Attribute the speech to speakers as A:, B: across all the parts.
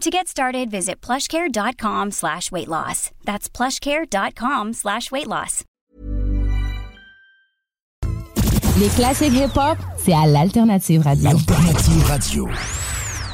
A: To get started, visit plushcare.com slash weight loss. That's plushcare.com slash weight loss.
B: Les classiques hip-hop, c'est à l'Alternative Radio.
C: L'Alternative Radio.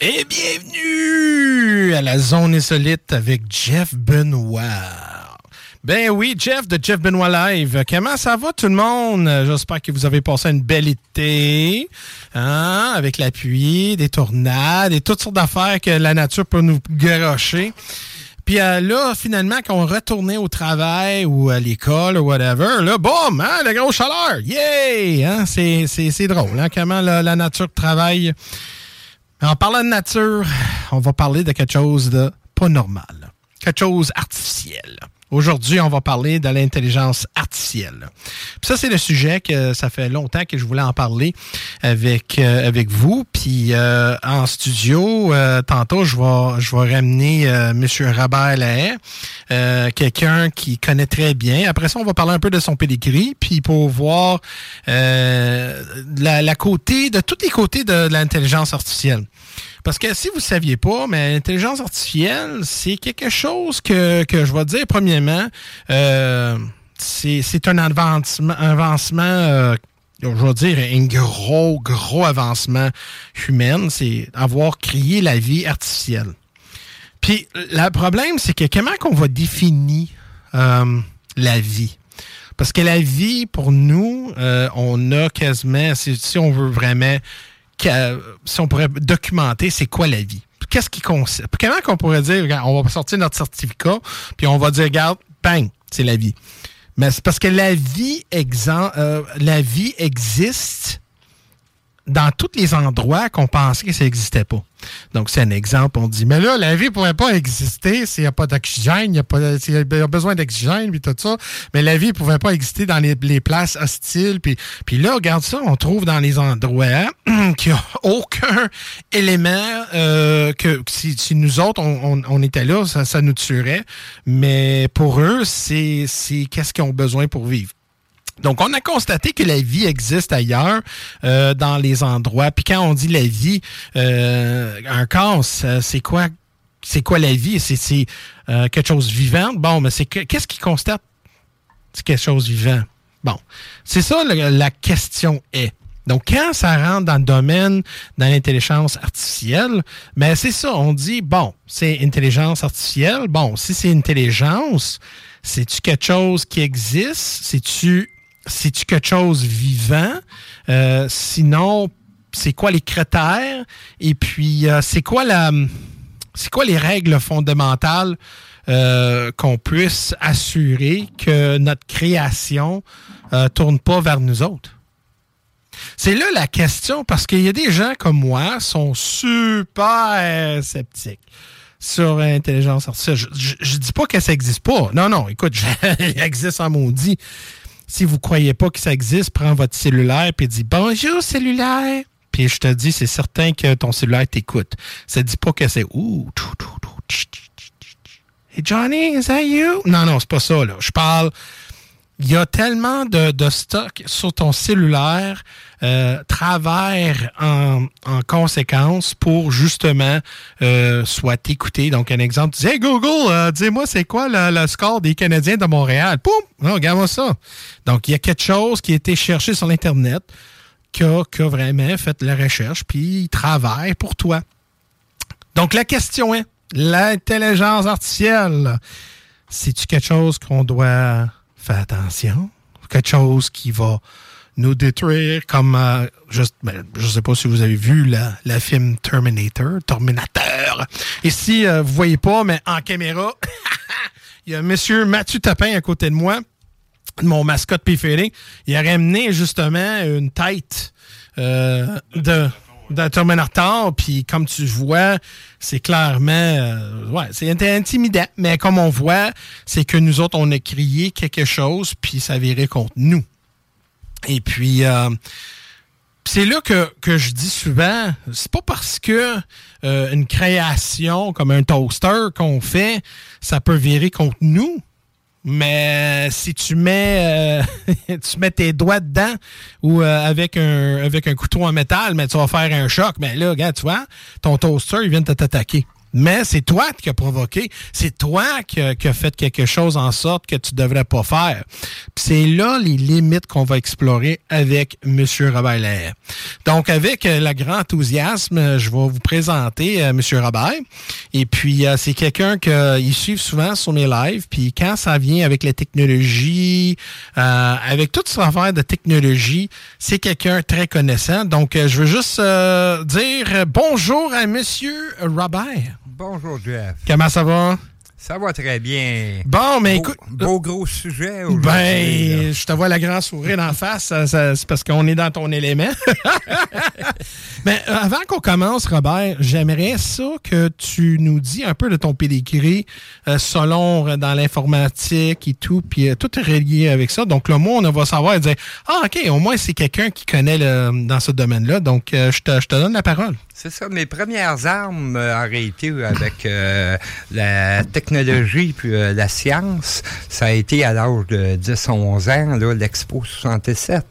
D: Et bienvenue à la zone insolite avec Jeff Benoit. Ben oui, Jeff de Jeff Benoit Live. Comment ça va tout le monde? J'espère que vous avez passé une belle été, hein, avec la pluie, des tornades et toutes sortes d'affaires que la nature peut nous garocher. Puis euh, là, finalement, quand on retournait au travail ou à l'école ou whatever, là, boum, hein, la grosse chaleur, yay! Hein, c'est drôle, hein, comment la, la nature travaille. En parlant de nature, on va parler de quelque chose de pas normal, quelque chose artificiel. Aujourd'hui, on va parler de l'intelligence artificielle. Puis ça, c'est le sujet que ça fait longtemps que je voulais en parler avec euh, avec vous. Puis euh, en studio, euh, tantôt, je vais je vais ramener Monsieur Robert Lahaye, quelqu'un qui connaît très bien. Après ça, on va parler un peu de son pedigree, puis pour voir la, côté de tous les côtés de l'intelligence artificielle. Parce que si vous ne saviez pas, mais l'intelligence artificielle, c'est quelque chose que, que je vais dire premièrement, euh, c'est un avancement, avancement euh, je vais dire un gros, gros avancement humain, c'est avoir créé la vie artificielle. Puis le problème, c'est que comment qu'on va définir euh, la vie? Parce que la vie, pour nous, euh, on a quasiment, si, on veut vraiment si on pourrait documenter c'est quoi la vie? Qu'est-ce qui consiste? Comment qu'on pourrait dire, on va sortir notre certificat, puis on va dire, regarde, bang, c'est la vie. Mais c'est parce que la vie, exen- euh, la vie existe dans tous les endroits qu'on pensait que ça n'existait pas. Donc, c'est un exemple. On dit, mais là, la vie ne pourrait pas exister s'il n'y a pas d'oxygène, il a, pas- y a besoin d'oxygène, puis tout ça. Mais la vie ne pouvait pas exister dans les, les places hostiles. Puis, puis là, regarde ça, on trouve dans les endroits qu'il n'y a aucun élément euh, que si, si nous autres, on, on- on était là, ça, ça nous tuerait. Mais pour eux, c'est qu'est-ce qu'ils ont besoin pour vivre. Donc, on a constaté que la vie existe ailleurs, euh, dans les endroits. Puis quand on dit la vie, euh, un corps, c'est quoi? C'est quoi la vie? C'est euh, quelque chose vivant? Bon, mais c'est que- qu'est-ce qui constate? C'est quelque chose vivant? Bon, c'est ça la question est. Donc, quand ça rentre dans le domaine dans l'intelligence artificielle, ben c'est ça, on dit, bon, c'est intelligence artificielle. Bon, si c'est intelligence, C'est-tu quelque chose qui existe? C'est-tu c'est-tu quelque chose vivant? Euh, sinon, c'est quoi les critères? Et puis, euh, c'est quoi la c'est quoi les règles fondamentales euh, qu'on puisse assurer que notre création ne tourne pas vers nous autres? C'est là la question parce qu'il y a des gens comme moi sont super sceptiques sur l'intelligence artificielle. Je, je, dis pas que ça n'existe pas. Non, non, écoute, il existe en maudit. Si vous croyez pas que ça existe, prends votre cellulaire et dis bonjour cellulaire. Puis je te dis, c'est certain que ton cellulaire t'écoute. Ça dit pas que c'est ouh, Hey Johnny, is that you? Non, non, c'est pas ça, là. Je parle il y a tellement de, de stock sur ton cellulaire, euh, travers en, en, conséquence pour justement euh, soit t'écouter. Donc, un exemple, tu dis Hey Google, euh, dis-moi c'est quoi le, score des Canadiens de Montréal? Poum! Non, regarde-moi ça. Donc, il y a quelque chose qui a été cherché sur l'Internet, qui a, vraiment fait la recherche, puis il travaille pour toi. Donc, la question est, l'intelligence artificielle, c'est-tu quelque chose qu'on doit fais attention? Quelque chose qui va nous détruire comme euh, juste ben, je sais pas si vous avez vu la, la film Terminator Terminator ici euh, vous voyez pas mais en caméra il y a monsieur Mathieu Tapin à côté de moi mon mascotte préféré il a ramené justement une tête euh, de d'un Terminator, puis comme tu vois, c'est clairement, euh, ouais, c'est intimidant. Mais comme on voit, c'est que nous autres, on a crié quelque chose, puis ça virait contre nous. Et puis, euh, c'est là que, que je dis souvent, c'est pas parce que euh, une création comme un toaster qu'on fait, ça peut virer contre nous. Mais si tu mets euh, tu mets tes doigts dedans ou avec un avec un couteau en métal, mais tu vas faire un choc, mais là, regarde, tu vois, ton toaster, il vient de t'attaquer mais c'est toi qui as provoqué. C'est toi qui as, fait quelque chose en sorte que tu devrais pas faire. C'est là les limites qu'on va explorer avec M. Robert Donc, avec euh, le grand enthousiasme, je vais vous présenter euh, M. Robert. Et puis, euh, c'est quelqu'un qu'il suit souvent sur mes lives. Puis, quand ça vient avec la technologie, avec toute cette affaire de technologie, c'est quelqu'un très connaissant. Donc, je veux juste dire bonjour à M. Robert.
C: Bonjour, Jeff.
D: Comment ça va?
C: Ça va très bien.
D: Bon, mais écoute.
C: Beau gros sujet
D: aujourd'hui. Ben, je te vois la grande sourire en face. c'est parce qu'on est dans ton élément. mais euh, avant qu'on commence, Robert, j'aimerais ça que tu nous dis un peu de ton pédigré euh, selon euh, dans l'informatique et tout, puis tout est relié avec ça. Donc, le on va savoir et dire Ah, OK, au moins, c'est quelqu'un qui connaît dans ce domaine-là. Donc, je te, je te donne la parole.
C: C'est ça. Mes premières armes, en réalité, avec la technologie technologie puis euh, la science, ça a été à l'âge de 10-11 ans, l'Expo 67.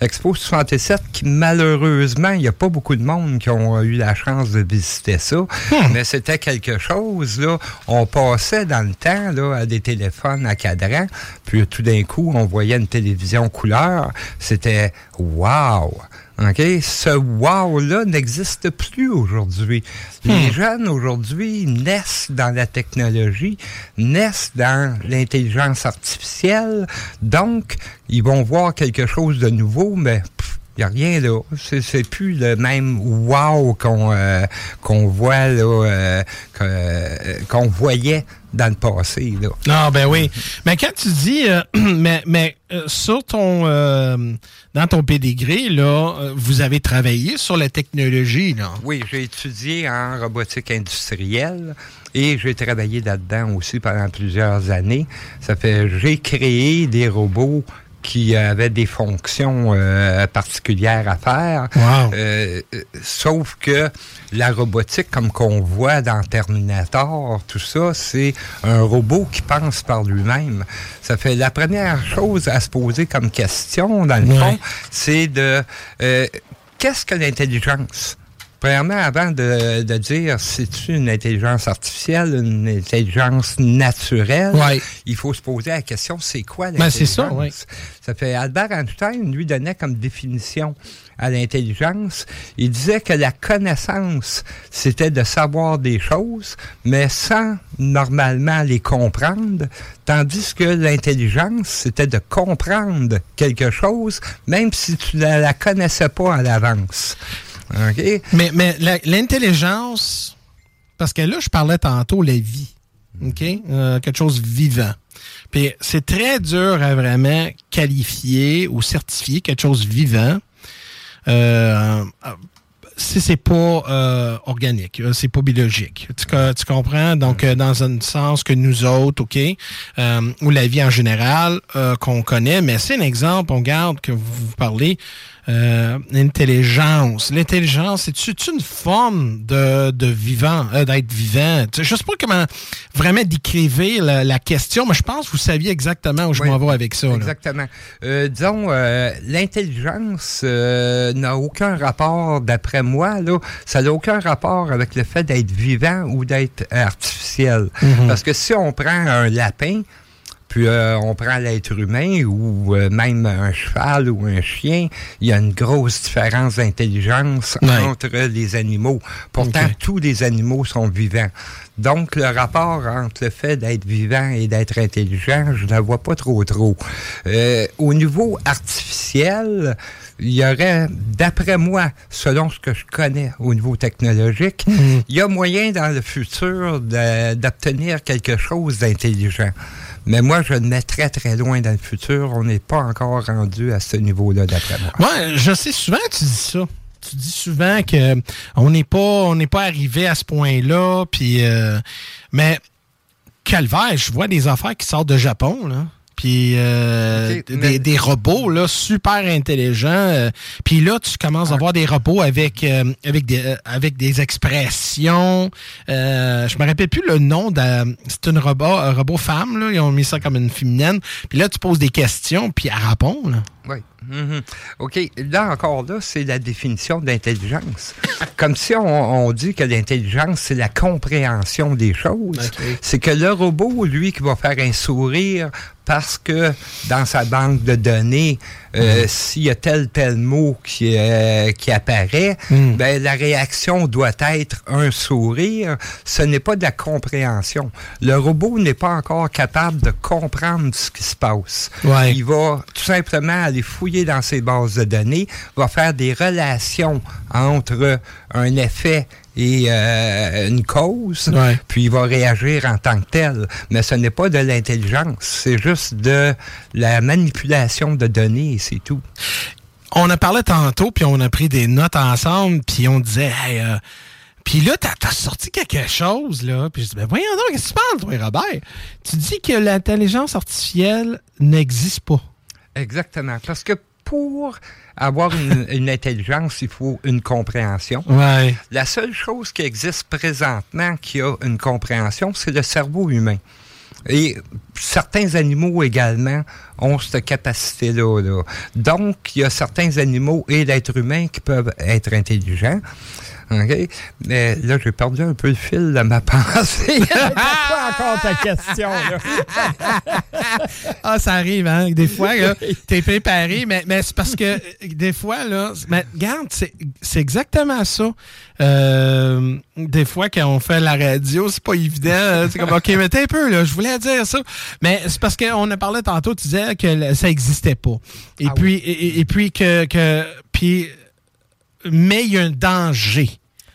C: L'Expo 67 qui, malheureusement, il n'y a pas beaucoup de monde qui ont eu la chance de visiter ça, hmm. mais c'était quelque chose, là. On passait dans le temps, là, à des téléphones à cadran, puis tout d'un coup, on voyait une télévision couleur. C'était « wow ». OK? Ce wow-là n'existe plus aujourd'hui. Les hmm. jeunes aujourd'hui naissent dans la technologie, naissent dans l'intelligence artificielle, donc ils vont voir quelque chose de nouveau, mais il n'y a rien là. C'est plus le même wow qu'on euh, qu'on voit là, euh, euh, qu'on voyait dans le passé. Là.
D: Non, ben oui. Mais quand tu dis, mais, mais sur ton, dans ton pédigré, là, vous avez travaillé sur la technologie, là.
C: Oui, j'ai étudié en robotique industrielle et j'ai travaillé là-dedans aussi pendant plusieurs années. Ça fait, j'ai créé des robots qui avait des fonctions euh, particulières à faire. Euh, sauf que la robotique, comme qu'on voit dans Terminator, tout ça, c'est un robot qui pense par lui-même. Ça fait la première chose à se poser comme question, dans le fond, c'est de euh, qu'est-ce que l'intelligence? Premièrement, avant de, de dire c'est une intelligence artificielle, une intelligence naturelle, il faut se poser la question c'est quoi l'intelligence?
D: Ben, c'est ça, oui.
C: Ça fait Albert Einstein lui donnait comme définition à l'intelligence, il disait que la connaissance, c'était de savoir des choses, mais sans normalement les comprendre, tandis que l'intelligence, c'était de comprendre quelque chose, même si tu ne la, connaissais pas à l'avance.
D: Mais, mais l'intelligence, parce que là, je parlais tantôt la vie, OK? Euh, quelque chose vivant. Puis c'est très dur à vraiment qualifier ou certifier quelque chose vivant euh, si c'est pas euh, organique, euh, c'est pas biologique. Tu, comprends? Donc, euh, dans un sens que nous autres, OK, ou la vie en général qu'on connaît, mais c'est un exemple, on garde que vous parlez euh, l'intelligence. L'intelligence, c'est une forme de, de vivant, euh, d'être vivant? Je sais pas comment vraiment décrire la, question, mais je pense que vous saviez exactement où je m'en vais avec ça.
C: Exactement. Euh, disons, l'intelligence n'a aucun rapport, d'après moi, là, ça n'a aucun rapport avec le fait d'être vivant ou d'être artificiel. Mm-hmm. Parce que si on prend un lapin, puis euh, on prend l'être humain ou euh, même un cheval ou un chien, il y a une grosse différence d'intelligence entre les animaux. Pourtant, tous les animaux sont vivants. Donc, le rapport entre le fait d'être vivant et d'être intelligent, je ne la vois pas trop trop. Euh, au niveau artificiel, il y aurait, d'après moi, selon ce que je connais au niveau technologique, mhm. il y a moyen dans le futur d'obtenir quelque chose d'intelligent. Mais moi, je le mets très, très loin dans le futur. On n'est pas encore rendu à ce niveau-là, d'après moi.
D: Moi, je sais souvent tu dis ça. Tu dis souvent que on n'est pas, on n'est pas arrivé à ce point-là. Euh, mais calvaire, je vois des affaires qui sortent de Japon, là puis euh, des, robots là super intelligents. Euh, puis là, tu commences à voir des robots avec euh, avec des avec des expressions. je me rappelle plus le nom. C'est une robot un robot femme là. Ils ont mis ça comme une féminine. Puis là, tu poses des questions, puis elle répond. Là.
C: Oui. Mhm. OK. Là encore, là, c'est la définition d'intelligence. Comme si on, dit que l'intelligence, c'est la compréhension des choses. C'est que le robot, lui, qui va faire un sourire parce que dans sa banque de données, euh, s'il y a tel tel mot qui, euh, qui apparaît, mhm. ben, la réaction doit être un sourire. Ce n'est pas de la compréhension. Le robot n'est pas encore capable de comprendre ce qui se passe. Il va tout simplement aller fouiller dans ses bases de données, va faire des relations entre un effet et euh, une cause, puis il va réagir en tant que tel. Mais ce n'est pas de l'intelligence, c'est juste de la manipulation de données, c'est tout.
D: On a parlé tantôt, puis on a pris des notes ensemble, puis on disait, euh, puis là, t'as as sorti quelque chose, là. Puis je dis, ben voyons donc, qu'est-ce que tu parles, toi, Robert? Tu dis que l'intelligence artificielle n'existe pas.
C: Exactement. Parce que pour avoir une, intelligence, il faut une compréhension. La seule chose qui existe présentement qui a une compréhension, c'est le cerveau humain. Et certains animaux également ont cette capacité-là. Là. Donc, il y a certains animaux et l'être humain qui peuvent être intelligents. OK? Mais là, j'ai perdu un peu le fil de ma pensée.
D: pas encore ta question, là. ah, ça arrive, hein? Des fois, t'es préparé, mais, mais c'est parce que des fois, là, mais regarde, c'est exactement ça. Euh, des fois, quand on fait la radio, c'est pas évident. Hein. C'est comme, OK, mais t'es un peu, là, je voulais dire ça. Mais c'est parce qu'on a parlé tantôt, tu disais que ça existait pas. Et ah puis, et, puis que, que puis, mais il y a un danger.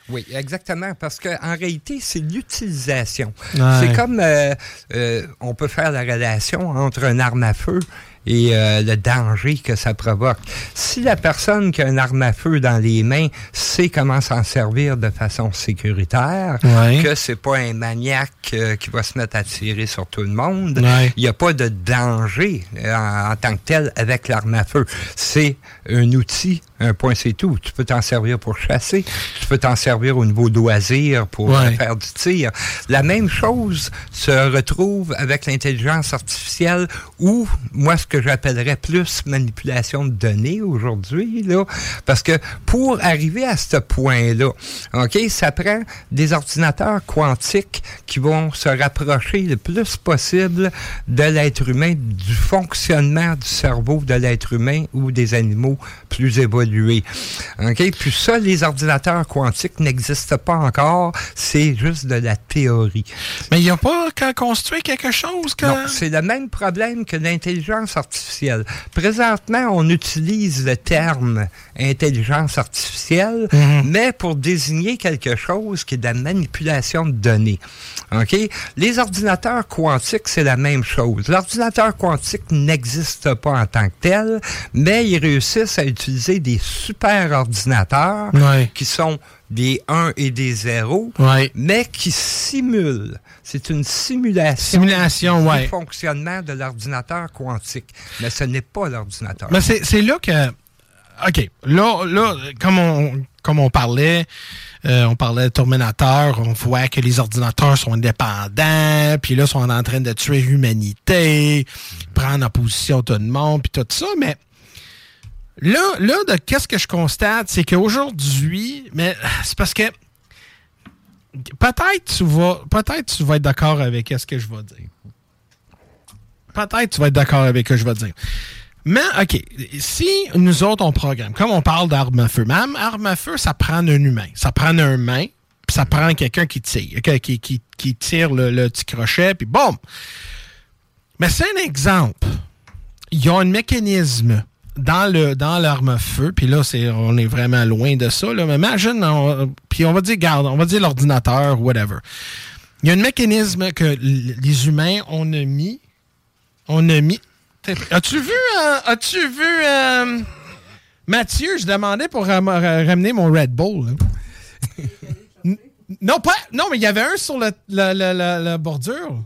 C: Oui, exactement, parce qu'en réalité, c'est l'utilisation. C'est comme euh, euh, on peut faire la relation entre une arme à feu et euh, le danger que ça provoque. Si la personne qui a une arme à feu dans les mains sait comment s'en servir de façon sécuritaire, que c'est pas un maniaque euh, qui va se mettre à tirer sur tout le monde, il n'y a pas de danger euh, en, tant que tel avec l'arme à feu. C'est un outil, un point c'est tout. Tu peux t'en servir pour chasser, tu peux t'en servir au niveau loisir pour faire du tir. La même chose se retrouve avec l'intelligence artificielle où, moi, ce que que j'appellerais plus manipulation de données aujourd'hui, là, parce que pour arriver à ce point-là, OK, ça prend des ordinateurs quantiques qui vont se rapprocher le plus possible de l'être humain, du fonctionnement du cerveau de l'être humain ou des animaux plus évolués. OK? Puis ça, les ordinateurs quantiques n'existent pas encore. C'est juste de la théorie.
D: Mais il n'y a pas qu'à construire quelque chose que...
C: Non, c'est le même problème que l'intelligence artificielle. Présentement, on utilise le terme intelligence artificielle,
D: Mhm.
C: mais pour désigner quelque chose qui est de la manipulation de données. OK? Les ordinateurs quantiques, c'est la même chose. L'ordinateur quantique n'existe pas en tant que tel, mais ils réussissent à utiliser des super ordinateurs qui sont des 1 et des 0,
D: Ouais.
C: mais qui simulent. C'est une simulation,
D: Simulation,
C: du
D: ouais.
C: fonctionnement de l'ordinateur quantique. Mais ce n'est pas l'ordinateur.
D: Mais c'est c'est là que. OK. Là, là comme, on, comme on parlait, euh, on parlait de Terminator, on voit que les ordinateurs sont indépendants, puis là, sont en train de tuer l'humanité, prendre en position tout le monde, puis tout ça, mais. Là, là, de qu'est-ce que je constate, c'est qu'aujourd'hui, mais c'est parce que peut-être tu vas, peut-être tu vas être d'accord avec ce que je vais dire. Peut-être tu vas être d'accord avec ce que je vais dire. Mais, OK, si nous autres, on programme, comme on parle d'armes à feu, même arme à feu, ça prend un humain. Ça prend un main, puis ça prend quelqu'un qui tire, qui, qui, qui, tire le, le petit crochet, puis boum! Mais c'est un exemple. Il y a un mécanisme dans le dans l'arme à feu, puis là, c'est, on est vraiment loin de ça. Là, mais imagine, on- puis on va dire, garde, on va dire l'ordinateur, whatever. Il y a un mécanisme que les humains, on a mis. On a mis. As-tu vu, euh, as-tu vu, euh, Mathieu, je demandais pour ram- ra- ramener mon Red Bull. non, pas. Non, mais il y avait un sur le- la, la- la- la bordure.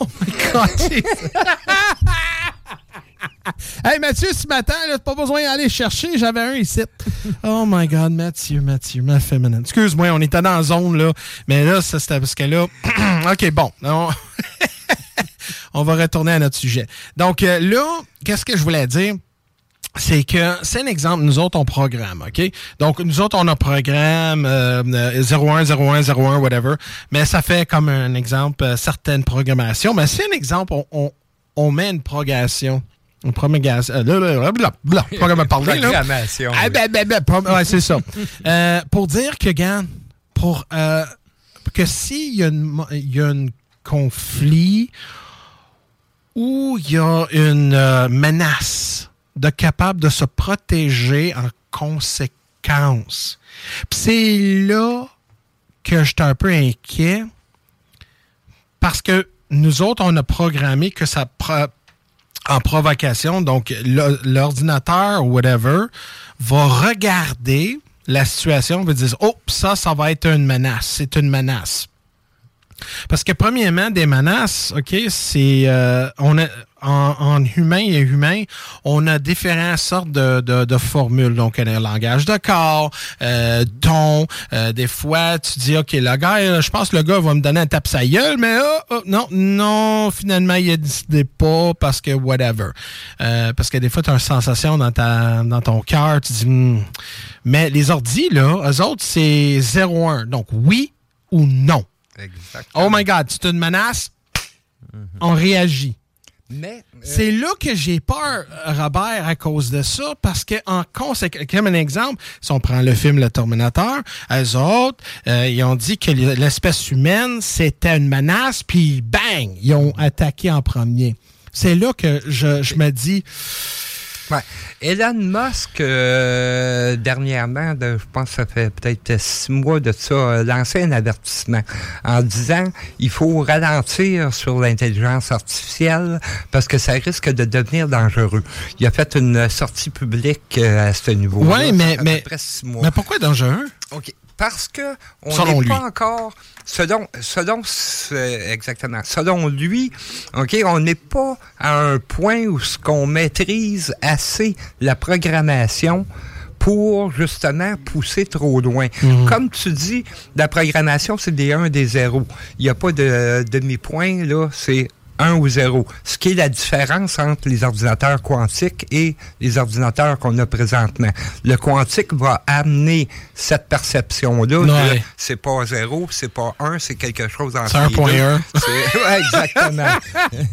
D: Oh my God. hey Mathieu, ce matin, là, pas besoin d'aller chercher, j'avais un ici. Oh my God, Mathieu, Mathieu, ma féminine. Excuse-moi, on était dans la zone, là. Mais là, c'était parce que là. OK, bon. On... va retourner à notre sujet. Donc euh, là, qu'est-ce que je voulais dire? c'est que c'est un exemple, nous autres, on programme, OK? Donc, nous autres, on a programme euh, euh, 01, 01, 01, whatever, mais ça fait comme un exemple euh, certaines programmations. Mais c'est un exemple, on, on, on met une progression. Promulgation. Euh, pas Ah, ben, ben, ben, c'est ça. Euh, pour dire que, gars, pour euh, que s'il y a une mo- il y a un conflit où il y a une euh, menace de capable de se protéger en conséquence. C'est là que j'étais un peu inquiet parce que nous autres, on a programmé que ça en provocation, donc l'ordinateur ou whatever va regarder la situation, va dire Oh, ça, ça va être une menace. C'est une menace. Parce que premièrement, des menaces, OK, c'est euh, on a en, en humain et humain, on a différentes sortes de, de, de formules. Donc, y a le langage de corps, euh, ton. euh, des fois, tu dis, OK, le gars, euh, je pense que le gars va me donner un tape sa gueule, mais oh, oh, non, non, finalement, il a décidé pas parce que whatever. Euh, parce que des fois, tu as une sensation dans, ta, dans ton cœur, tu dis, Hmm. mais les ordis, là, eux autres, c'est 0-1. Donc, oui ou non.
C: Exactement.
D: Oh my God, c'est une menace. On réagit.
C: Mais euh,
D: C'est là que j'ai peur, Robert, à cause de ça, parce que en conséquence, comme un exemple, si on prend le film Le Terminator, eux autres, euh, ils ont dit que l'espèce humaine, c'était une menace, puis bang, ils ont attaqué en premier. C'est là que je, je me dis,
C: Ouais. Elon Musk, euh, dernièrement, de- je pense que ça fait peut-être six mois de ça, a lancé un avertissement en disant il faut ralentir sur l'intelligence artificielle parce que ça risque de devenir dangereux. Il a fait une sortie publique euh, à ce niveau.
D: Ouais, mais- mais- mais pourquoi dangereux?
C: OK. Parce que on n'est pas encore selon exactement selon lui, OK, on n'est pas à un point où ce qu'on maîtrise assez la programmation pour justement pousser trop loin.
D: Mhm.
C: Comme tu dis, la programmation c'est des 1 des 0. Il n'y a pas de demi-point là, c'est 1 ou 0. Ce qui est la différence entre les ordinateurs quantiques et les ordinateurs qu'on a présentement. Le quantique va amener cette perception-là. C'est pas 0, c'est pas 1, c'est quelque chose en
D: C'est 1.1.
C: exactement.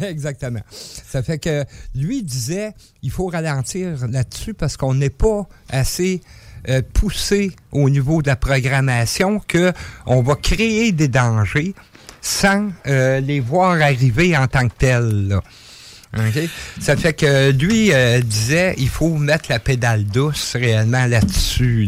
C: exactement. Ça fait que lui disait, il faut ralentir là-dessus parce qu'on n'est pas assez euh, poussé au niveau de la programmation que on va créer des dangers sans euh, les voir arriver en tant que tels. Ça fait que lui euh, disait il faut mettre la pédale douce réellement là-dessus.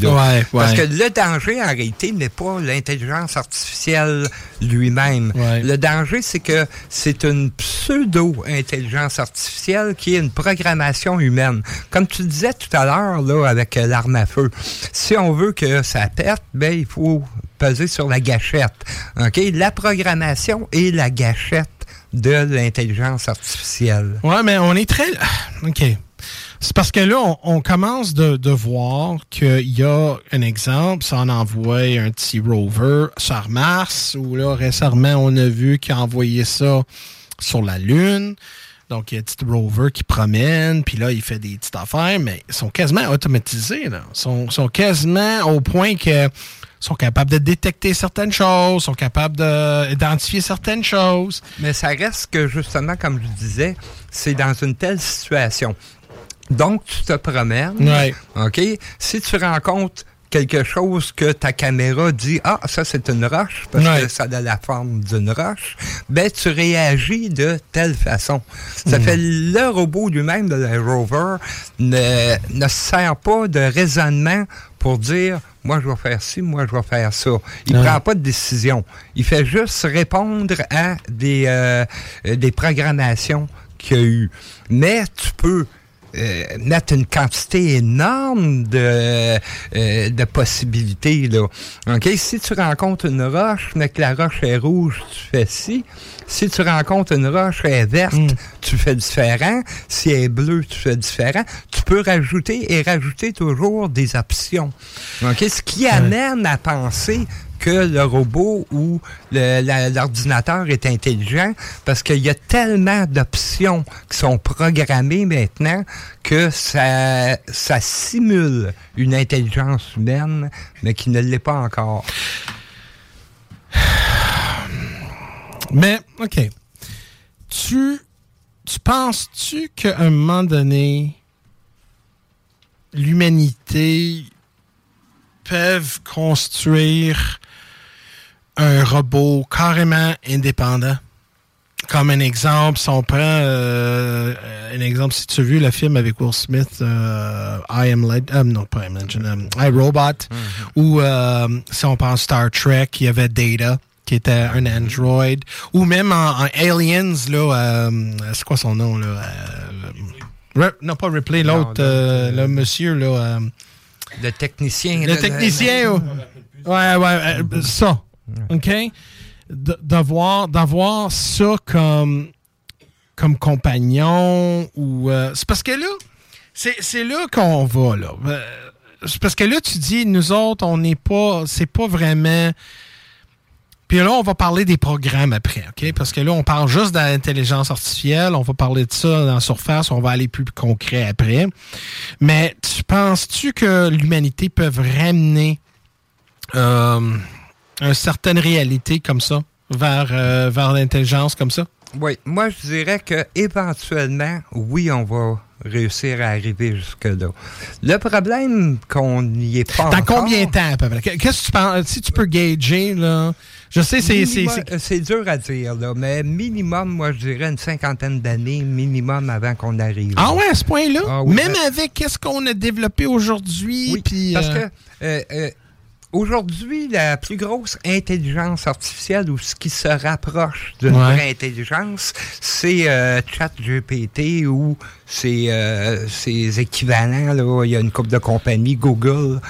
C: Parce que le danger, en réalité, n'est pas l'intelligence artificielle lui-même. Le danger, c'est que c'est une pseudo-intelligence artificielle qui est une programmation humaine. Comme tu disais tout à l'heure là avec euh, l'arme à feu, si on veut que ça pète, ben il faut peser sur la gâchette. OK? La programmation et la gâchette de l'intelligence artificielle.
D: Oui, mais on est très... OK. C'est parce que là, on, commence de, voir qu'il y a un exemple, ça en envoie un petit rover sur Mars, où là, récemment, on a vu qu'il a envoyé ça sur la Lune. Donc, il y a un petit rover qui promène, puis là, il fait des petites affaires, mais ils sont quasiment automatisés. Là. Ils sont, sont quasiment au point que sont capables de détecter certaines choses, sont capables d'identifier certaines choses.
C: Mais ça reste que, justement, comme je disais, c'est dans une telle situation. Donc, tu te promènes. OK? Si tu rencontres quelque chose que ta caméra dit ah ça c'est une roche parce que ça a la forme d'une roche ben tu réagis de telle façon ça hmm. fait le robot lui-même de la rover ne, ne sert pas de raisonnement pour dire moi je vais faire ci, moi je vais faire ça. Il ne prend pas de décision. Il fait juste répondre à des, euh, des programmations qu'il y a eu. Mais tu peux euh, mettre une quantité énorme de, euh, de possibilités. Là. OK? Si tu rencontres une roche, mais que la roche est rouge, tu fais ci. Si tu rencontres une roche est verte, hmm. tu fais différent. Si elle est bleue, tu fais différent. Tu peux rajouter et rajouter toujours des options. OK? Ce qui amène à penser que le robot ou l'ordinateur est intelligent parce qu'il y a tellement d'options qui sont programmées maintenant que ça, simule une intelligence humaine, mais qui ne l'est pas encore.
D: Mais, OK. Tu, tu penses-tu qu'à un moment donné, l'humanité peut construire un robot carrément indépendant. Comme un exemple, si on prend euh, un exemple, si tu as vu le film avec Will Smith, euh, I Am Legend, euh, non pas I Am Legend, I Robot, mm-hmm. ou si on pense Star Trek, il y avait Data, qui était un Android, ou même en, Aliens, là, c'est quoi son nom, là? non, pas Ripley, l'autre, le monsieur, là.
C: le technicien.
D: Le technicien, ouais, ouais, ça. OK? D'avoir, d'avoir ça comme, comme compagnon ou. Euh, c'est parce que là, c'est, là qu'on va, là. Euh, c'est parce que là, tu dis, nous autres, on n'est pas. C'est pas vraiment. Puis là, on va parler des programmes après, OK? Parce que là, on parle juste de l'intelligence artificielle, on va parler de ça dans surface, on va aller plus concret après. Mais tu penses-tu que l'humanité peut ramener euh, une certaine réalité comme ça, vers, euh, vers l'intelligence comme ça?
C: Oui, moi je dirais que éventuellement, oui, on va réussir à arriver jusque-là. Le problème qu'on n'y est pas
D: Dans combien de temps à peu près? Qu'est-ce que tu penses? Si tu peux gager, là... Je sais, c'est...
C: C'est dur à dire, là, mais minimum, moi, je dirais une cinquantaine d'années minimum avant qu'on arrive.
D: Ah ouais, à ce point-là? Ah Même avec qu'est-ce qu'on a développé aujourd'hui?
C: Oui, parce euh, que... Euh, Aujourd'hui, la plus grosse intelligence artificielle ou ce qui se rapproche d'une vraie intelligence, c'est euh, ChatGPT ou ses, euh, équivalents. Là. Il y a une couple de compagnies, Google,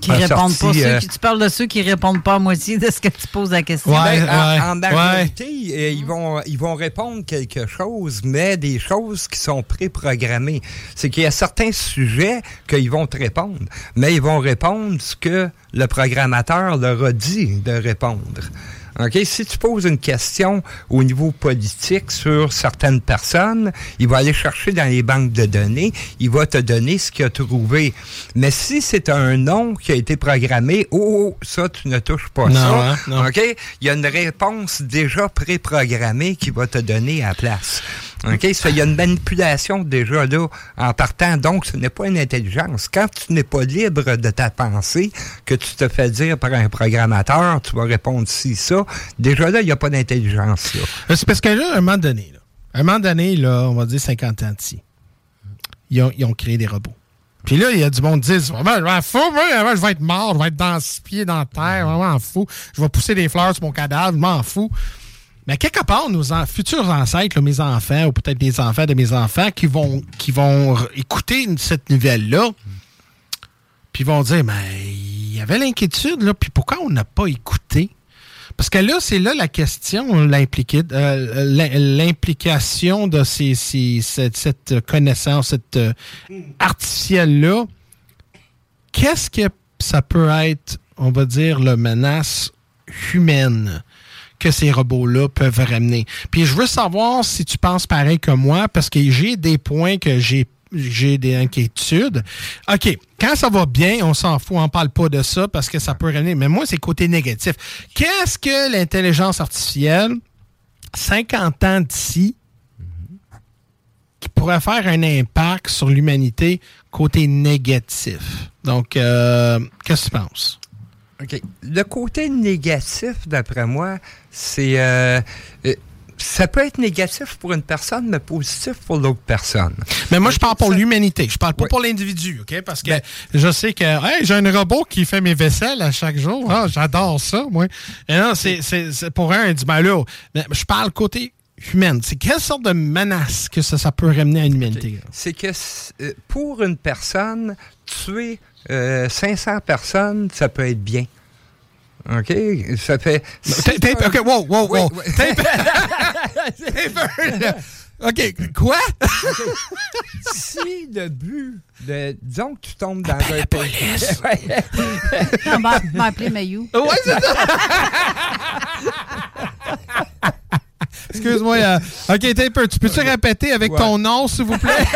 E: qui répondent pas. Euh, tu parles de ceux qui répondent pas à moitié de ce que tu poses la question.
C: Ouais, ben, en, majorité, euh, ils, vont, ils vont répondre quelque chose, mais des choses qui sont préprogrammées. C'est qu'il y a certains sujets qu'ils vont te répondre, mais ils vont répondre ce que le programmateur leur a dit de répondre. OK? Si tu poses une question au niveau politique sur certaines personnes, il va aller chercher dans les banques de données, il va te donner ce qu'il a trouvé. Mais si c'est un nom qui a été programmé, oh, ça, tu ne touches pas ça. Hein? OK? Il y a une réponse déjà préprogrammée qui va te donner à la place. OK? Il y a une manipulation déjà là en partant. Donc, ce n'est pas une intelligence. Quand tu n'es pas libre de ta pensée, que tu te fais dire par un programmateur, tu vas répondre ci, ça, déjà là, il n'y a pas d'intelligence.
D: Euh, c'est parce que là, à un moment donné, à un moment donné, là, on va dire 50 ans d'ici, ils ont, ils ont créé des robots. Puis là, il y a du monde qui dit Je m'en fou, je vais être mort, je vais être dans six pieds dans la terre, je m'en fous. Je vais pousser des fleurs sur mon cadavre, je m'en fous. Mais quelque part, nos futurs ancêtres, mes enfants, ou peut-être des enfants de mes enfants, qui vont, qui vont écouter cette nouvelle-là, puis vont dire, mais il y avait l'inquiétude, là, puis pourquoi on n'a pas écouté? Parce que là, c'est là la question, euh, l'implication de ces, cette, connaissance, cette euh, artificielle-là. Qu'est-ce que ça peut être, on va dire, la menace humaine? Que ces robots-là peuvent ramener. Puis je veux savoir si tu penses pareil que moi, parce que j'ai des points que j'ai j'ai des inquiétudes. OK, quand ça va bien, on s'en fout, on parle pas de ça parce que ça peut ramener. Mais moi, c'est côté négatif. Qu'est-ce que l'intelligence artificielle, 50 ans d'ici, qui pourrait faire un impact sur l'humanité côté négatif? Donc, euh, qu'est-ce que tu penses?
C: OK. Le côté négatif, d'après moi, c'est. Euh, euh, ça peut être négatif pour une personne, mais positif pour l'autre personne.
D: Mais moi, je parle pour l'humanité. Je parle pas pour l'individu, OK? Parce que ben- je sais que j'ai un robot qui fait mes vaisselles à chaque jour. Ah, j'adore ça, moi. Et non, c'est pour un, il dit, ben là, mais je parle côté humain. C'est quelle sorte de menace que ça, ça peut ramener à l'humanité?
C: C'est que euh, pour une personne, tuer 500 personnes, ça peut être bien. OK? Ça fait.
D: OK, wow, wow, wow. OK, quoi?
C: si le but de. Disons que tu tombes dans un
E: police. On va m'appeler Mayou.
D: Ouais, c'est ça. Excuse-moi. Euh, OK, Taper, tu peux-tu répéter avec ton nom, s'il vous plaît?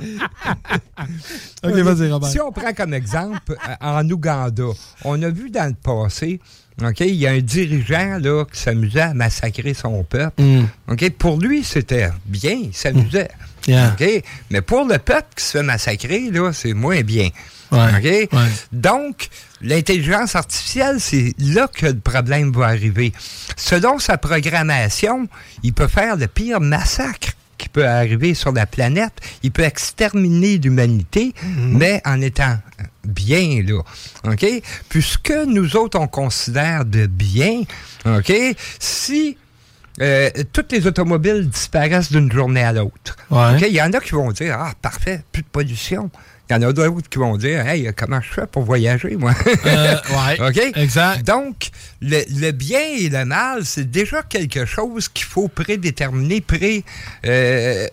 D: OK, vas-y, Robert.
C: Si on prend comme exemple euh, en Ouganda, on a vu dans le passé, OK, il y a un dirigeant là, qui s'amusait à massacrer son peuple. Mm. OK, pour lui, c'était bien, il s'amusait. Mm. OK, mais pour le peuple qui se fait massacrer, là, c'est moins bien. OK? Donc, l'intelligence artificielle, c'est là que le problème va arriver. Selon sa programmation, il peut faire le pire massacre qui peut arriver sur la planète. Il peut exterminer l'humanité, mhm. mais en étant bien, là. OK? Puisque nous autres, on considère de bien, OK? Si euh, toutes les automobiles disparaissent d'une journée à l'autre. Il y en a qui vont dire Ah, parfait, plus de pollution. Il y en a d'autres qui vont dire Hey, comment je fais pour voyager, moi?
D: Euh, OK? Exact.
C: Donc, le, bien et le mal, c'est déjà quelque chose qu'il faut prédéterminer, pré. Euh,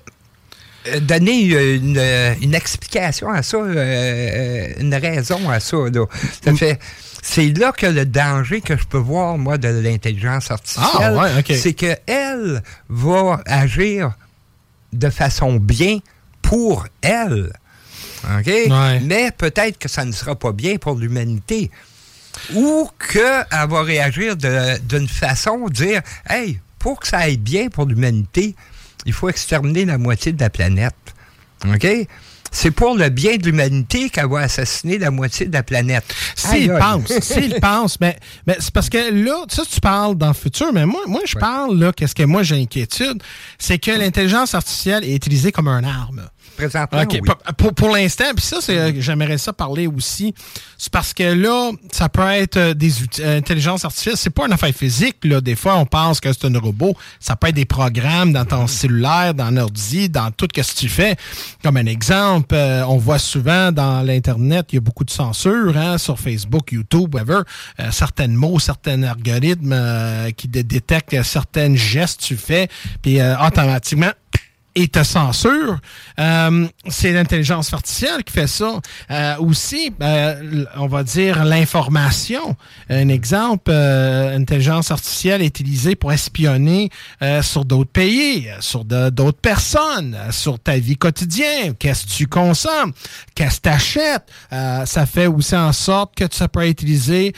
C: donner une, explication à ça, euh, une raison à ça. Ça mm. fait. C'est là que le danger que je peux voir, moi, de l'intelligence artificielle, ah, c'est qu'elle va agir de façon bien pour elle. OK? Mais peut-être que ça ne sera pas bien pour l'humanité. Ou qu'elle va réagir d'une façon, dire Hey, pour que ça aille bien pour l'humanité, il faut exterminer la moitié de la planète. OK? C'est pour le bien de l'humanité qu'elle va assassiner la moitié de la planète.
D: S'il pense, s'il pense, mais, mais c'est parce que là, ça, tu parles dans le futur, mais moi, moi je parle, là, qu'est-ce que moi j'ai inquiétude, c'est que l'intelligence artificielle est utilisée comme un arme.
C: Présentement,
D: Pour, pour l'instant, puis ça, c'est, euh, j'aimerais ça parler aussi. C'est parce que là, ça peut être euh, des euh, intelligences artificielles. C'est pas une affaire physique. Là. Des fois, on pense que c'est un robot. Ça peut être des programmes dans ton cellulaire, dans l'ordi, dans tout ce que tu fais. Comme un exemple, on voit souvent dans l'Internet, il y a beaucoup de censure hein, sur Facebook, YouTube, whatever. certains mots, certains algorithmes qui détectent certains gestes que tu fais. Puis automatiquement, et te censure. Euh, c'est l'intelligence artificielle qui fait ça. Euh, aussi, euh, on va dire l'information. Un exemple, l'intelligence artificielle est utilisée pour espionner sur d'autres pays, sur d'autres personnes, sur ta vie quotidienne. Qu'est-ce que tu consommes? Qu'est-ce que tu achètes? ça fait aussi en sorte que ça peut être utilisé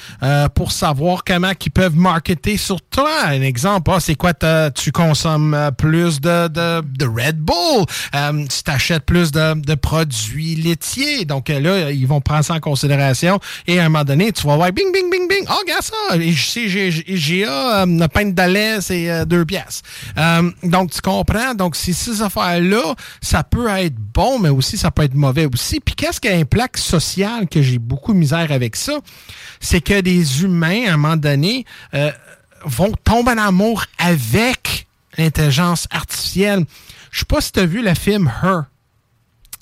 D: pour savoir comment ils peuvent marketer sur toi. Un exemple, ah, c'est quoi tu consommes plus de, de, de Red Bull, euh, tu t'achètes plus de, produits laitiers. Donc euh, là, ils vont prendre ça en considération. Et à un moment donné, tu vas voir, bing, bing, bing, bing. Oh, regarde ça. j'ai euh, pinte de lait, c'est deux pièces. donc, tu comprends? Donc, ces affaires-là, ça peut être bon, mais aussi, ça peut être mauvais aussi. Puis, qu'est-ce qu'il y a un plaque social que j'ai beaucoup misère avec ça? C'est que des humains, à un moment donné, vont tomber en amour avec l'intelligence artificielle. Je sais pas si tu as vu le film Her.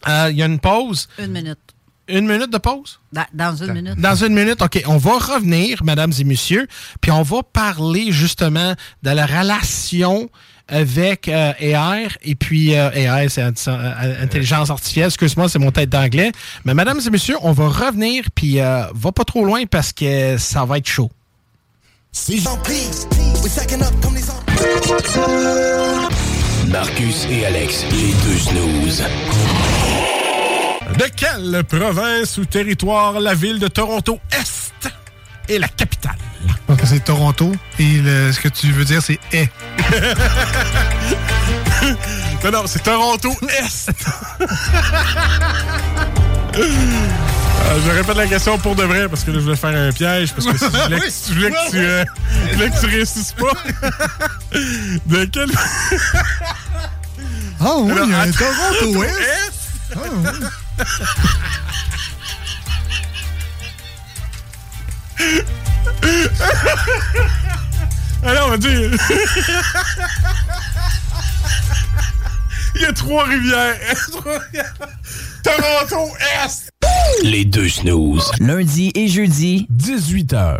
D: Euh, il y a une pause.
E: Une minute.
D: Une minute de pause?
E: Dans, une minute.
D: Dans une minute, OK. On va revenir, mesdames et messieurs, puis on va parler justement de la relation avec euh, AI, et puis euh, AI, c'est intelligence artificielle, excuse-moi, c'est mon tête d'anglais. Mais mesdames et messieurs, on va revenir, puis va pas trop loin parce que ça va être chaud.
F: Marcus et Alex, les deux snooze.
D: De quelle province ou territoire la ville de Toronto Est est la capitale?
G: Donc c'est Toronto et ce que tu veux dire c'est est.
D: non, non, c'est Toronto Est. Euh, je répète la question pour de vrai parce que là, je voulais faire un piège parce que si je voulais, que, tu, euh, voulais que tu réussisses pas. de quel.
G: Ah oui, il y a un Toronto Ouest. Ah oui.
D: Alors, on va dire. Il y a trois rivières. Toronto Est.
F: Les deux snooze. Lundi et jeudi, 18h.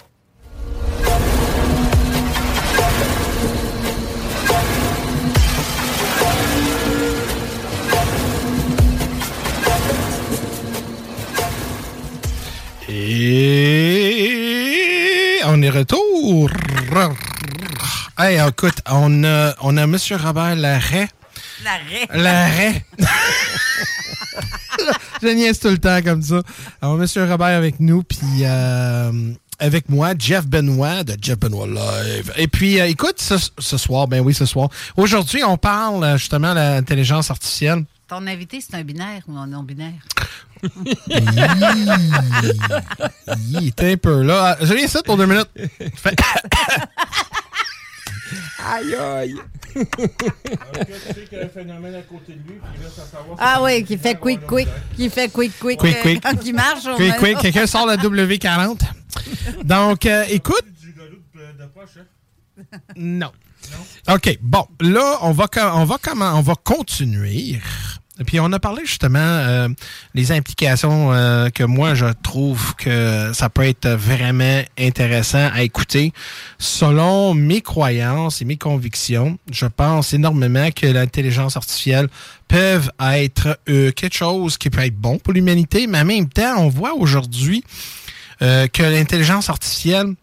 D: Et on est retour. Hey, écoute, on a, on a M. Robert Larrey.
E: Larrey.
D: Larrey. Je niaise tout le temps comme ça. Alors, M. Robert avec nous, puis euh, avec moi, Jeff Benoit de Jeff Benoit Live. Et puis, euh, écoute, ce, ce, soir, ben oui, ce soir. Aujourd'hui, on parle euh, justement de l'intelligence artificielle.
E: Ton invité, c'est un binaire ou un non-binaire?
D: Il est un peu là. Je viens ça pour deux minutes.
C: aïe aïe.
E: Ah oui, qui fait quick quick, qui fait quick quick, quick,
D: quick.
E: quand il marche.
D: Quick quick, quelqu'un sort la W40. Donc, euh, écoute. Non. OK, bon, là, on va, on va, comment, on va continuer puis on a parlé justement euh, implications euh, que moi je trouve que ça peut être vraiment intéressant à écouter. Selon mes croyances et mes convictions, je pense énormément que l'intelligence artificielle peut être euh, quelque chose qui peut être bon pour l'humanité, mais en même temps, on voit aujourd'hui euh, que l'intelligence artificielle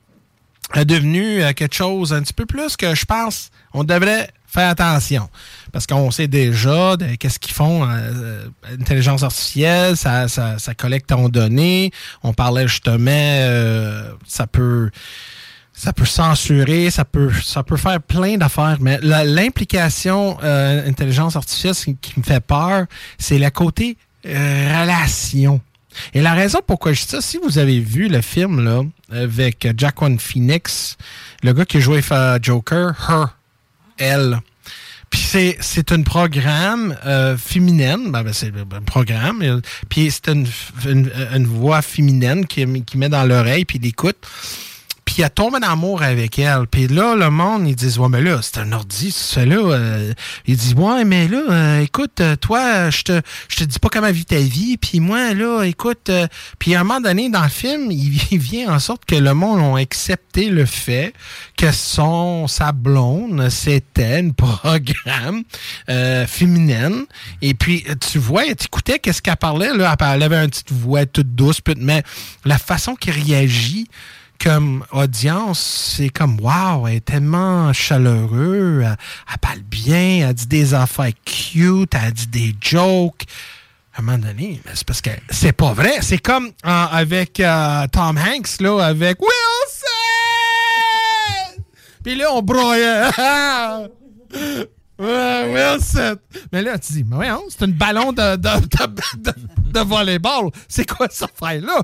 D: est devenue quelque chose un petit peu plus que je pense on devrait faire attention. Parce qu'on sait déjà qu'est-ce qu'ils font, euh, intelligence artificielle, ça, ça, ça, collecte ton données. On parlait justement, euh, ça peut ça peut censurer, ça peut ça peut faire plein d'affaires, mais l'implication euh, intelligence artificielle ce qui me fait peur, c'est le côté euh, relation. Et la raison pourquoi je dis ça, si vous avez vu le film là avec Jack One Phoenix, le gars qui jouait Joker, Her, elle, Puis c'est un programme euh, féminine, ben, ben, c'est un programme, puis c'est une, une, voix féminine qui, qui met dans l'oreille, puis il puis elle tombe en amour avec elle. Puis là, le monde, ils disent, ouais, mais là, c'est un ordi, c'est là. Euh, il dit, ouais, mais là, euh, écoute, euh, toi, je te, je te dis pas comment vit ta vie. Puis moi, là, écoute, puis à un moment donné, dans le film, il, vient en sorte que le monde a accepté le fait que son, sa blonde, c'était un programme féminine. Et puis, tu vois, tu écoutais qu'est-ce qu'elle parlait, là. Elle avait une petite voix toute douce, mais la façon qu'il réagit, comme audience, c'est comme wow, elle est tellement chaleureuse, elle, parle bien, elle dit des affaires cute, elle dit des jokes. À un moment donné, c'est parce que c'est pas vrai. C'est comme avec euh, Tom Hanks, là, avec Wilson! Puis là, on broyait. Wilson! Mais là, tu dis, mais ouais, c'est une ballon de, de, de, volleyball. C'est quoi ça fait là?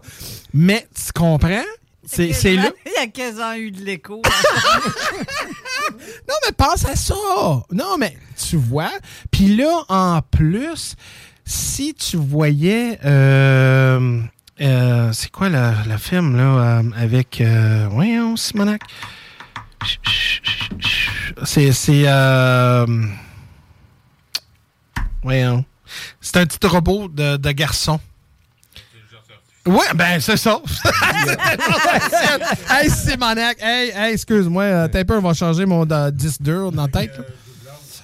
D: Mais tu comprends? C'est là?
E: Il y a 15 ans eu de l'écho.
D: non, mais pense à ça. Non, mais tu vois. Puis là, en plus, si tu voyais. Euh, euh, c'est quoi le, film, là, euh, avec. voyons, Simonac? C'est. C'est. voyons. C'est un petit robot de, de garçon. Ouais, ben c'est ça. hey, c'est maniaque. Hey, hey, excuse-moi. Euh, on va changer mon euh, disque dur dans la tête.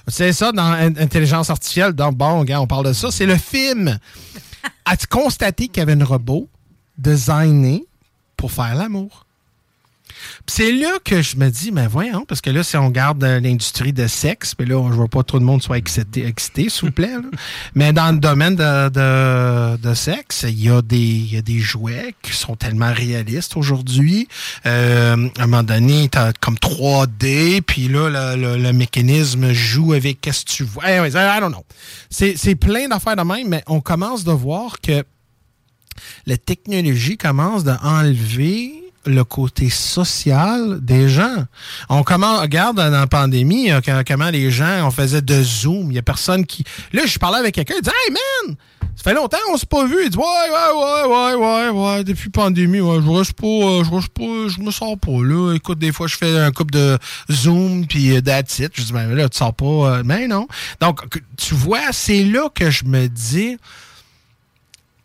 D: C'est ça, dans Intelligence artificielle. Donc, bon, on parle de ça. C'est le film. As-tu constaté qu'il y avait un robot designé pour faire l'amour? C'est là que je me dis, mais voyons, parce que là, si on garde euh, l'industrie de sexe, mais là, je veux pas trop de monde soit excité, excité s'il vous plaît. mais dans le domaine de, de, sexe, il y, a des, y a des jouets qui sont tellement réalistes aujourd'hui. Euh, à un moment donné, t'as comme 3D, puis là, le, le, mécanisme joue avec qu'est-ce que tu vois? I don't know. C'est plein d'affaires de même, mais on commence de voir que la technologie commence à enlever le côté social des gens. On commence, regarde dans la pandémie, euh, comment les gens, on faisait de Zoom. Il y a personne qui. Là, je parlais avec quelqu'un, il dit Hey man, ça fait longtemps qu'on s'est pas vu. Il dit Ouais, ouais, ouais, ouais, ouais, ouais, depuis pandémie, ouais, je reste pas, euh, je reste pas, je me sors pas là. Écoute, des fois, je fais un couple de Zoom, puis euh, it. Je dis Ben là, tu sors pas. mais non. Donc, tu vois, c'est là que je me dis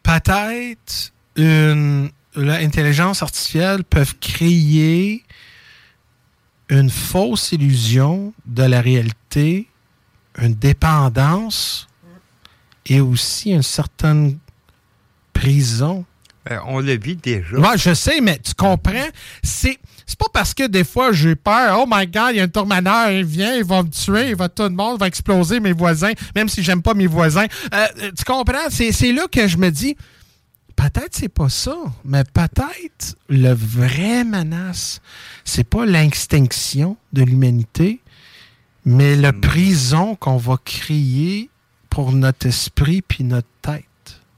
D: peut-être une l'intelligence artificielle peuvent créer une fausse illusion de la réalité, une dépendance et aussi une certaine prison.
C: Ben, on le vit déjà.
D: Moi, je sais, mais tu comprends? C'est. C'est pas parce que des fois j'ai peur, oh my god, il y a un tourmeneur, il vient, il va me tuer, il va tout le monde va exploser mes voisins, même si j'aime pas mes voisins. Euh, tu comprends? C'est là que je me dis, peut-être c'est pas ça, mais peut-être le vrai menace, c'est pas l'extinction de l'humanité, mais la hmm. prison qu'on va créer pour notre esprit puis notre tête.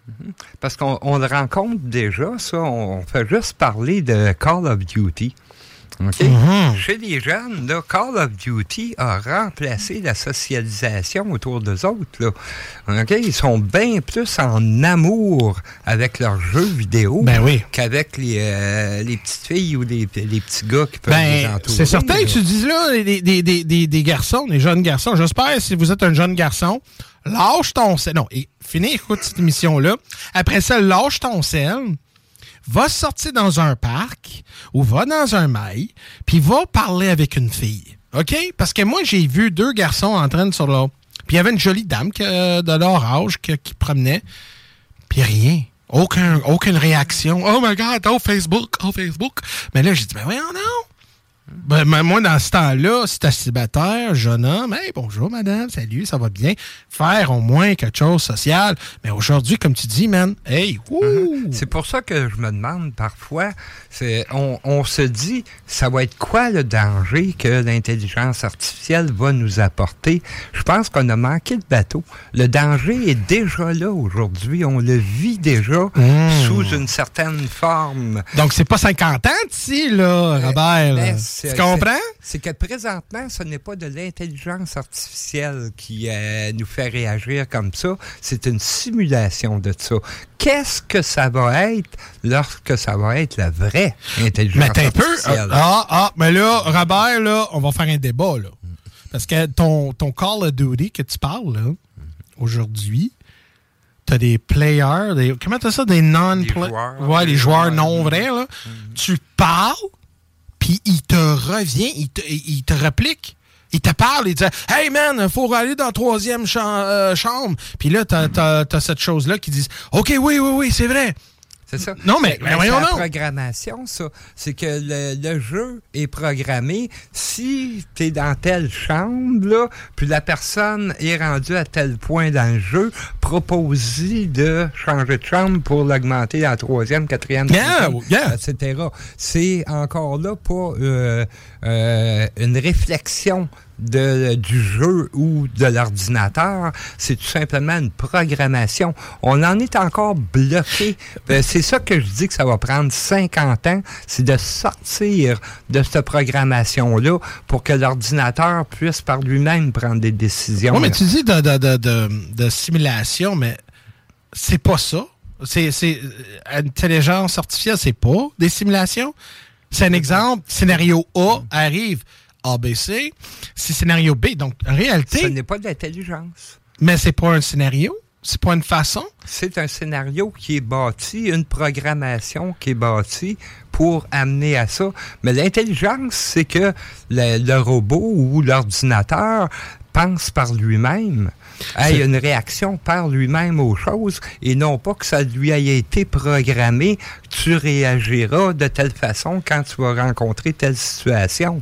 C: Mhm. Parce qu'on le rencontre déjà, ça. On fait juste parler de Call of Duty. Mhm. Chez les jeunes, Call of Duty a remplacé la socialisation autour d'eux autres. Ils sont bien plus en amour avec leurs jeux vidéo
D: ben
C: qu'avec euh, les, petites filles ou les, petits gars qui peuvent ben, les entourer.
D: C'est certain que tu dis là, des, garçons, des jeunes garçons. J'espère, si vous êtes un jeune garçon, lâche ton sel. Non, et finis, écoute cette émission-là. Après ça, lâche ton sel va sortir dans un parc ou va dans un mail, puis va parler avec une fille. OK? Parce que moi, j'ai vu deux garçons en train de sur l'eau. Puis il y avait une jolie dame de leur âge qui, promenait. Puis rien. Aucun, aucune réaction. Oh my God, oh Facebook, oh Facebook. Mais là, j'ai dit, ben oui, non. Ben, moi, dans ce temps-là, si t'es célibataire, jeune homme, hey, bonjour madame, salut, ça va bien? Faire au moins quelque chose de social. Mais aujourd'hui, comme tu dis, man, hey,
C: uh-huh. C'est pour ça que je me demande parfois, on, on, se dit, ça va être quoi le danger que l'intelligence artificielle va nous apporter? Je pense qu'on a manqué de bateau. Le danger est déjà là aujourd'hui. On le vit déjà hmm. sous une certaine forme.
D: Donc, c'est pas 50 ans, ici, là, Robert. Tu comprends?
C: C'est que présentement, ce n'est pas de l'intelligence artificielle qui euh, nous fait réagir comme ça. C'est une simulation de ça. Qu'est-ce que ça va être lorsque ça va être la vraie intelligence
D: mais
C: artificielle?
D: Peu, ah, ah, mais là, Robert, là, on va faire un débat, là. Parce que ton, ton Call of Duty que tu parles, là, aujourd'hui, t'as des players, des, comment t'as ça, des non-players? Ouais, les joueurs non vrais, là. Mm-hmm. Tu parles, il te revient, il te, il te réplique. Il te parle, il te dit Hey man, faut aller dans la troisième euh, chambre. Puis là, t'as as, cette chose-là qui dit OK, oui, oui, oui, c'est vrai.
C: C'est ça.
D: Non, mais, mais, voyons
C: la programmation, ça. C'est que le, jeu est programmé. Si tu es dans telle chambre, là, puis la personne est rendue à tel point dans le jeu, propose de changer de chambre pour l'augmenter à la troisième, quatrième, etc. C'est encore là pas euh, euh, une réflexion de, du jeu ou de l'ordinateur, c'est tout simplement une programmation. On en est encore bloqué. Euh, c'est ça que je dis que ça va prendre 50 ans, c'est de sortir de cette programmation-là pour que l'ordinateur puisse par lui-même prendre des décisions.
D: Oui, mais tu dis de, de, simulation, mais c'est pas ça. C'est, c'est euh, intelligence artificielle, c'est pas des simulations. C'est un exemple. Scénario A arrive. ABC, c'est scénario B. Donc, en réalité.
C: Ce n'est pas de l'intelligence.
D: Mais c'est pas un scénario. C'est pas une façon.
C: C'est un scénario qui est bâti, une programmation qui est bâtie pour amener à ça. Mais l'intelligence, c'est que le robot ou l'ordinateur pense par lui-même ait une réaction par lui-même aux choses et non pas que ça lui ait été programmé, tu réagiras de telle façon quand tu vas rencontrer telle situation.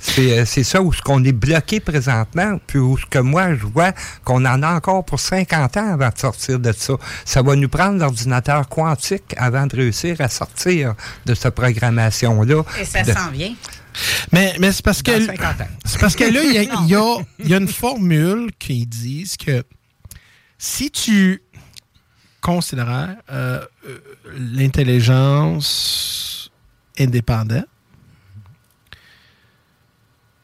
C: C'est, euh, ça où ce qu'on est bloqué présentement, puis où ce que moi je vois qu'on en a encore pour 50 ans avant de sortir de ça. Ça va nous prendre l'ordinateur quantique avant de réussir à sortir de cette programmation-là.
E: Et ça s'en vient.
D: Mais, mais c'est parce que. C'est parce que là, il y a, y, a, une formule qui dit que si tu considères euh, l'intelligence indépendante,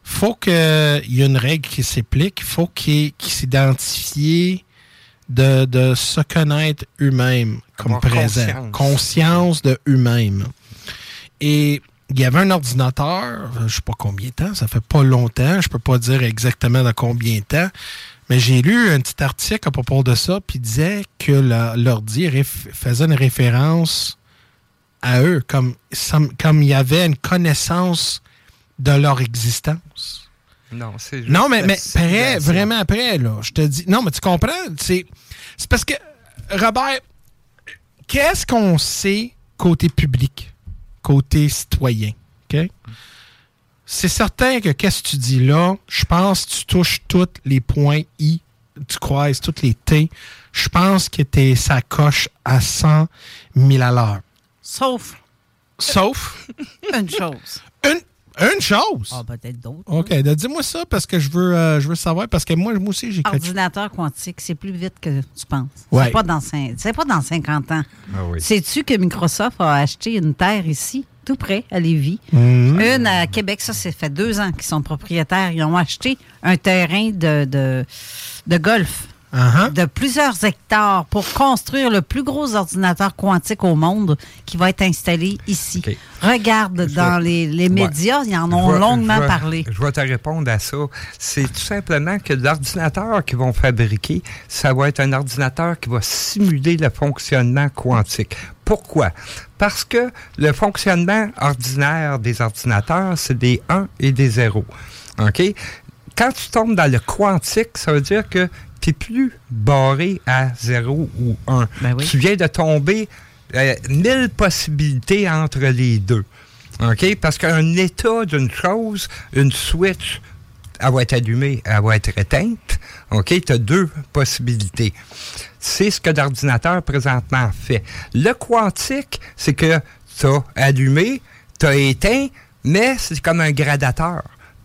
D: faut qu'il y ait une règle qui s'applique, faut qu'il s'identifie de, de se connaître eux-mêmes comme présent. Conscience. conscience de eux-mêmes. Et il y avait un ordinateur, je sais pas combien de temps, ça fait pas longtemps, je peux pas dire exactement dans combien de temps, mais j'ai lu un petit article à propos de ça, puis disait que l'ordi faisait une référence à eux, comme, comme il y avait une connaissance de leur existence.
C: Non, c'est
D: Non, mais, mais après, vraiment après, là, je te dis. Non, mais tu comprends? C'est parce que, Robert, qu'est-ce qu'on sait côté public? Côté citoyen. OK? C'est certain que qu'est-ce que tu dis là, je pense que tu touches tous les points I, tu croises tous les T. Je pense que t'es ça coche à 100 000 à l'heure.
E: Sauf.
D: Sauf.
E: Une chose.
D: Une, une chose?
E: Ah, peut-être d'autres.
D: OK. Dis-moi ça parce que je veux, euh, je veux savoir. Parce que moi, moi aussi, j'ai
E: Ordinateur quantique, c'est plus vite que tu penses. C'est pas, dans pas dans 50 ans. Ah Sais-tu que Microsoft a acheté une terre ici, tout près, à Lévis? Mhm. Une à Québec, ça, c'est fait deux ans qu'ils sont propriétaires. Ils ont acheté un terrain de, de, de golf Uh-huh. de plusieurs hectares pour construire le plus gros ordinateur quantique au monde qui va être installé ici. Regarde dans les, médias, ils en ont longuement parlé.
C: Je vais te répondre à ça. C'est tout simplement que l'ordinateur qu'ils vont fabriquer, ça va être un ordinateur qui va simuler le fonctionnement quantique. Pourquoi? Parce que le fonctionnement ordinaire des ordinateurs, c'est des 1 et des 0. OK? Quand tu tombes dans le quantique, ça veut dire que plus barré à 0 ou 1. Ben tu viens de tomber euh, mille possibilités entre les deux. OK? Parce qu'un état d'une chose, une switch, elle va être allumée, elle va être éteinte. OK? Tu as deux possibilités. C'est ce que l'ordinateur présentement fait. Le quantique, c'est que tu as allumé, tu as éteint, mais c'est comme un gradateur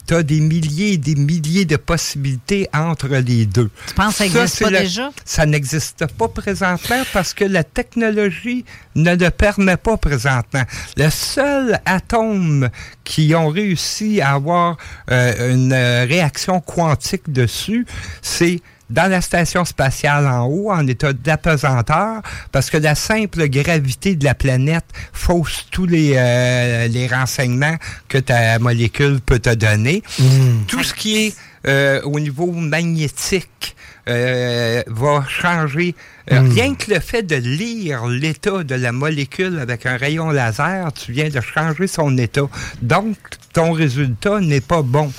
C: tu as des milliers et des milliers de possibilités entre les deux.
E: Tu penses que ça n'existe pas déjà?
C: Ça n'existe pas présentement parce que la technologie ne le permet pas présentement. Le seul atome qui ont réussi à avoir euh, une réaction quantique dessus, c'est dans la station spatiale en haut, en état d'apesanteur, parce que la simple gravité de la planète fausse tous les, euh, les renseignements que ta molécule peut te donner. Hmm. Tout ce qui est euh, au niveau magnétique euh, va changer. Hmm. Rien que le fait de lire l'état de la molécule avec un rayon laser, tu viens de changer son état. Donc, ton résultat n'est pas bon.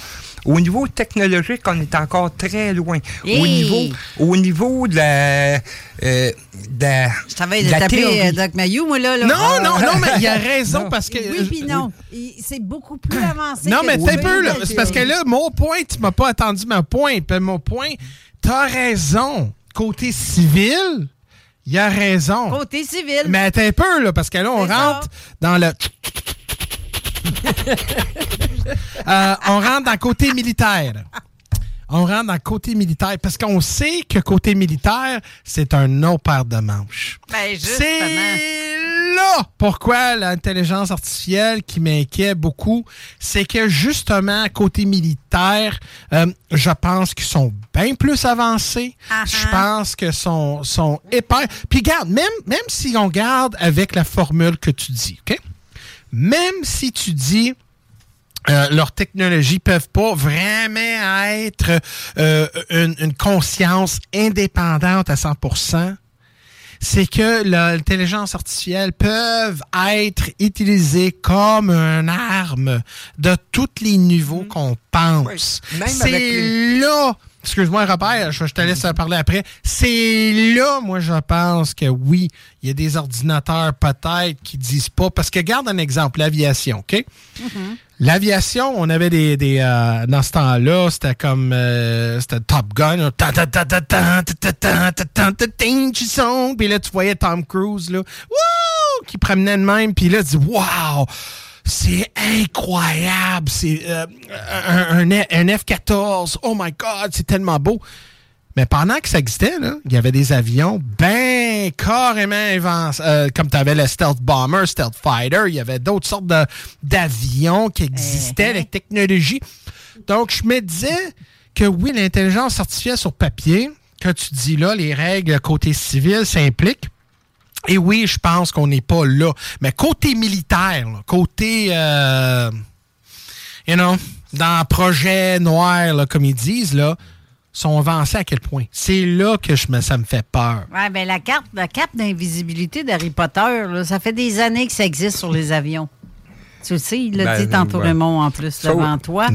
C: Au niveau technologique, on est encore très loin. Au, niveau, au niveau de la. Euh, de,
E: je travaille de, taper euh, Doc Mayou, moi, là.
D: Non, non, non, mais il a raison parce que.
E: Oui, puis non. C'est beaucoup plus avancé.
D: Non, mais t'es peu, là. C'est parce que là, mon point, tu m'as pas attendu mon point. Puis mon point, t'as raison. Côté civil, il a raison.
E: Côté civil.
D: Mais t'es peu, là, parce que là, on rentre dans le. Euh, on rentre dans le côté militaire. On rentre dans le côté militaire parce qu'on sait que côté militaire, c'est un autre paire de manches.
E: Ben,
D: c'est là pourquoi l'intelligence artificielle qui m'inquiète beaucoup, c'est que justement, côté militaire, euh, je pense qu'ils sont bien plus avancés.
E: Ah,
D: je pense que sont, sont hyper... Puis garde, même, même si on garde avec la formule que tu dis, OK? Même si tu dis euh, leurs technologies peuvent pas vraiment être euh, une, conscience indépendante à 100%. C'est que l'intelligence artificielle peuvent être utilisées comme une arme de tous les niveaux qu'on pense. C'est là Excuse-moi, Robert, je, te laisse parler après. C'est là, moi, je pense que oui, il y a des ordinateurs peut-être qui disent pas. Parce que garde un exemple, l'aviation, OK? L'aviation, on avait des. des euh, dans ce temps-là, c'était comme. euh, c'était Top Gun. Puis là, tu voyais Tom Cruise, là. Wouh! Qui promenait de même. Puis là, tu dis, wow! C'est incroyable. C'est euh, un, F-14. Oh my God, c'est tellement beau. Mais pendant que ça existait, il y avait des avions bien carrément euh, comme tu avais le Stealth Bomber, Stealth Fighter, il y avait d'autres sortes d'avions qui existaient uh-huh. avec technologie. Donc, je me disais que oui, l'intelligence artificielle sur papier, que tu dis là, les règles côté civil s'impliquent. Et oui, je pense qu'on n'est pas là. Mais côté militaire, côté, euh, you know, dans projet noir, comme ils disent, là, sont avancés à quel point? C'est là que je ça me fait peur.
E: Oui, bien la carte, la carte d'invisibilité d'Harry Potter, ça fait des années que ça existe sur les avions. Tu le sais, il l'a dit tantôt Raymond en plus devant toi.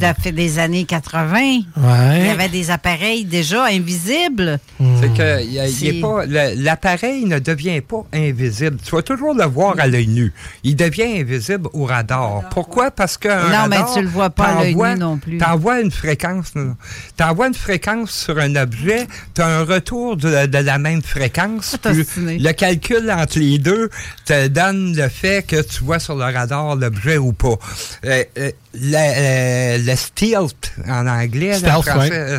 E: Ça fait des années 80. Il y avait des appareils déjà invisibles.
C: C'est que l'appareil ne devient pas invisible. Tu vas toujours le voir à l'œil nu. Il devient invisible au radar. Pourquoi? Parce que
E: Non, mais tu le vois pas à l'œil nu non plus.
C: Tu envoies une fréquence. Tu envoies une fréquence sur un objet, tu as un retour de, la même fréquence. le calcul entre les deux te donne le fait que tu vois sur le radar l'objet ou pas. Euh, euh, le, le, stealth, en anglais,
D: stealth,
C: français,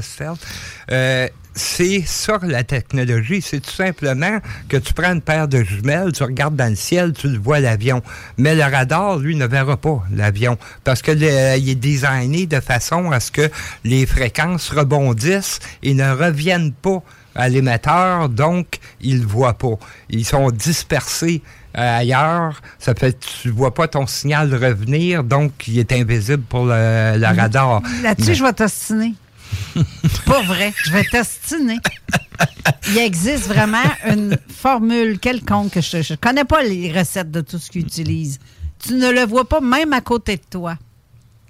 C: euh, c'est ça la technologie. C'est tout simplement que tu prends une paire de jumelles, tu regardes dans le ciel, tu vois l'avion. Mais le radar, lui, ne verra pas l'avion parce que il est designé de façon à ce que les fréquences rebondissent et ne reviennent pas à l'émetteur, donc ils ne voient pas. Ils sont dispersés euh, ailleurs, ça fait tu vois pas ton signal revenir, donc il est invisible pour le, radar.
E: Là-dessus, je vais t'ostiner. pas vrai, je vais t'ostiner. Il existe vraiment une formule quelconque. Je ne connais pas les recettes de tout ce qu'ils utilisent. Tu ne le vois pas même à côté de toi.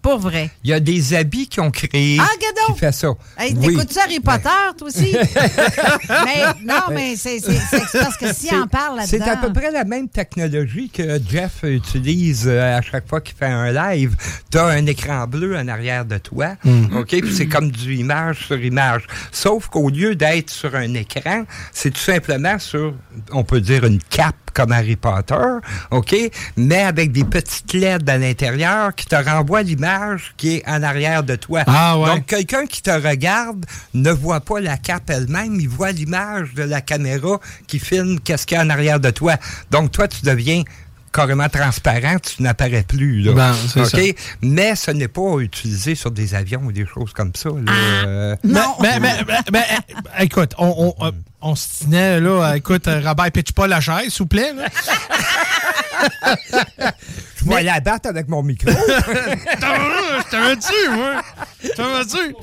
E: Pour vrai.
C: Il y a des habits qui ont créé
E: ah,
C: qui fait ça.
E: Hey, T'écoutes-tu Harry Potter, toi aussi? mais, non, mais c'est parce que si on parle là-dedans...
C: C'est à peu près la même technologie que Jeff utilise euh, à chaque fois qu'il fait un live. Tu as un écran bleu en arrière de toi, mm. OK? Puis c'est comme du image sur image. Sauf qu'au lieu d'être sur un écran, c'est tout simplement sur, on peut dire, une cape comme Harry Potter, OK? Mais avec des petites LED à l'intérieur qui te renvoient l'image qui est en arrière de toi.
D: Ah, ouais.
C: Donc, quelqu'un qui te regarde ne voit pas la cape elle-même, il voit l'image de la caméra qui filme qu'est-ce qu'il y a en arrière de toi. Donc, toi, tu deviens carrément transparent, tu n'apparais plus. Là.
D: Ben, ça.
C: Mais ce n'est pas utilisé sur des avions ou des choses comme ça. Là. Euh,
E: Non.
D: Mais, mais, mais, mais, eh, écoute, on, on, euh, on se tenait là. euh, Écoute, Robert, pitch pas la chaise, s'il vous plaît. là.
C: je vais aller à battre avec mon micro.
D: Je t'avais-tu, moi? Je t'avais-tu?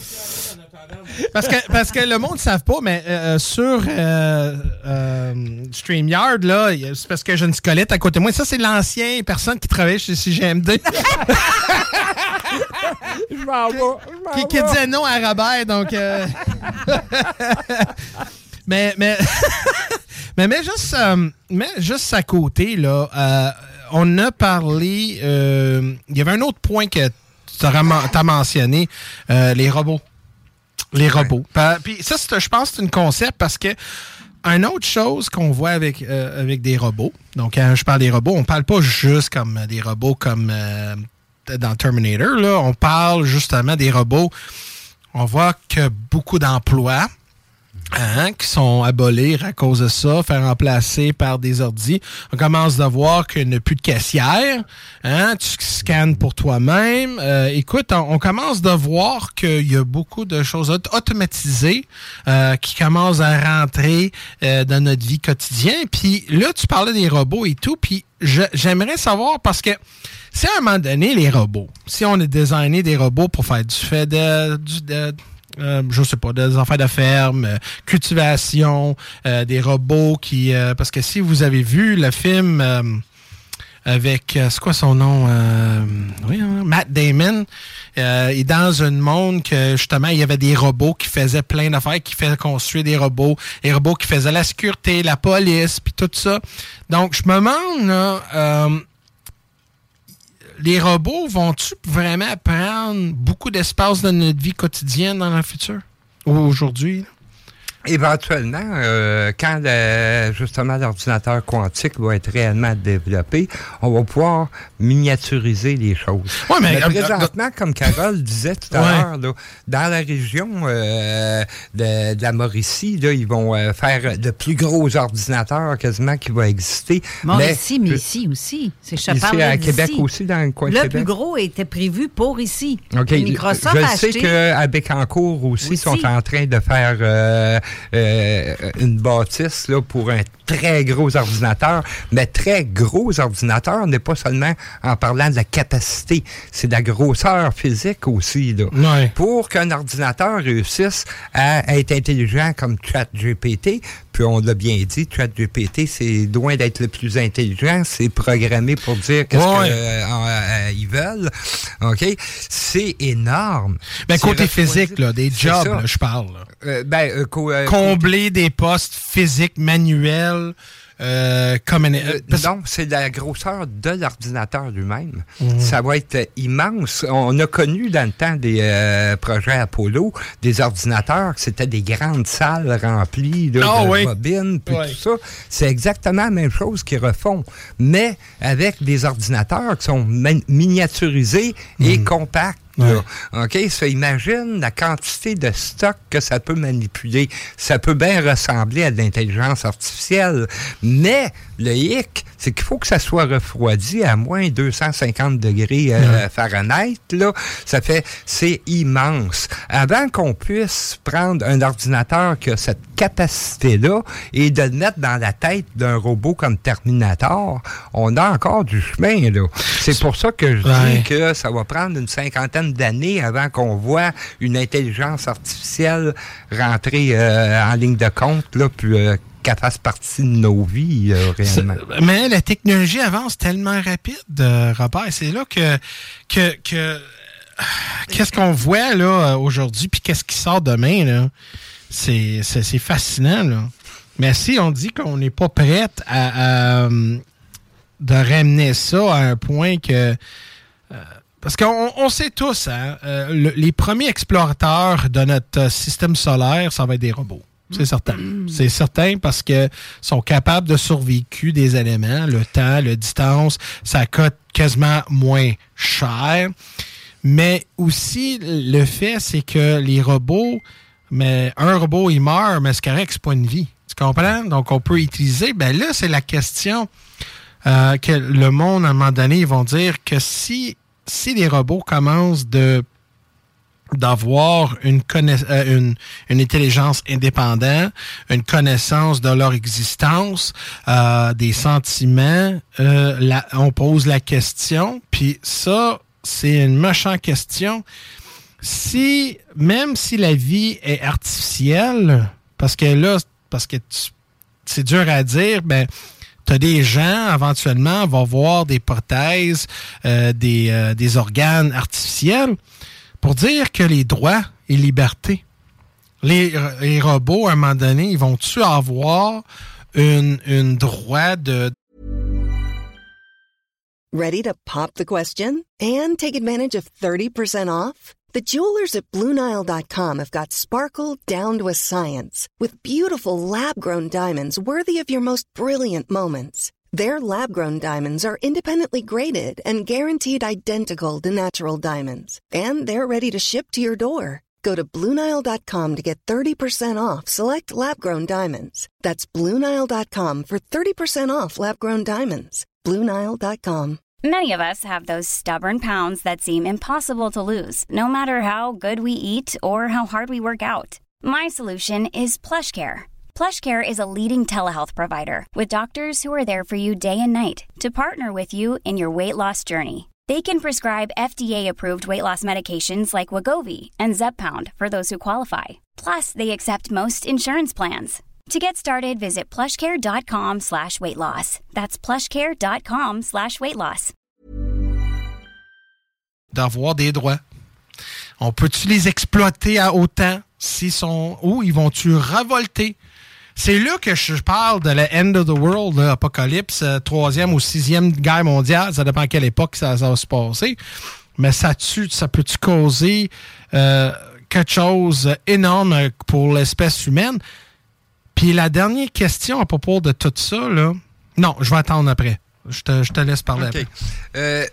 D: Parce que, parce que le monde ne savent pas, mais euh, sur euh, euh, StreamYard, là, c'est parce que j'ai une squelette à côté de moi. Ça, c'est l'ancien personne qui travaillait chez CGMD
C: je m'en vais.
D: qui, disait non à Robert. Donc, euh, mais, mais, mais, mais juste, euh, mais juste à côté, là, euh, on a parlé. euh, Il y avait un autre point que tu as, mentionné euh, les robots. Les robots. Puis ça, c'est- je pense c'est une concept parce que une autre chose qu'on voit avec, euh, avec des robots, donc quand je parle des robots, on parle pas juste comme des robots comme euh, dans Terminator, là, on parle justement des robots. On voit que beaucoup d'emplois hein, qui sont abolis à cause de ça, faire remplacer par des ordis. On commence à voir qu'il n'y a plus de caissière. Hein, tu scannes pour toi-même. Euh, écoute, on, commence de voir qu'il y a beaucoup de choses aut- automatisées euh, qui commencent à rentrer euh, dans notre vie quotidienne. Puis là, tu parlais des robots et tout. Puis j'aimerais savoir parce que si à un moment donné, les robots, si on a designé des robots pour faire du fait de, du, de euh, je sais pas, des affaires de ferme, euh, cultivation, euh, des robots qui... euh, parce que si vous avez vu le film euh, avec... euh, c'est quoi son nom? Oui, hein, Matt Damon. Il est dans un monde que, justement, il y avait des robots qui faisaient plein d'affaires, qui faisaient construire des robots, des robots qui faisaient la sécurité, la police, puis tout ça. Donc, je me demande, là... les robots vont-tu vraiment prendre beaucoup d'espace dans notre vie quotidienne dans le futur? Ou aujourd'hui?
C: Éventuellement, euh, quand le- justement l'ordinateur quantique va être réellement développé, on va pouvoir miniaturiser les choses.
D: Ouais, mais-
C: mais présentement, comme Carole disait tout à
D: Ouais.
C: l'heure, là, dans la région euh, de, de la Mauricie, là, ils vont euh, faire de plus gros ordinateurs quasiment qui vont exister.
E: Mauricie, mais
C: je-
E: ici aussi. C'est je
C: Ici, à. Québec aussi, dans le coin de
E: Le
C: Québec.
E: plus gros était prévu pour ici.
C: OK.
E: Microsoft
C: je
E: a
C: sais qu'à Bécancourt aussi,
E: Aussi.
C: sont en train de faire euh, euh, une bâtisse là, pour un très gros ordinateur. Mais très gros ordinateur n'est pas seulement en parlant de la capacité, c'est de la grosseur physique aussi. Là.
D: Ouais.
C: Pour qu'un ordinateur réussisse à être intelligent comme ChatGPT, puis on l'a bien dit, ChatGPT, c'est loin d'être le plus intelligent, c'est programmé pour dire qu'est-ce
D: Ouais.
C: qu'ils veulent. OK? C'est énorme.
D: Ben, côté
C: refroidi.
D: physique, là, des jobs, là, je parle. là.
C: Euh, ben, co-
D: Combler des postes physiques, manuels, euh, comme
C: Euh, non, c'est la grosseur de l'ordinateur lui-même.
D: Mhm.
C: Ça va être immense. On a connu dans le temps des euh, projets Apollo des ordinateurs c'était des grandes salles remplies là,
D: Ah
C: de
D: oui.
C: bobines, puis tout ça. C'est exactement la même chose qu'ils refont, mais avec des ordinateurs qui sont miniaturisés et compacts. OK? Ça, imagine la quantité de stock que ça peut manipuler. Ça peut bien ressembler à de l'intelligence artificielle. Mais le hic, c'est qu'il faut que ça soit refroidi à moins 250 degrés euh, Fahrenheit. Là. Ça fait, c'est immense. Avant qu'on puisse prendre un ordinateur qui a cette capacité-là et de le mettre dans la tête d'un robot comme Terminator, on a encore du chemin. là. C'est pour ça que je
D: Ouais.
C: dis que ça va prendre une cinquantaine d'années avant qu'on voit une intelligence artificielle rentrer euh, en ligne de compte, là, puis euh, qu'elle fasse partie de nos vies, euh, réellement.
D: C'est- Mais la technologie avance tellement rapide, euh, Robert. C'est là que, que, que qu'est-ce qu'on voit là euh, aujourd'hui, puis qu'est-ce qui sort demain là? C'est, c'est, fascinant. Mais si on dit qu'on n'est pas prête à, à, euh, de ramener ça à un point que euh, parce qu'on on sait tous, hein, euh, le- les premiers explorateurs de notre euh, système solaire, ça va être des robots. C'est certain. C'est certain parce que sont capables de survivre des éléments, le temps, la distance, ça coûte quasiment moins cher. Mais aussi, le fait, c'est que les robots, mais un robot, il meurt, mais c'est correct, c'est pas une vie. Tu comprends? Donc, on peut utiliser. Ben là, c'est la question euh, que le monde, à un moment donné, ils vont dire que si, si les robots commencent de d'avoir une, euh, une, une, intelligence indépendante, une connaissance de leur existence, euh, des sentiments, euh, on pose la question, puis ça, c'est une méchante question. Si, même si la vie est artificielle, parce que là, parce que c'est dur à dire, ben, tu as des gens, éventuellement, vont voir des prothèses, euh, des, euh, des organes artificiels, pour dire que les droits et libertés, les, les robots, à un moment donné, ils vont-tu avoir une, une droit de...
H: Ready to pop the question and take advantage of 30% off? The jewelers at BlueNile.com have got sparkle down to a science with beautiful lab-grown diamonds worthy of your most brilliant moments. Their lab-grown diamonds are independently graded and guaranteed identical to natural diamonds, and they're ready to ship to your door. Go to BlueNile.com to get 30% off select lab-grown diamonds. That's BlueNile.com for 30% off lab-grown diamonds. BlueNile.com.
A: Many of us have those stubborn pounds that seem impossible to lose, no matter how good we eat or how hard we work out. My solution is PlushCare. PlushCare is a leading telehealth provider with doctors who are there for you day and night to partner with you in your weight loss journey. They can prescribe FDA-approved weight loss medications like Wagovi and Zepbound for those who qualify. Plus, they accept most insurance plans. To get started, visit plushcare.com slash weight loss. That's plushcare.com slash weight loss.
D: D'avoir des droits. On peut-tu les exploiter à autant s'ils sont ou ils vont-tu révolter? C'est là que je parle de la end of the world, l'apocalypse, euh, troisième ou sixième guerre mondiale. Ça dépend à quelle époque ça, va se passer. Mais ça, tue, ça peut-tu causer euh, quelque chose d'énorme pour l'espèce humaine? Puis la dernière question à propos de tout ça, là. Non, je vais attendre après. Je te, laisse parler après.
C: Euh,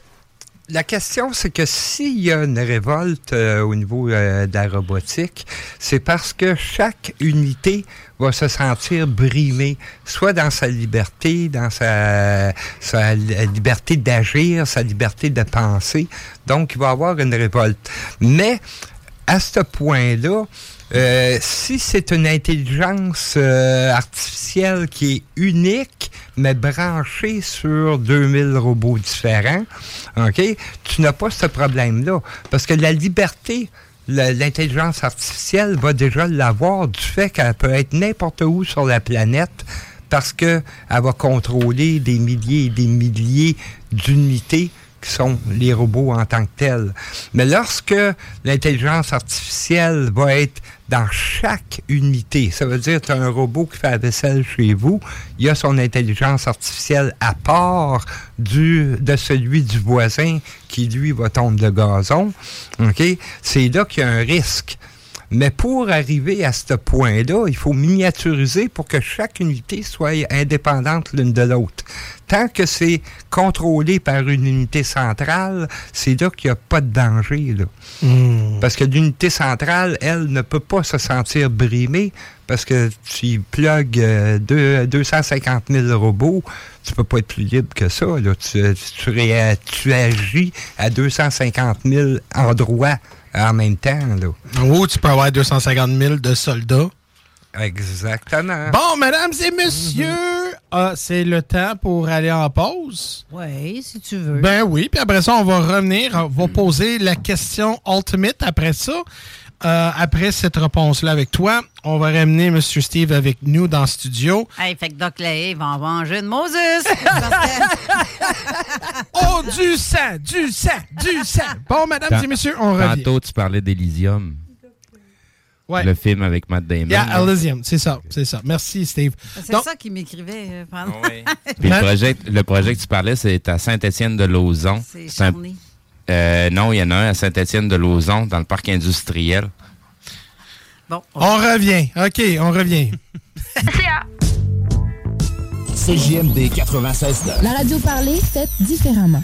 C: la question, c'est que s'il y a une révolte euh, au niveau euh, de la robotique, c'est parce que chaque unité va se sentir brimée, soit dans sa liberté, dans sa, sa liberté d'agir, sa liberté de penser. Donc, il va y avoir une révolte. Mais à ce point-là, euh, si c'est une intelligence euh, artificielle qui est unique, mais branchée sur 2000 robots différents, OK, tu n'as pas ce problème-là. Parce que la liberté, l'intelligence artificielle va déjà l'avoir du fait qu'elle peut être n'importe où sur la planète parce qu'elle va contrôler des milliers et des milliers d'unités qui sont les robots en tant que tels. Mais lorsque l'intelligence artificielle va être dans chaque unité. Ça veut dire que un robot qui fait la vaisselle chez vous, il a son intelligence artificielle à part du, de celui du voisin qui, lui, va tomber de gazon. OK? C'est là qu'il y a un risque. Mais pour arriver à ce point-là, il faut miniaturiser pour que chaque unité soit indépendante l'une de l'autre. Tant que c'est contrôlé par une unité centrale, c'est là qu'il n'y a pas de danger. Là. Hmm. Parce que l'unité centrale, elle, ne peut pas se sentir brimée parce que tu plugues euh, 250 000 robots, tu peux pas être plus libre que ça. Là. Tu, tu, tu agis à 250 000 endroits en même temps. Là.
D: Ou tu peux avoir 250 000 de soldats.
C: Exactement.
D: Bon, mesdames et messieurs, ah, c'est le temps pour aller en pause.
E: Oui, si tu veux.
D: Ben oui, puis après ça, on va revenir, on va poser la question ultimate après ça. Euh, après cette réponse-là avec toi, on va ramener M. Steve avec nous dans le studio.
E: Hey, fait que Doc Lay va en manger de Moses.
D: oh, du sang, du sang, du sang. Bon, mesdames et messieurs, on revient.
I: Tantôt, tu parlais d'Elysium. Ouais. Le film avec Matt Damon.
D: Yeah, Elysium, c'est ça, c'est ça. Merci, Steve.
E: C'est ça qui m'écrivait euh, pendant. Oui.
I: Puis le projet, le projet que tu parlais, c'est à Saint-Étienne-de-Lauzon.
E: C'est un...
I: Euh, non, il y en a un à Saint-Étienne-de-Lauzon, dans le parc industriel.
D: Bon. On, revient. OK, on revient.
J: CJMD 96
B: La radio parlée, faite différemment.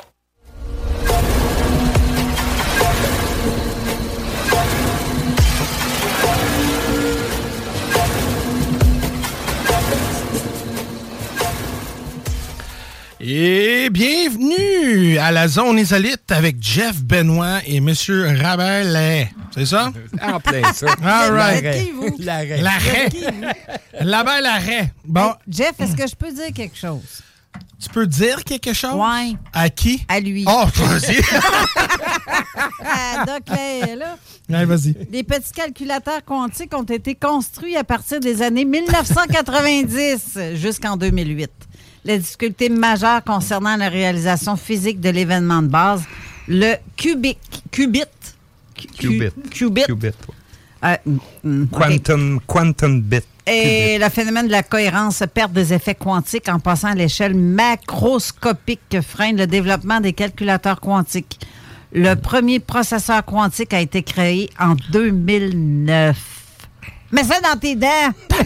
D: Et bienvenue à la zone insolite avec Jeff Benoît et Monsieur Rabelais. C'est ça?
C: En plein ça.
D: All right.
C: L'arrêt.
D: L'arrêt. Là-bas, l'arrêt. Bon.
E: Jeff, est-ce que je peux dire quelque chose?
D: Tu peux dire quelque chose?
E: Ouais.
D: À qui?
E: À lui.
D: Oh, vas-y.
E: Ah, Doc, là, là.
D: Ouais, vas-y.
E: Les petits calculateurs quantiques ont été construits à partir des années 1990 jusqu'en 2008. Les difficultés majeures concernant la réalisation physique de l'événement de base, le cubic, qubit.
C: Qubit.
E: Qubit.
C: Qubit.
E: Euh, mm.
C: Quantum, quantum bit.
E: Et le phénomène de la cohérence perd des effets quantiques en passant à l'échelle macroscopique que freine le développement des calculateurs quantiques. Le premier processeur quantique a été créé en 2009. Mets ça dans tes dents!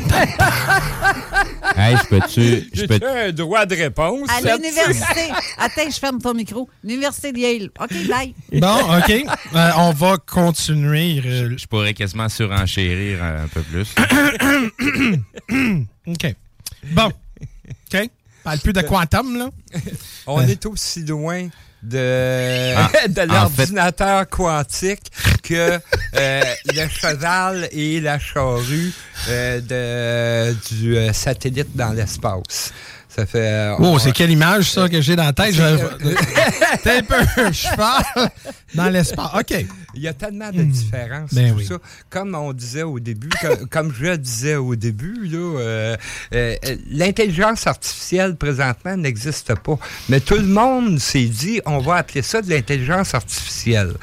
I: Hey, je peux-tu. Je peux.
C: Un droit de réponse.
E: À l'université. Attends, je ferme ton micro. L'université de Yale. OK, bye.
D: Bon, OK. Euh, on va continuer. euh,
I: Je pourrais quasiment surenchérir un peu plus.
D: OK. Bon. OK. Parle plus de quantum, là.
C: On
D: Euh.
C: est aussi loin de,
I: Ah,
C: de
I: en
C: l'ordinateur quantique que euh, le cheval et la charrue euh, de, du euh, satellite dans l'espace. Ça fait. euh,
D: Oh, c'est quelle image, ça, que j'ai dans la tête? T'es un peu cheval dans l'espace. OK.
C: Il y a tellement de différences.
D: Ben
C: tout
D: oui.
C: ça. Comme on disait au début, co- comme je disais au début, euh, euh, l'intelligence artificielle présentement n'existe pas. Mais tout le monde s'est dit, on va appeler ça de l'intelligence artificielle.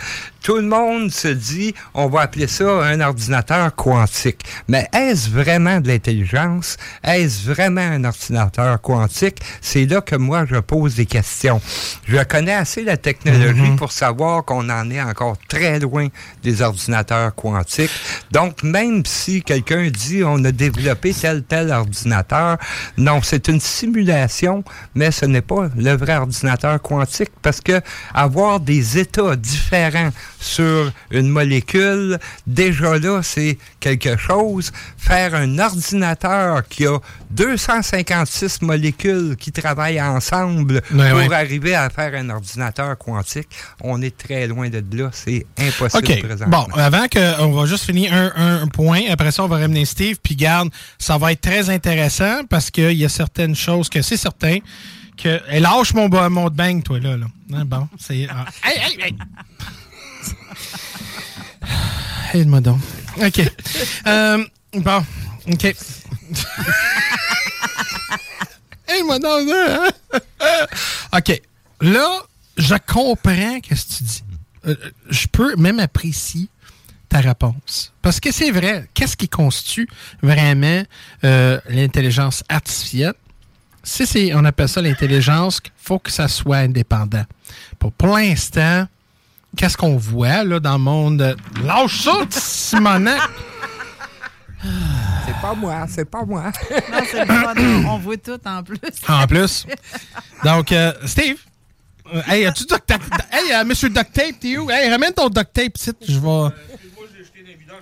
C: Tout le monde se dit, on va appeler ça un ordinateur quantique. Mais est-ce vraiment de l'intelligence? Est-ce vraiment un ordinateur quantique? C'est là que moi, je pose des questions. Je connais assez la technologie pour savoir qu'on en est encore très loin des ordinateurs quantiques. Donc, même si quelqu'un dit on a développé tel tel ordinateur, non, c'est une simulation, mais ce n'est pas le vrai ordinateur quantique parce que avoir des états différents sur une molécule, déjà là, c'est quelque chose. Faire un ordinateur qui a 256 molécules qui travaillent ensemble pour arriver à faire un ordinateur quantique, on est très loin de là. C'est impossible
D: OK.
C: présentement.
D: Bon, avant que on va juste finir un, un point. Après ça, on va ramener Steve. Puis garde, ça va être très intéressant parce qu'il y a certaines choses que c'est certain que. Et lâche mon, mon bang, toi, là. là. Hein, bon, c'est. ah. Hey, hey, hey! Aide-moi donc. OK. Euh, bon, OK. Aide-moi donc. hein? OK. Là, je comprends ce que tu dis. Euh, je peux même apprécier ta réponse. Parce que c'est vrai, qu'est-ce qui constitue vraiment euh, l'intelligence artificielle? Si on appelle ça l'intelligence, il faut que ça soit indépendant. Pour l'instant, qu'est-ce qu'on voit là, dans le monde? Lâche ça, Simonac!
C: C'est pas moi, c'est pas moi.
E: Non, c'est fun. On voit tout en plus.
D: En plus. Donc, euh, Steve, euh, hey, as-tu duct tape? Hey, euh, monsieur duct tape, t'es où? Hey, ramène ton duct tape je vais.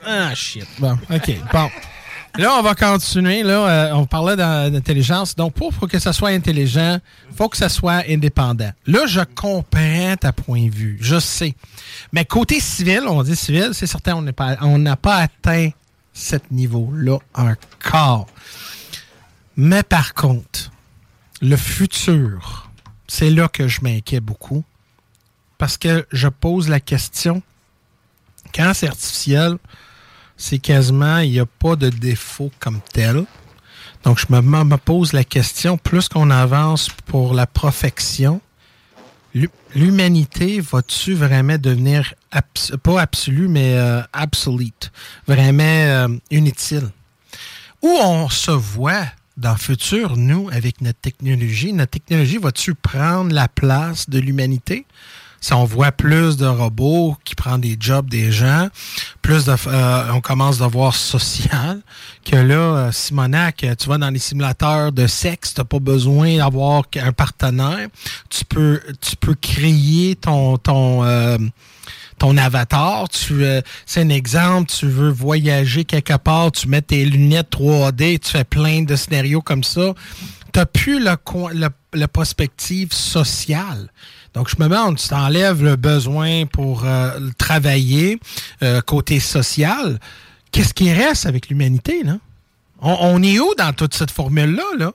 D: Ah, shit. Bon, OK. Bon. Là, on va continuer. Euh, on parlait d'in- d'intelligence. Donc, pour, que ça soit intelligent, faut que ça soit indépendant. Là, je comprends ta point de vue. Je sais. Mais côté civil, on dit civil, c'est certain, on n'est pas- on n'a pas atteint ce niveau-là encore. Mais par contre, le futur, c'est là que je m'inquiète beaucoup. Parce que je pose la question, quand c'est artificiel, c'est quasiment, il n'y a pas de défaut comme tel. Donc, je me, pose la question, plus qu'on avance pour la perfection, l'humanité va-tu vraiment devenir, pas absolue, mais euh, obsolete, vraiment euh, inutile? Où on se voit dans le futur, nous, avec notre technologie, notre technologie va-tu prendre la place de l'humanité? Si on voit plus de robots qui prennent des jobs des gens, plus de, euh, on commence à voir social, que là, euh, Simonac, tu vas dans les simulateurs de sexe, tu n'as pas besoin d'avoir un partenaire. Tu peux, tu peux créer ton, ton, euh, ton avatar. Tu, c'est un exemple, tu veux voyager quelque part, tu mets tes lunettes 3D, tu fais plein de scénarios comme ça. Tu n'as plus le, le, perspective sociale. Donc, je me demande, tu t'enlèves le besoin pour euh, travailler euh, côté social. Qu'est-ce qui reste avec l'humanité, là? On, on, est où dans toute cette formule-là, là?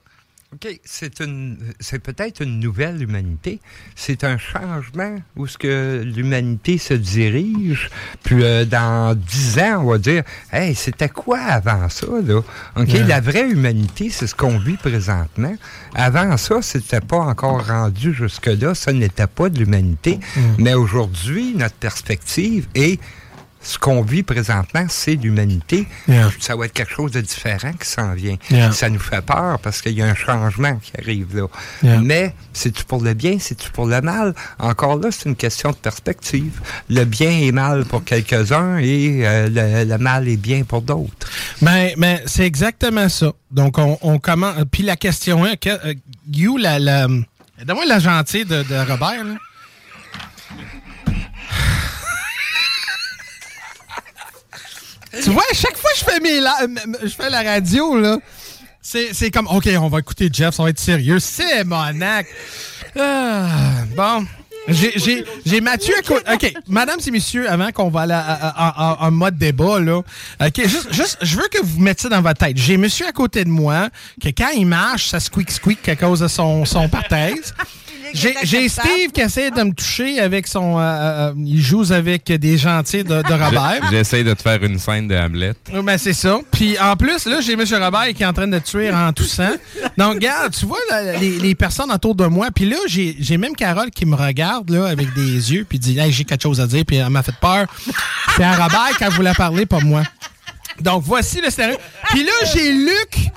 C: OK, c'est une c'est peut-être une nouvelle humanité. C'est un changement où ce que l'humanité se dirige. Puis euh, dans dix ans, on va dire Hey, c'était quoi avant ça, là? OK, la vraie humanité, c'est ce qu'on vit présentement. Avant ça, c'était pas encore rendu jusque-là. Ça n'était pas de l'humanité. Mm. Mais aujourd'hui, notre perspective est ce qu'on vit présentement, c'est l'humanité. Ça va être quelque chose de différent qui s'en vient. Ça nous fait peur parce qu'il y a un changement qui arrive là. Mais c'est-tu pour le bien, c'est-tu pour le mal? Encore là, c'est une question de perspective. Le bien est mal pour quelques-uns et euh, le, mal est bien pour d'autres.
D: Mais, ben, mais ben, c'est exactement ça. Donc, on, on commence. Puis la question est, que, euh, la, la, donne-moi la gentille de, de Robert, là. Tu vois, à chaque fois que je fais, mes je fais la radio, là, c'est comme, OK, on va écouter Jeff, ça va être sérieux. C'est monac. Ah, bon. J'ai Mathieu à OK, madame et messieurs, avant qu'on va aller en mode débat, là, OK, juste, juste, je veux que vous mettiez dans votre tête. J'ai monsieur à côté de moi, que quand il marche, ça squeak squeak à cause de son, son parthèse. J'ai Steve qui essaie de me toucher avec son. Euh, euh, il joue avec des gentils de, de Robert.
I: J'essaie de te faire une scène de Hamlet.
D: Oui, ben c'est ça. Puis en plus, là, j'ai M. Robert qui est en train de tuer en toussant. Donc, regarde, tu vois les, les, personnes autour de moi. Puis là, j'ai même Carole qui me regarde là, avec des yeux, puis dit hey, j'ai quelque chose à dire, puis elle m'a fait peur. C'est à Robert qu'elle voulait parler, pas moi. Donc, voici le scénario. Puis là, j'ai Luc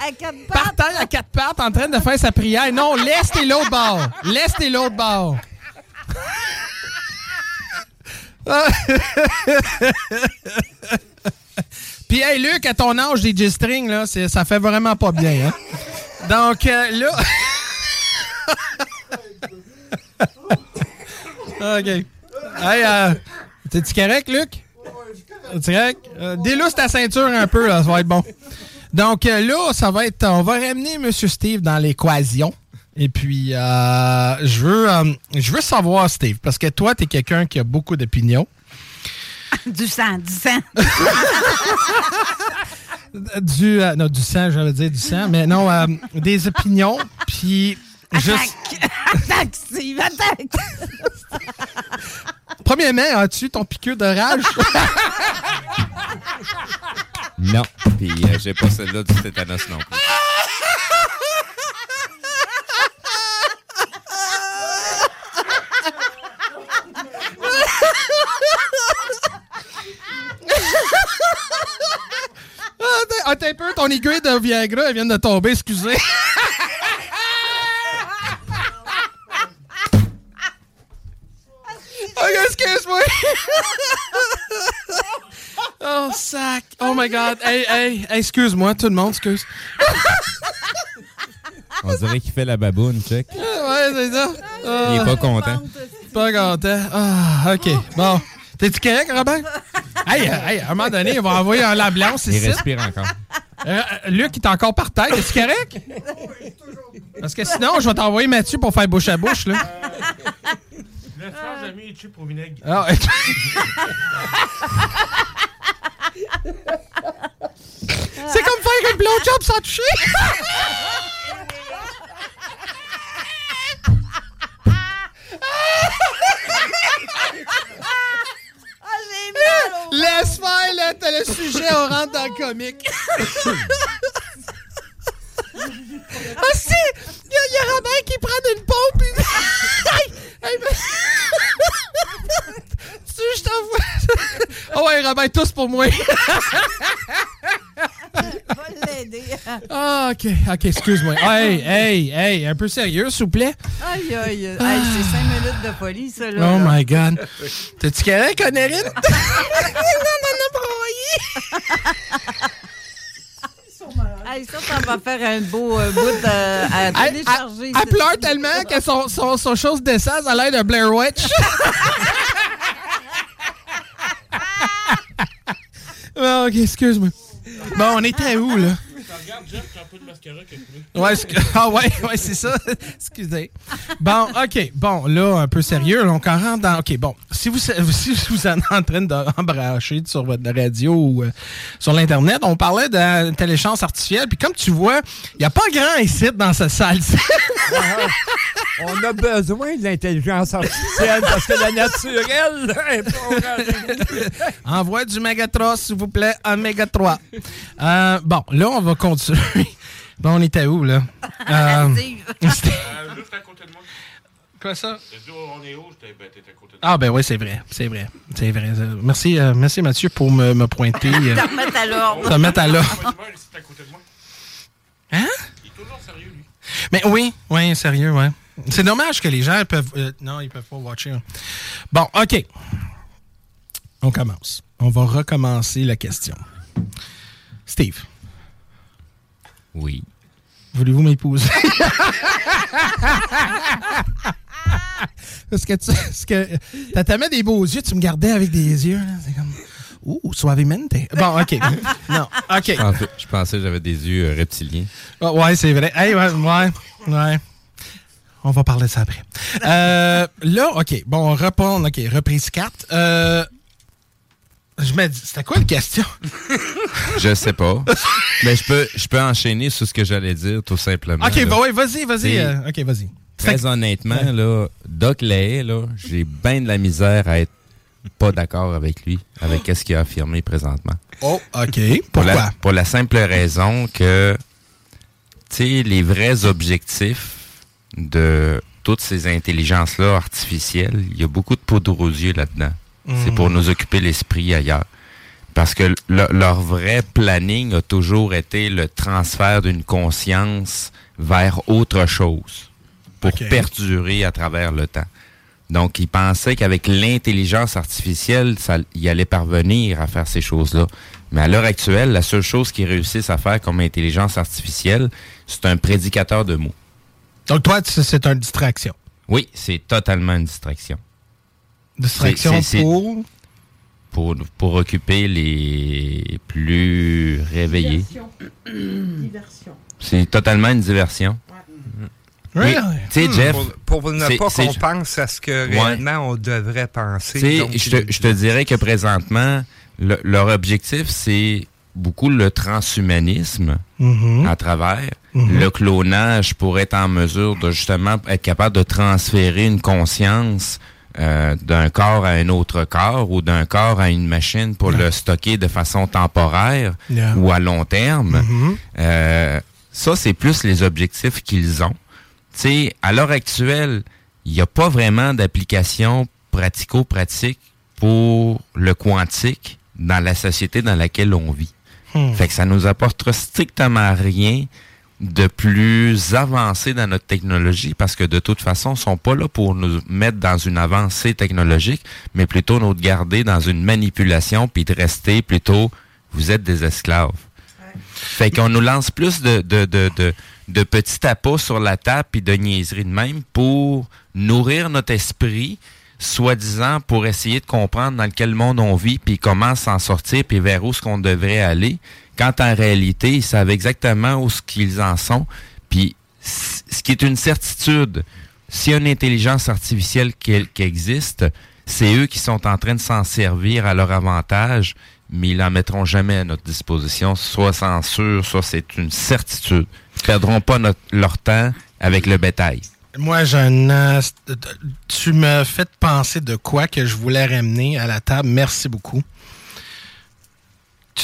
D: par terre à quatre pattes en train de faire sa prière. Non, l'Est et l'autre bord. L'Est et l'autre bord. Puis, hey, Luc, à ton âge des G-string, là, ça fait vraiment pas bien, hein? Donc, euh, là... OK. Hey, euh, t'es-tu correct, Luc? Direct. Euh, délousse ta ceinture un peu, là, ça va être bon. Donc euh, là, ça va être. On va ramener M. Steve dans l'équation. Et puis, euh, je veux je veux savoir, Steve, parce que toi, tu es quelqu'un qui a beaucoup d'opinions.
E: du sang, du sang.
D: du, non, du sang, j'allais dire du sang, mais non, des opinions. Puis.
E: Attaque! Attaque, Steve, attaque!
D: Premièrement, as-tu ton piqûre de rage?
I: non. Puis euh, j'ai pas celle-là du tétanos non plus.
D: Ah, t'as un peu, ton aiguille de Viagra, elle vient de tomber, excusez. excuse-moi. oh, sac. Oh my God. Hey, hey, excuse-moi, tout le monde, excuse.
I: On dirait qu'il fait la baboune, check.
D: Ouais, c'est ça.
I: Il est pas content.
D: Pas content. Ah, OK. Bon. T'es-tu correct, Robin? hey, hey, à un moment donné, il va envoyer un l'ambulance
I: ici. Il respire encore.
D: Euh, Luc, il est encore par terre. Es-tu correct? Parce que sinon, je vais t'envoyer Mathieu pour faire bouche à bouche, là.
G: Laisse mis pour vinaigre.
D: Ah, C'est comme faire une blowjob sans toucher. Laisse faire, là, t'as le sujet, on rentre dans le comique. Ah si! Il y, y, a qui prend une pompe et... hey, hey, ben... tu je t'envoie... Oh ouais, Robert, tous pour moi.
E: L'aider.
D: Ah, OK. OK, excuse-moi. Hey, hey, hey, un peu sérieux, s'il vous plaît.
E: Aïe, aïe, ah. aïe. c'est cinq ah. minutes de folie, ça, là.
D: Oh, my God. T'es-tu correct, Honorine? non, non, non,
E: Hey, ça, ça va faire un beau euh, bout de- à
D: Elle,
E: télécharger.
D: elle- elle pleure tellement que son, son, son chose d'essence a l'air de Blair Witch. Bon, ok, excuse-moi. Bon, on était où, là?
K: Regarde, Jeff, peu de mascara.
D: Ouais, ah ouais, ouais, c'est ça. Excusez. Bon, OK. Bon, là, un peu sérieux. on rentre dans... OK, bon. Si vous, si vous êtes en train d'embracher sur votre radio ou euh, sur l'Internet, on parlait d'intelligence artificielle. Puis comme tu vois, il n'y a pas grand ici dans cette salle
C: On a besoin de l'intelligence artificielle parce que la naturelle est pas
D: Envoie du méga 3, s'il vous plaît, un méga 3. Euh, bon, là, on va continuer. Bon, on était où, là? Euh, c'était-
K: Euh, juste à côté de moi.
D: Quoi ça?
K: Dit, oh, on est où? Ben, à côté de moi.
D: ah, ben oui, c'est vrai. C'est vrai. C'est vrai. Euh, Merci, euh, merci Mathieu, pour me, me pointer. euh,
E: Te remettre à l'ordre.
D: te remettre à l'ordre.
K: De moi.
D: Hein?
K: Il est toujours sérieux, lui.
D: Mais oui, oui, sérieux, ouais. C'est dommage que les gens peuvent. euh, non, ils peuvent pas watcher. hein. Bon, OK. On commence. On va recommencer la question. Steve.
I: Oui.
D: Voulez-vous m'épouser? Parce que tu parce que t'as tellement des beaux yeux, tu me gardais avec des yeux. C'est comme. Ouh, suavemente. Bon, OK. Non, OK.
I: Je pensais, je pensais que j'avais des yeux euh, reptiliens.
D: Ah, ouais, c'est vrai. Hey, ouais, ouais, ouais. On va parler de ça après. Euh, là, OK. Bon, on. OK, reprise 4. Euh, je me dis, c'était quoi la question?
I: Je sais pas. Mais je peux, je peux enchaîner sur ce que j'allais dire, tout simplement.
D: OK,
I: là.
D: bah ouais, vas-y, vas-y. Euh, OK, vas-y.
I: Très honnêtement, là, Doc Lahaye, là, j'ai bien de la misère à être pas d'accord avec lui, avec ce qu'il a affirmé présentement.
D: Oh, OK.
I: Pour
D: Pourquoi?
I: la, pour la simple raison que, tu sais, les vrais objectifs de toutes ces intelligences-là artificielles, il y a beaucoup de poudre aux yeux là-dedans. C'est pour nous occuper l'esprit ailleurs. Parce que le- leur vrai planning a toujours été le transfert d'une conscience vers autre chose pour perdurer à travers le temps. Donc, ils pensaient qu'avec l'intelligence artificielle, ça, ils allaient parvenir à faire ces choses-là. Mais à l'heure actuelle, la seule chose qu'ils réussissent à faire comme intelligence artificielle, c'est un prédicateur de mots.
D: Donc, toi, c'est une distraction.
I: Oui, c'est totalement une distraction.
D: Distraction
I: C'est- c'est-
D: pour.
I: Pour, pour occuper les plus réveillés.
E: Diversion.
I: C'est totalement une diversion.
D: Ouais.
I: Tu sais,
C: Hmm,
I: Jeff.
C: Pour, pour ne
I: c'est-
C: pas
I: c'est-
C: qu'on pense à ce que
I: Ouais.
C: réellement on devrait penser.
I: Tu sais,
C: donc,
I: je te, je te dirais que présentement, le- leur objectif, c'est beaucoup le transhumanisme
D: Mhm.
I: à travers
D: Mhm.
I: le clonage pour être en mesure de justement être capable de transférer une conscience euh, d'un corps à un autre corps ou d'un corps à une machine pour le stocker de façon temporaire
D: Yeah.
I: ou à long terme.
D: Mhm.
I: Euh, ça, c'est plus les objectifs qu'ils ont. Tu sais, à l'heure actuelle, il n'y a pas vraiment d'application pratico-pratique pour le quantique dans la société dans laquelle on vit.
D: Hmm.
I: Fait que ça nous apportera strictement rien de plus avancé dans notre technologie parce que de toute façon, ils sont pas là pour nous mettre dans une avancée technologique, mais plutôt nous garder dans une manipulation puis de rester plutôt, vous êtes des esclaves. Fait qu'on nous lance plus de, de, de, de, de petits tapas sur la table puis de niaiseries de même pour nourrir notre esprit, soi-disant pour essayer de comprendre dans quel monde on vit puis comment s'en sortir puis vers où ce qu'on devrait aller. Quand en réalité, ils savent exactement où ce qu'ils en sont. Puis ce qui est une certitude, s'il une intelligence artificielle qui, existe, c'est eux qui sont en train de s'en servir à leur avantage, mais ils n'en mettront jamais à notre disposition. Soit sûr, soit c'est une certitude. Ils perdront pas leur temps avec le bétail.
D: Moi, j'ai un. tu me fais penser de quoi que je voulais ramener à la table. Merci beaucoup.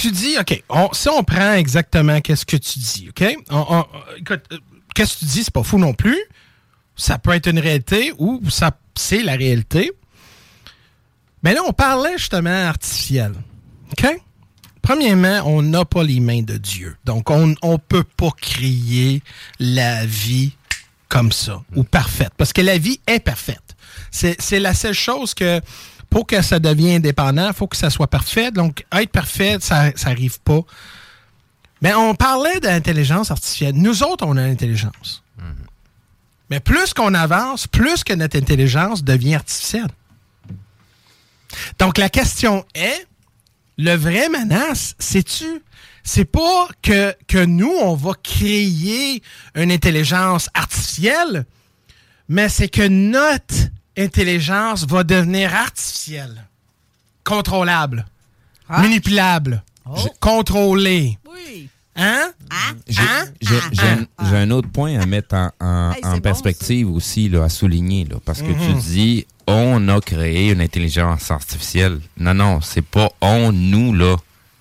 D: Tu dis, OK, si on prend exactement qu'est-ce que tu dis, OK? Écoute, euh, qu'est-ce que tu dis, c'est pas fou non plus. Ça peut être une réalité ou ça c'est la réalité. Mais là, on parlait justement artificiel. OK? Premièrement, on n'a pas les mains de Dieu. Donc, on ne peut pas créer la vie comme ça, ou parfaite. Parce que la vie est parfaite. C'est la seule chose que, pour que ça devienne indépendant, il faut que ça soit parfait. Donc, être parfait, ça n'arrive pas. Mais on parlait d'intelligence artificielle. Nous autres, on a l'intelligence. Mais plus qu'on avance, plus que notre intelligence devient artificielle. Donc, la question est, le vrai menace, c'est-tu? C'est pas que, que nous, on va créer une intelligence artificielle, mais c'est que notre intelligence va devenir artificielle, contrôlable,
E: Ah.
D: manipulable,
E: Oh.
D: contrôlée.
E: Oui.
D: Hein?
I: J'ai
D: Hein?
I: j'ai- j'ai un- autre point à mettre en, en-
E: Hey, c'est
I: en
E: bon,
I: perspective aussi, là, à souligner, là, parce que
D: Mhm.
I: tu dis on a créé une intelligence artificielle. Non, non, c'est pas on, nous, là.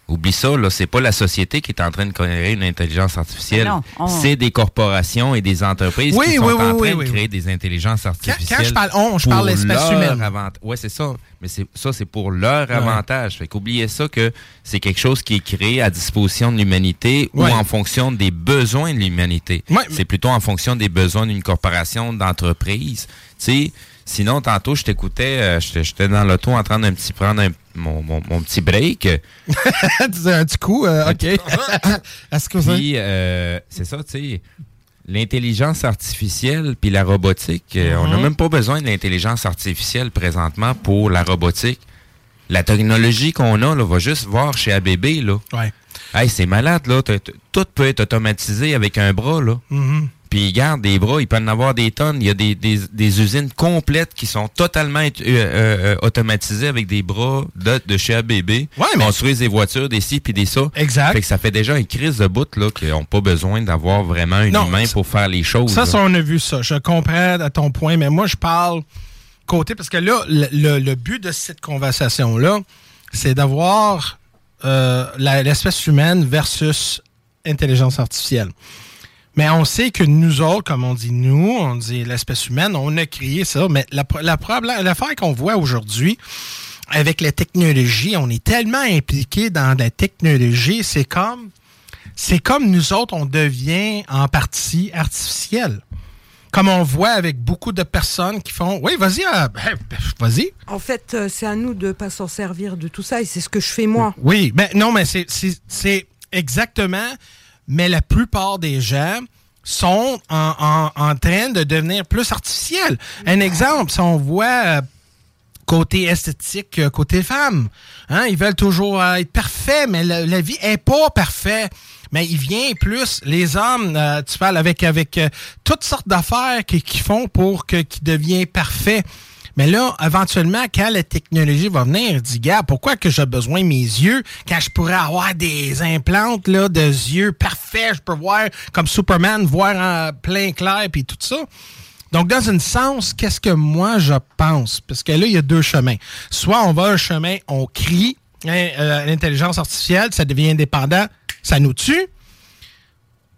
I: Oublie ça, là, c'est pas la société qui est en train de créer une intelligence artificielle.
E: On-
I: C'est des corporations et des entreprises
D: Oui,
I: qui sont
D: oui,
I: en train
D: oui,
I: de créer
D: oui.
I: des intelligences artificielles.
D: quand je parle on, je parle l'espèce humaine.
I: avant- Ouais, c'est ça. Mais c'est ça, c'est pour leur
D: Ouais.
I: avantage. Fait qu'oubliez ça que c'est quelque chose qui est créé à disposition de l'humanité
D: Ouais.
I: ou en fonction des besoins de l'humanité.
D: Ouais.
I: C'est plutôt en fonction des besoins d'une corporation, d'entreprise. Tu sais, sinon, tantôt, je t'écoutais, euh, j'étais dans l'auto en train de petit, prendre un- mon, mon- mon petit break.
D: un petit coup, euh, OK. Excusez.
I: Puis, euh, c'est ça, tu sais, l'intelligence artificielle puis la robotique, euh, on n'a
D: Mhm.
I: même pas besoin de l'intelligence artificielle présentement pour la robotique. La technologie qu'on a, là, va juste voir chez ABB, là.
D: Ouais.
I: Hey, c'est malade, là. Tout peut être automatisé avec un bras, là.
D: Mhm.
I: Puis, garde des bras, il peut en avoir des tonnes. Il y a des, des- des usines complètes qui sont totalement euh, euh, euh, automatisées avec des bras de, de chez ABB.
D: Ouais, mais-
I: Construisent des voitures, des ci puis des ça.
D: Exact.
I: Fait que ça fait déjà une crise de bout, là, qu'ils n'ont pas besoin d'avoir vraiment un
D: Non,
I: humain
D: ça-
I: pour faire les choses.
D: Ça,
I: là.
D: ça, on a vu ça. Je comprends à ton point, mais moi, je parle côté, parce que là, le, le- le but de cette conversation-là, c'est d'avoir euh, l'espèce humaine versus intelligence artificielle. Mais on sait que nous autres, comme on dit nous, on dit l'espèce humaine, on a créé ça. Mais la, la l'affaire qu'on voit aujourd'hui, avec la technologie, on est tellement impliqué dans la technologie, c'est comme, c'est comme nous autres, on devient en partie artificiel. Comme on voit avec beaucoup de personnes qui font, oui, vas-y, euh, ben, ben, vas-y.
L: En fait, euh, c'est à nous de ne pas s'en servir de tout ça et c'est ce que je fais moi.
D: Oui, mais non, mais c'est- c'est c'est exactement, mais la plupart des gens sont en, train de devenir plus artificiels. Un exemple, si on voit euh, côté esthétique, euh, côté femme, hein, ils veulent toujours euh, être parfaits, mais la, vie est pas parfaite. Mais il vient plus, les hommes, tu parles avec, toutes sortes d'affaires qui- qu'ils font pour que qu'ils deviennent parfaits. Mais là, éventuellement, quand la technologie va venir, dit, gars, pourquoi que j'ai besoin de mes yeux quand je pourrais avoir des implantes là, de yeux parfaits, je peux voir comme Superman, voir en plein clair puis tout ça. Donc, dans un sens, qu'est-ce que moi je pense? Parce que là, il y a deux chemins. Soit on va un chemin, on crie, hein, euh, l'intelligence artificielle, ça devient indépendant, ça nous tue.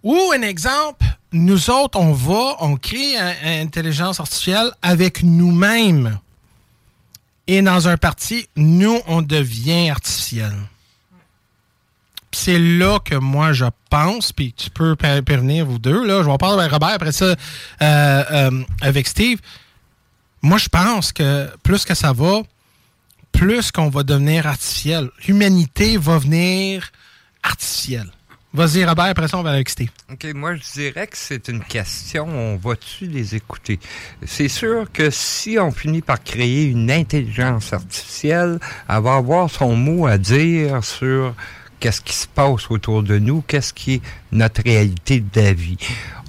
D: Ou un exemple, nous autres, on va, on crée une intelligence artificielle avec nous-mêmes. Et dans un parti, nous, on devient artificiel. C'est là que moi, je pense, puis tu peux prévenir vous deux, là. Je vais parler avec Robert après ça, euh, euh, avec Steve. Moi, je pense que plus que ça va, plus qu'on va devenir artificiel. L'humanité va venir artificielle. Vas-y, Robert, après ça, on va avec.
C: OK, moi, je dirais que c'est une question, on va-tu les écouter? C'est sûr que si on finit par créer une intelligence artificielle, elle va avoir son mot à dire sur qu'est-ce qui se passe autour de nous, qu'est-ce qui est notre réalité de la vie.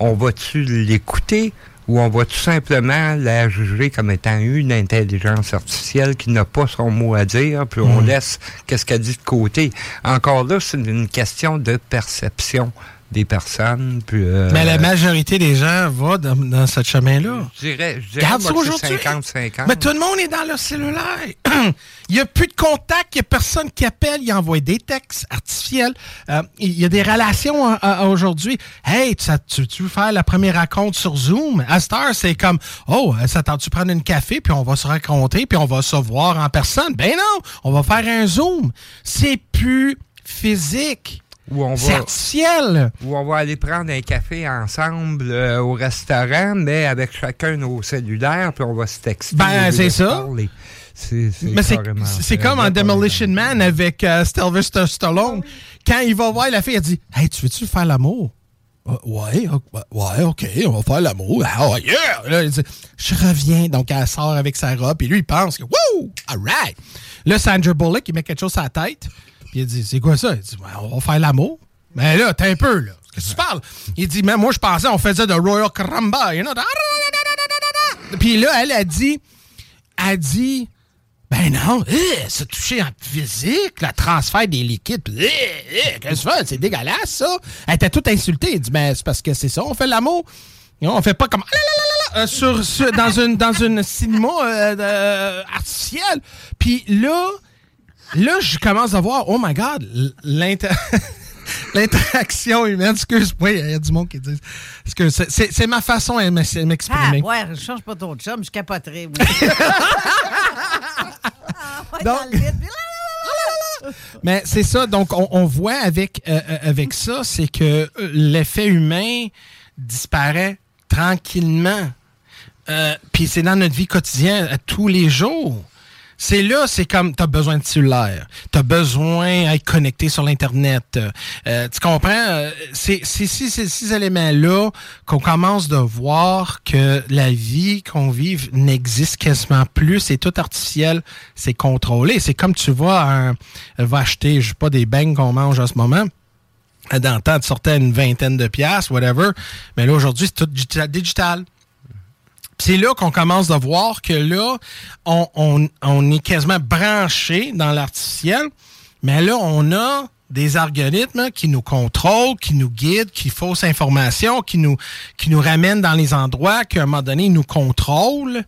C: On va-tu l'écouter? Ou on va tout simplement la juger comme étant une intelligence artificielle qui n'a pas son mot à dire, puis on
D: Mm.
C: laisse qu'est-ce qu'elle dit de côté. Encore là, c'est une question de perception des personnes. Puis, euh,
D: Mais la majorité des gens vont dans, dans ce chemin-là.
C: Je dirais, je dirais
D: Garde
C: moi,
D: ça
C: que c'est
D: aujourd'hui.
C: 50-50.
D: Mais tout le monde est dans le cellulaire. il n'y a plus de contact, il n'y a personne qui appelle, il envoie des textes artificiels. Euh, il y a des relations euh, aujourd'hui. Hey, tu, ça- tu, tu veux faire la première rencontre sur Zoom? À cette heure, c'est comme, oh, euh, ça tente-tu prendre une café, puis on va se rencontrer, puis on va se voir en personne? Ben non, on va faire un Zoom. C'est plus physique.
C: Où on va,
D: artificiel.
C: où on va aller prendre un café ensemble euh, au restaurant, mais avec chacun nos cellulaires, puis on va se texter.
D: Ben, c'est ça.
C: parler. C'est c'est
D: Mais c'est comme en Demolition Man avec euh, Sylvester Stallone. Quand il va voir la fille, elle dit Hey, tu veux-tu faire l'amour Euh, Ouais, ouais, ok, on va faire l'amour. Ouais, yeah! Là, il dit, Je reviens. Donc, elle sort avec sa robe, et lui, il pense que Wouh! All right! Là, Sandra Bullock, il met quelque chose à la tête, puis il dit C'est quoi ça? Il dit Ouais, On va faire l'amour. Mais là, t'es un peu, là. Qu'est-ce que tu parles? Il dit Mais moi, je pensais on faisait de Royal Caramba, you? Puis là, elle a dit a dit Ben non, se toucher en physique, le transfert des liquides, eh, eh, qu'est-ce que fais? C'est dégueulasse, ça. Elle était toute insultée. Elle dit Ben, c'est parce que c'est ça, on fait l'amour. On fait pas comme ah, euh, sur, sur- dans une dans une cinéma euh, euh, artificiel. Puis là, là, je commence à voir, oh my God, l'inter... L'interaction humaine, excuse-moi, il y a du monde qui dit. C'est- ma façon de m'ex-
E: Ah,
D: m'exprimer.
E: ouais, je change pas ton chum, je capoterais. oui. Là,
D: Mais c'est ça, donc on, on voit avec, euh, euh, avec ça, c'est que euh, l'effet humain disparaît tranquillement. Euh, Puis c'est dans notre vie quotidienne, à tous les jours. C'est là, c'est comme, tu as besoin de cellulaire, tu as besoin d'être connecté sur l'Internet. Euh, tu comprends? Euh, C'est ces éléments-là qu'on commence de voir que la vie qu'on vive n'existe quasiment plus. C'est tout artificiel, c'est contrôlé. C'est comme tu à un, va acheter, je sais pas, des beignes qu'on mange en ce moment. Dans le temps, tu sortais une vingtaine de piastres, whatever. Mais là, aujourd'hui, c'est tout digital. C'est là qu'on commence à voir que là, on, on- on est quasiment branché dans l'artificiel, mais là, on a des algorithmes qui nous contrôlent, qui nous guident, qui faussent information, qui nous, qui nous ramènent dans les endroits qu'à un moment donné, nous contrôlent.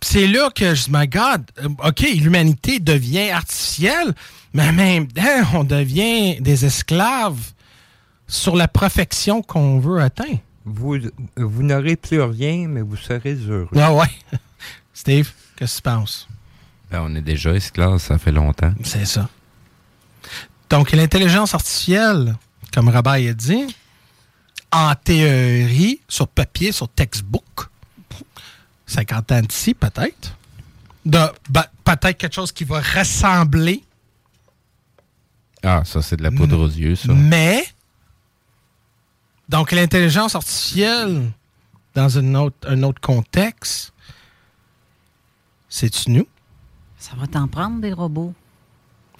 D: C'est là que je dis, my God, euh, OK, l'humanité devient artificielle, mais même on devient des esclaves sur la perfection qu'on veut atteindre.
C: Vous, vous n'aurez plus rien, mais vous serez heureux.
D: Ah ouais? Steve, qu'est-ce que tu penses?
I: Ben, on est déjà esclaves, ça fait longtemps.
D: C'est ça. Donc, l'intelligence artificielle, comme Rabaille a dit, en théorie, sur papier, sur textbook, 50 ans d'ici, peut-être. De, ben, peut-être quelque chose qui va ressembler,
I: Ah, ça, c'est de la poudre aux yeux, ça.
D: mais. Donc, l'intelligence artificielle, dans une autre, un autre contexte, c'est-tu nous?
E: Ça va t'en prendre des robots.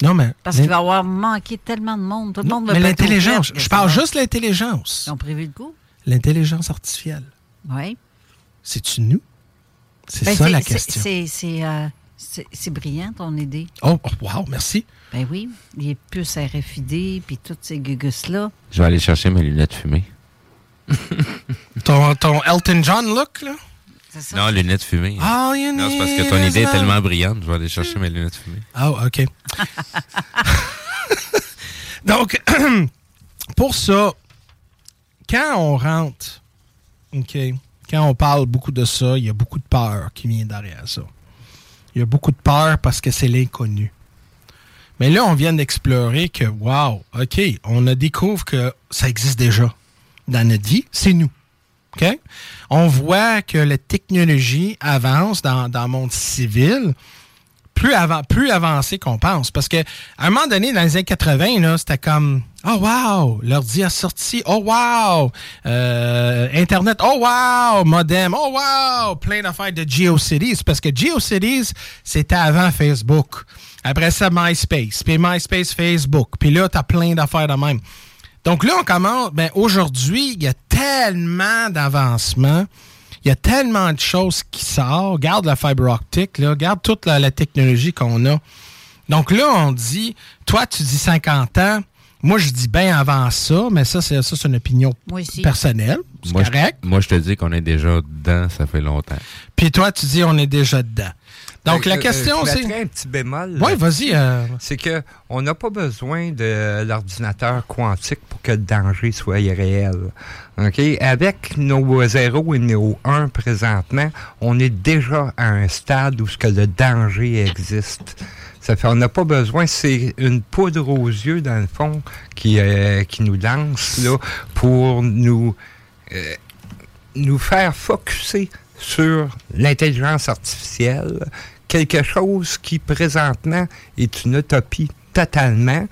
D: Non, mais.
E: Parce qu'il va avoir manqué tellement de monde. Tout le monde va
D: mais
E: pas être au
D: l'intelligence, je parle juste de l'intelligence.
E: Ils ont prévu le coup?
D: L'intelligence artificielle.
E: Oui.
D: C'est-tu nous? C'est
E: Ben,
D: ça la
E: c'est-
D: question.
E: C'est c'est, euh, brillant, ton idée.
D: Oh, oh, wow, merci.
E: Ben oui, les puces RFID, puis toutes ces gugus-là.
I: Je vais aller chercher mes lunettes fumées.
D: Ton, ton Elton John look, là?
E: Ça?
I: Non, lunettes fumées.
D: All you
I: Non, c'est parce que ton idée est tellement
D: love.
I: brillante, je vais aller chercher mes lunettes fumées.
D: Ah, OK. Donc, pour ça, quand on rentre, OK, quand on parle beaucoup de ça, il y a beaucoup de peur qui vient derrière ça. Il y a beaucoup de peur parce que c'est l'inconnu. Mais là, on vient d'explorer que, wow, OK, on a découvre que ça existe déjà dans notre vie, c'est nous. On voit que la technologie avance dans, le monde civil plus, avant, plus avancé qu'on pense. Parce que à un moment donné, dans les années 80, là, c'était comme Oh wow! L'ordi a sorti. Oh wow! Euh, Internet. Oh wow! Modem. Oh wow! Plein d'affaires de GeoCities. Parce que GeoCities, c'était avant Facebook. Après ça, MySpace. Puis MySpace, Facebook. Puis là, t'as plein d'affaires de même. Donc là, on commence. Ben, aujourd'hui, il y a tellement d'avancements. Il y a tellement de choses qui sortent. Regarde la fibre optique, là. Regarde toute la, la technologie qu'on a. Donc là, on dit, toi, tu dis 50 ans. Moi, je dis bien avant ça, mais ça, c'est ça, c'est une opinion personnelle. C'est correct.
I: moi, je te dis qu'on est déjà dedans, ça fait longtemps.
D: Puis toi, tu dis on est déjà dedans. Donc, la question, c'est.
C: un petit bémol.
D: Oui, vas-y. Euh.
C: C'est que on n'a pas besoin de l'ordinateur quantique pour que le danger soit réel. OK? Avec nos 0 et nos 1 présentement, on est déjà à un stade où ce que le danger existe. Ça fait on n'a pas besoin, c'est une poudre aux yeux, dans le fond, qui, euh, qui nous lance là, pour nous, euh, nous faire focuser sur l'intelligence artificielle, quelque chose qui présentement est une utopie totalement,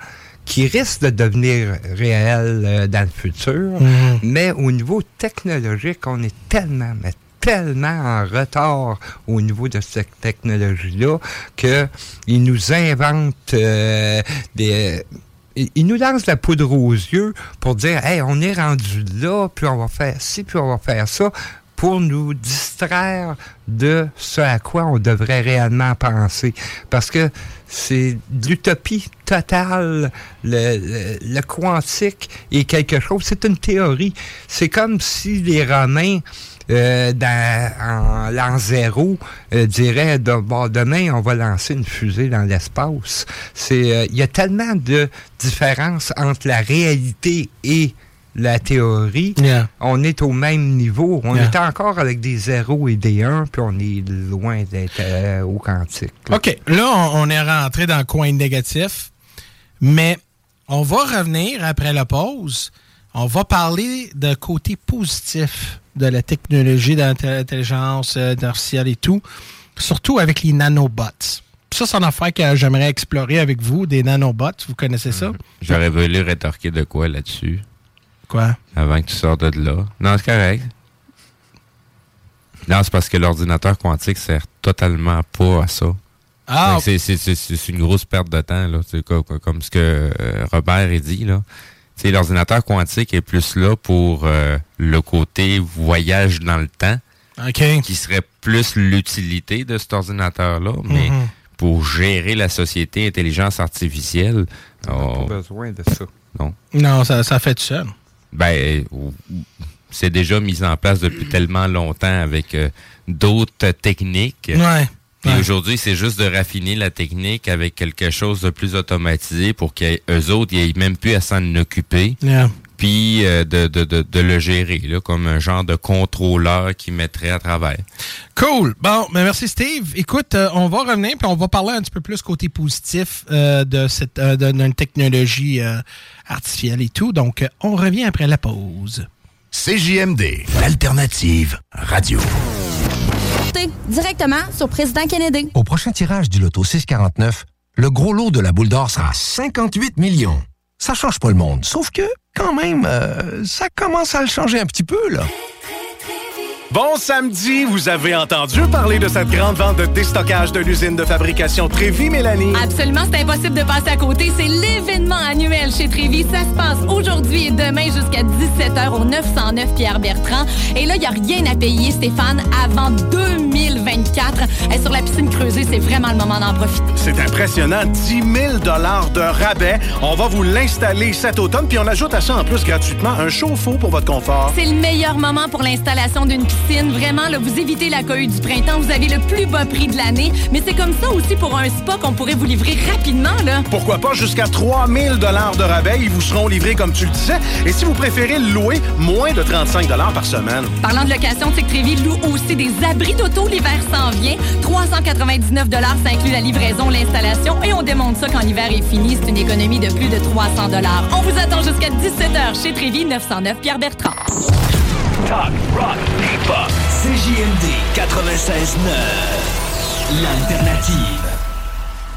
C: qui risque de devenir réel euh, dans le futur,
D: Mhm.
C: mais au niveau technologique, on est tellement, mais tellement en retard au niveau de cette technologie-là qu'ils nous inventent euh, des ils nous lancent la poudre aux yeux pour dire Hey, on est rendu là, puis on va faire ci, puis on va faire ça, pour nous distraire de ce à quoi on devrait réellement penser. Parce que c'est l'utopie totale. Le, le, le quantique est quelque chose, c'est une théorie. C'est comme si les Romains euh, dans, en l'an zéro euh, dirait de, bon, demain on va lancer une fusée dans l'espace. C'est euh, il y a tellement de différences entre la réalité et la théorie.
D: Yeah.
C: On est au même niveau. On
D: Yeah.
C: est encore avec des zéros et des 1, puis on est loin d'être euh, au quantique. là.
D: OK. Là, on, on est rentré dans le coin négatif, mais on va revenir après la pause. On va parler de côté positif de la technologie d'intelligence euh, artificielle et tout, surtout avec les nanobots. Ça, c'est une affaire que j'aimerais explorer avec vous, des nanobots. Vous connaissez ça?
I: J'aurais voulu rétorquer de quoi là-dessus.
D: Quoi?
I: Avant que tu sortes de là. Non, c'est correct. Non, c'est parce que l'ordinateur quantique sert totalement pas à ça.
D: Ah,
I: c'est- c'est- C'est c'est une grosse perte de temps, là. C'est co- co- comme ce que euh, Robert a dit, là. L'ordinateur quantique est plus là pour euh, le côté voyage dans le temps.
D: OK.
I: Qui serait plus l'utilité de cet ordinateur-là, mais
D: Mhm.
I: pour gérer la société intelligence artificielle,
C: On
I: on-
C: n'a pas besoin de ça.
I: non.
D: Non, ça, ça fait tout seul.
I: Ben, c'est déjà mis en place depuis tellement longtemps avec euh, d'autres techniques.
D: Ouais.
I: Aujourd'hui, c'est juste de raffiner la technique avec quelque chose de plus automatisé pour qu'eux autres, ils aient même plus à s'en occuper.
D: Yeah.
I: Puis euh, de, de, de, de le gérer, là, comme un genre de contrôleur qui mettrait à travers.
D: Cool. Bon, ben merci Steve. Écoute, euh, on va revenir puis on va parler un petit peu plus côté positif euh, de cette euh, d'une technologie euh, artificielle et tout. Donc, euh, on revient après la pause.
J: CJMD, l'alternative radio.
M: Directement sur Président Kennedy.
N: Au prochain tirage du loto 649, le gros lot de la boule d'or sera 58 millions. Ça change pas le monde, sauf que, quand même, euh, ça commence à le changer un petit peu, là.
O: Bon samedi, vous avez entendu parler de cette grande vente de déstockage de l'usine de fabrication Trévi, Mélanie?
P: Absolument, c'est impossible de passer à côté. C'est l'événement annuel chez Trévi. Ça se passe aujourd'hui et demain jusqu'à 17h au 909 Pierre Bertrand. Et là, il n'y a rien à payer, Stéphane, avant 2024. Et sur la piscine creusée, c'est vraiment le moment d'en profiter.
O: C'est impressionnant, 10 000 de rabais. On va vous l'installer cet automne, puis on ajoute à ça en plus gratuitement un chauffe-eau pour votre confort.
P: C'est le meilleur moment pour l'installation d'une piscine. Vraiment, là, vous évitez la cohue du printemps. Vous avez le plus bas prix de l'année. Mais c'est comme ça aussi pour un spa qu'on pourrait vous livrer rapidement, là.
O: Pourquoi pas jusqu'à 3 000 de rabais. Ils vous seront livrés comme tu le disais. Et si vous préférez le louer, moins de 35 par semaine.
P: Parlant de location, Tic Trévi loue aussi des abris d'auto. L'hiver s'en vient. 399 ça inclut la livraison, l'installation et on démonte ça quand l'hiver est fini. C'est une économie de plus de 300 On vous attend jusqu'à 17h chez Trévi 909 Pierre Bertrand.
F: Talk, rock, hip-hop. CJMD 96.9. L'alternative.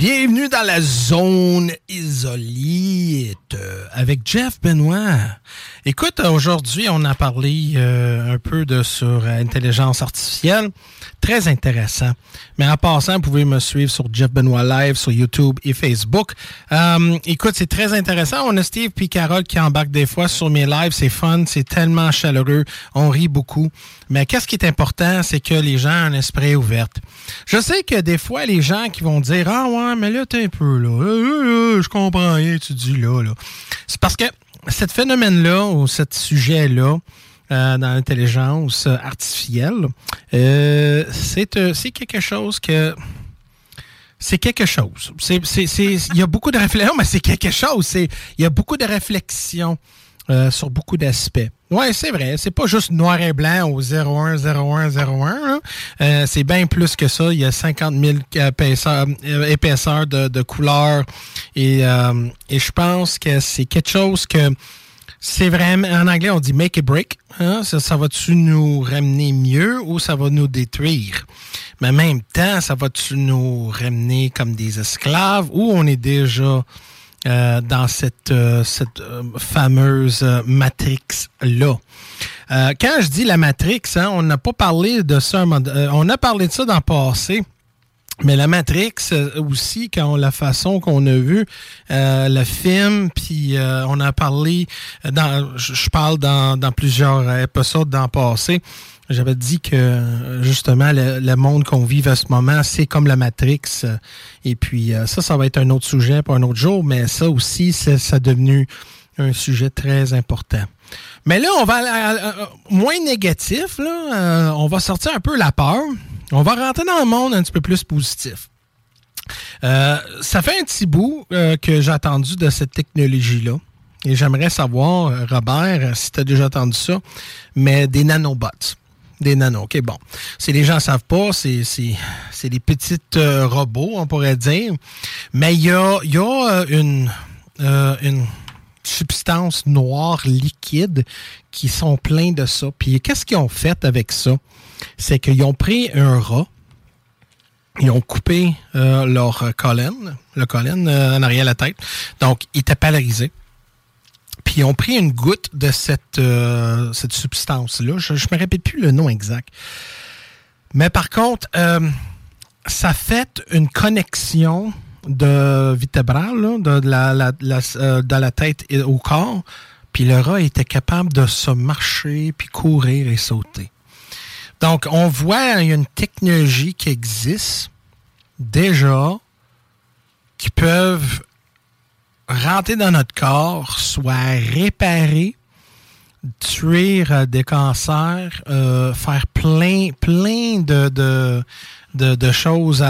D: Bienvenue dans la zone isolite euh, avec Jeff Benoît. Écoute, aujourd'hui, on a parlé euh, un peu de sur intelligence artificielle. Très intéressant. Mais en passant, vous pouvez me suivre sur Jeff Benoît Live, sur YouTube et Facebook. Euh, écoute, c'est très intéressant. On a Steve puis Carole qui embarquent des fois sur mes lives. C'est fun, c'est tellement chaleureux. On rit beaucoup. Mais qu'est-ce qui est important, c'est que les gens ont un esprit ouvert. Je sais que des fois, les gens qui vont dire Ah ouais, mais là, t'es un peu là. je comprends rien, tu dis là, là. C'est parce que ce phénomène-là ou ce sujet-là, euh, dans l'intelligence artificielle, euh, c'est quelque chose que c'est quelque chose. Il y a beaucoup de réflexions, mais c'est quelque chose. Il y a beaucoup de réflexions euh, sur beaucoup d'aspects. Oui, c'est vrai. C'est pas juste noir et blanc au 01, 01, 01. Euh, c'est bien plus que ça. Il y a 50 000 épaisseurs, épaisseurs de, couleurs. Et, et je pense que c'est quelque chose que c'est vraiment, en anglais, on dit make a break. Hein? Ça, ça va-tu nous ramener mieux ou ça va nous détruire? Mais en même temps, ça va-tu nous ramener comme des esclaves ou on est déjà euh, dans cette, euh, cette euh, fameuse Matrix-là? quand je dis la Matrix, hein, on n'a pas parlé de ça, on a parlé de ça dans le passé. Mais la Matrix euh, aussi, quand la façon qu'on a vu euh, le film, puis euh, on a parlé, dans, je parle dans, dans plusieurs épisodes dans le passé, j'avais dit que justement le, monde qu'on vit à ce moment, c'est comme la Matrix. Et puis ça, ça va être un autre sujet pour un autre jour, mais ça aussi, c'est ça devenu un sujet très important. Mais là, on va moins négatif, là, on va sortir un peu la peur. On va rentrer dans le monde un petit peu plus positif. Euh, ça fait un petit bout euh, que j'ai attendu de cette technologie-là. Et j'aimerais savoir, euh, Robert, si tu as déjà entendu ça, mais des nanobots. Des nanos. OK, bon. Si les gens ne savent pas, c'est, des petits robots, on pourrait dire. Mais il y a, y a une, une substance noire liquide qui sont pleins de ça. Puis qu'est-ce qu'ils ont fait avec ça? C'est qu'ils ont pris un rat, ils ont coupé euh, leur colonne, le colonne euh, en arrière de la tête. Donc, il était paralysé. Puis ils ont pris une goutte de cette, euh, substance-là. Je ne me répète plus le nom exact. Mais par contre, ça fait une connexion de vertébrale, de, la, de la tête au corps. Puis le rat était capable de se marcher, puis courir et sauter. Donc, on voit une technologie qui existe déjà qui peuvent rentrer dans notre corps, soit réparer, tuer euh, des cancers, euh, faire plein, plein de, de, choses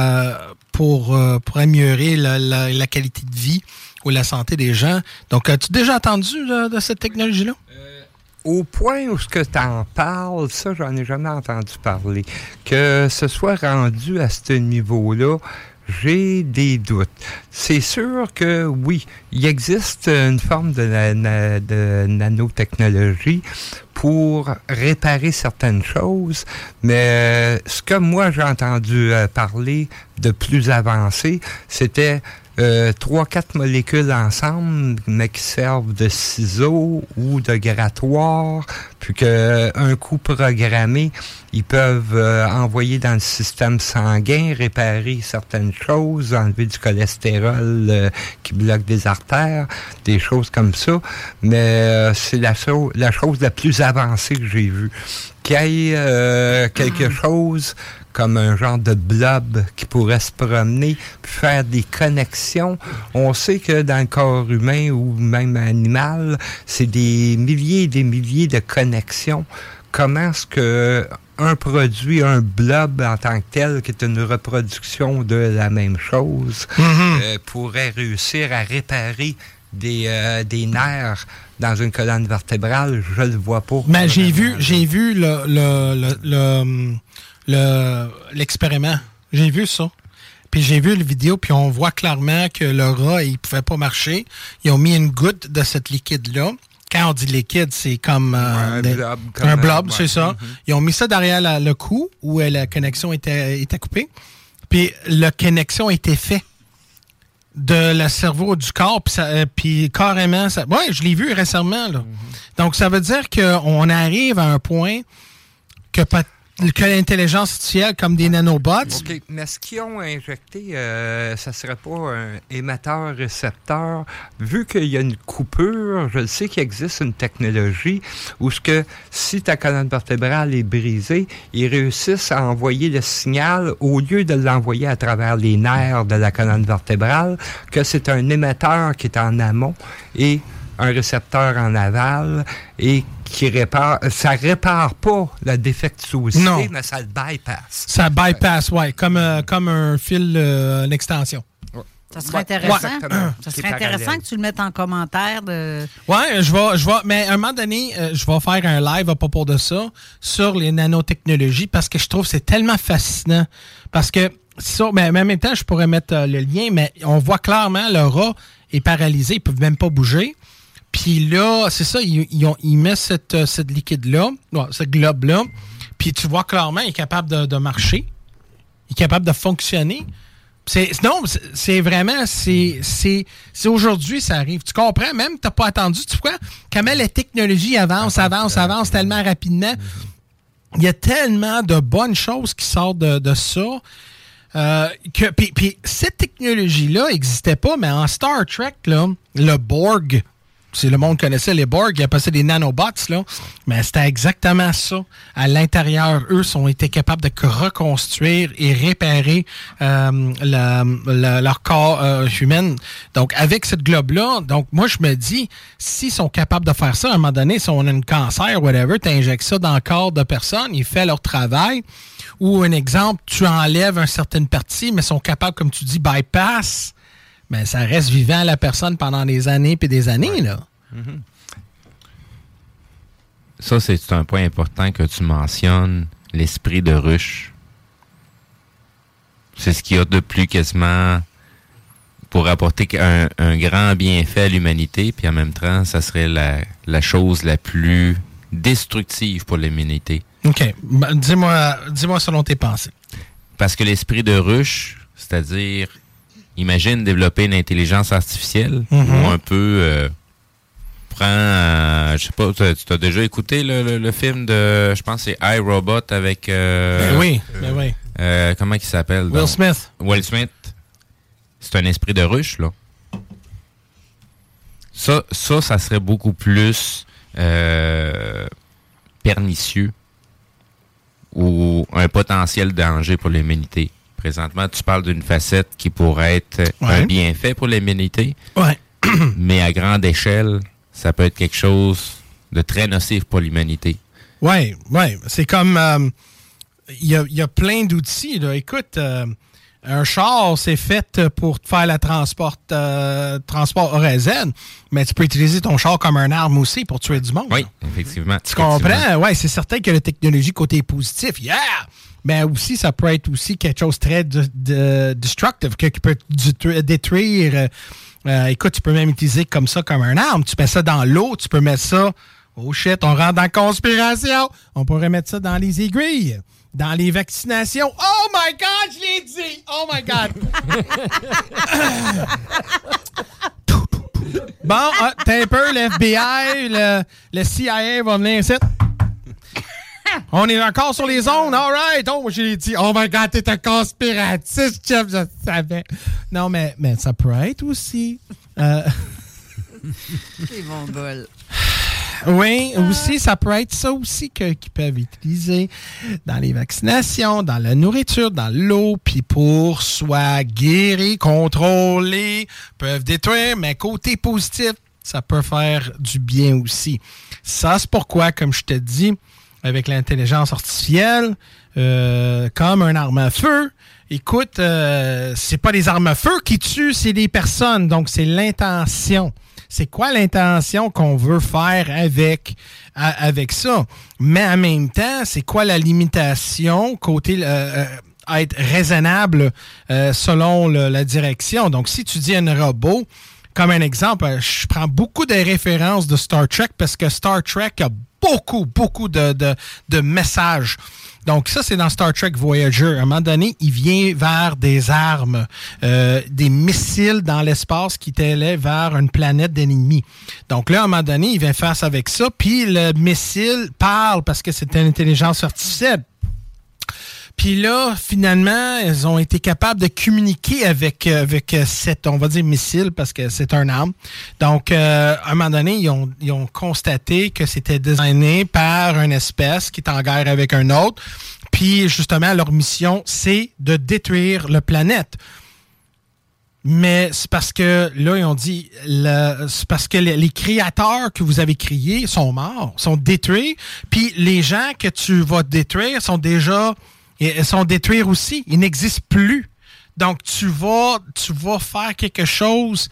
D: pour, euh, pour améliorer la, qualité de vie ou la santé des gens. Donc, as-tu déjà entendu de cette technologie-là?
C: Au point où ce que tu en parles, ça, j'en ai jamais entendu parler. Que ce soit rendu à ce niveau-là, j'ai des doutes. C'est sûr que oui, il existe une forme de, de nanotechnologie pour réparer certaines choses, mais euh, ce que moi j'ai entendu euh, parler de plus avancé, c'était trois, quatre molécules ensemble, mais qui servent de ciseaux ou de grattoir, puis qu'un coup programmé, ils peuvent euh, envoyer dans le système sanguin, réparer certaines choses, enlever du cholestérol euh, qui bloque des artères, des choses comme ça. Mais c'est la, la chose la plus avancée que j'ai vue. Qu'il y ait quelque ah. chose comme un genre de blob qui pourrait se promener, puis faire des connexions. On sait que dans le corps humain ou même animal, c'est des milliers et des milliers de connexions. Comment est-ce que un produit, un blob en tant que tel, qui est une reproduction de la même chose, mm-hmm. euh, pourrait réussir à réparer des, euh, des nerfs dans une colonne vertébrale, je le vois pas.
D: Mais j'ai vu, j'ai vu le, le, le l'expériment. j'ai vu ça. Puis j'ai vu la vidéo, puis on voit clairement que le rat, il pouvait pas marcher. Ils ont mis une goutte de cette liquide-là. Quand on dit liquide, c'est comme, euh, un blob, c'est ça. Mm-hmm. Ils ont mis ça derrière le cou où la connexion était, était coupée. Puis la connexion était faite. de le cerveau du corps, puis, ça, puis carrément, ça, ouais, je l'ai vu récemment. Là. Donc, ça veut dire qu'on arrive à un point que peut-être que l'intelligence artificielle comme des nanobots.
C: OK, mais ce qu'ils ont injecté, euh, ça serait pas un émetteur-récepteur? Vu qu'il y a une coupure, je sais qu'il existe une technologie où ce que si ta colonne vertébrale est brisée, ils réussissent à envoyer le signal au lieu de l'envoyer à travers les nerfs de la colonne vertébrale, que c'est un émetteur qui est en amont et un récepteur en aval et qui répare. Ça répare pas la défectuosité, mais ça le bypass.
D: Ça bypass, oui, comme, euh, comme un fil, euh, une extension.
E: Ça serait intéressant. Ça serait intéressant que tu le mettes en commentaire. De...
D: Oui, je vais, je vais. Mais à un moment donné, euh, je vais faire un live à propos de ça sur les nanotechnologies parce que je trouve que c'est tellement fascinant. Parce que ça, mais, en même temps, je pourrais mettre le lien, mais on voit clairement le rat est paralysé, ils peuvent même pas bouger. Puis là, c'est ça, il, met cette, euh, cette liquide-là, ce globe-là, puis tu vois clairement, il est capable de, marcher, il est capable de fonctionner. C'est, non, c'est vraiment, c'est, c'est, aujourd'hui, ça arrive. Tu comprends? Même, tu n'as pas attendu. Tu vois comment la technologie avance, avance, avance tellement rapidement. Il y a tellement de bonnes choses qui sortent de, ça. Euh, que, puis, cette technologie-là n'existait pas, mais en Star Trek, là, le Borg, si le monde connaissait les Borg, il y a passé des nanobots, là. Mais c'était exactement ça. À l'intérieur, eux ont été capables de reconstruire et réparer euh, leur corps euh, humain. Donc, avec cette globe-là, donc moi, je me dis, s'ils sont capables de faire ça, à un moment donné, si on a un cancer, whatever, tu injectes ça dans le corps de personne, ils font leur travail. Ou un exemple, tu enlèves une certaine partie, mais sont capables, comme tu dis, bypass mais ça reste vivant la personne pendant des années puis des années, là. Mm-hmm.
I: Ça, c'est un point important que tu mentionnes, l'esprit de ruche. C'est ce qu'il y a de plus quasiment pour apporter un, grand bienfait à l'humanité, puis en même temps, ça serait la, la chose la plus destructive pour l'humanité.
D: OK. Ben, dis-moi dis selon tes pensées.
I: Parce que l'esprit de ruche, c'est-à-dire imagine développer une intelligence artificielle
D: mhm.
I: ou un peu euh, prend euh, je sais pas tu as déjà écouté le, film de je pense c'est iRobot avec
D: euh, ben oui ben oui.
I: comment il s'appelle
D: Will Smith.
I: Will Smith. C'est un esprit de ruche là. Ça ça ça serait beaucoup plus pernicieux ou un potentiel danger pour l'humanité Présentement, tu parles d'une facette qui pourrait être un bienfait pour l'humanité.
D: Ouais.
I: mais à grande échelle, ça peut être quelque chose de très nocif pour l'humanité.
D: Oui, oui. C'est comme. Euh, il y, a, plein d'outils. Écoute, euh, un char, c'est fait pour faire la transport, euh, transport mais tu peux utiliser ton char comme un arme aussi pour tuer du monde.
I: Oui, effectivement.
D: Tu comprends? Oui, c'est certain que la technologie côté positif, yeah! Mais aussi, ça peut être aussi quelque chose de très de, destructive, qui peut détruire. Euh, euh, écoute, tu peux même utiliser comme ça comme un arme. Tu mets ça dans l'eau, tu peux mettre ça. Oh shit, on rentre dans la conspiration. On pourrait mettre ça dans les aiguilles, dans les vaccinations. Oh my God, je l'ai dit. Oh my God. bon, uh, t'as un peu, l'FBI, le, le CIA va venir ici. On est encore sur les ondes, all right. Oh, j'ai dit, oh my God, t'es un conspiratiste, chef, je savais. Non, mais, mais ça peut être aussi. Euh...
E: C'est mon bol.
D: Oui, aussi, ça peut être ça aussi qu'ils peuvent utiliser dans les vaccinations, dans la nourriture, dans l'eau, puis pour soit guérir, contrôler, peuvent détruire, mais côté positif, ça peut faire du bien aussi. Ça, c'est pourquoi, comme je te dis, avec l'intelligence artificielle euh, comme un arme à feu. Écoute, euh, c'est pas les armes à feu qui tuent, c'est les personnes. Donc, c'est l'intention. C'est quoi l'intention qu'on veut faire avec, avec ça? Mais en même temps, c'est quoi la limitation côté euh, être raisonnable selon la direction? Donc, si tu dis un robot, comme un exemple, je prends beaucoup de références de Star Trek parce que Star Trek a beaucoup, beaucoup de, de, messages. Donc ça, c'est dans Star Trek Voyager. À un moment donné, il vient vers des armes, euh, des missiles dans l'espace qui t'élèvent vers une planète d'ennemis. Donc là, à un moment donné, il vient face avec ça, puis le missile parle parce que c'est une intelligence artificielle. Puis là, finalement, ils ont été capables de communiquer avec euh, avec euh, cette, on va dire, missile, parce que c'est un arme. Donc, euh, à un moment donné, ils ont, ils ont constaté que c'était designé par une espèce qui est en guerre avec un autre. Puis, justement, leur mission, c'est de détruire la planète. Mais c'est parce que là, ils ont dit, c'est parce que les, les, créateurs que vous avez créés sont morts, sont détruits. Puis les gens que tu vas détruire sont déjà elles sont détruire aussi. Ils n'existent plus. Donc, tu vas, tu vas faire quelque chose.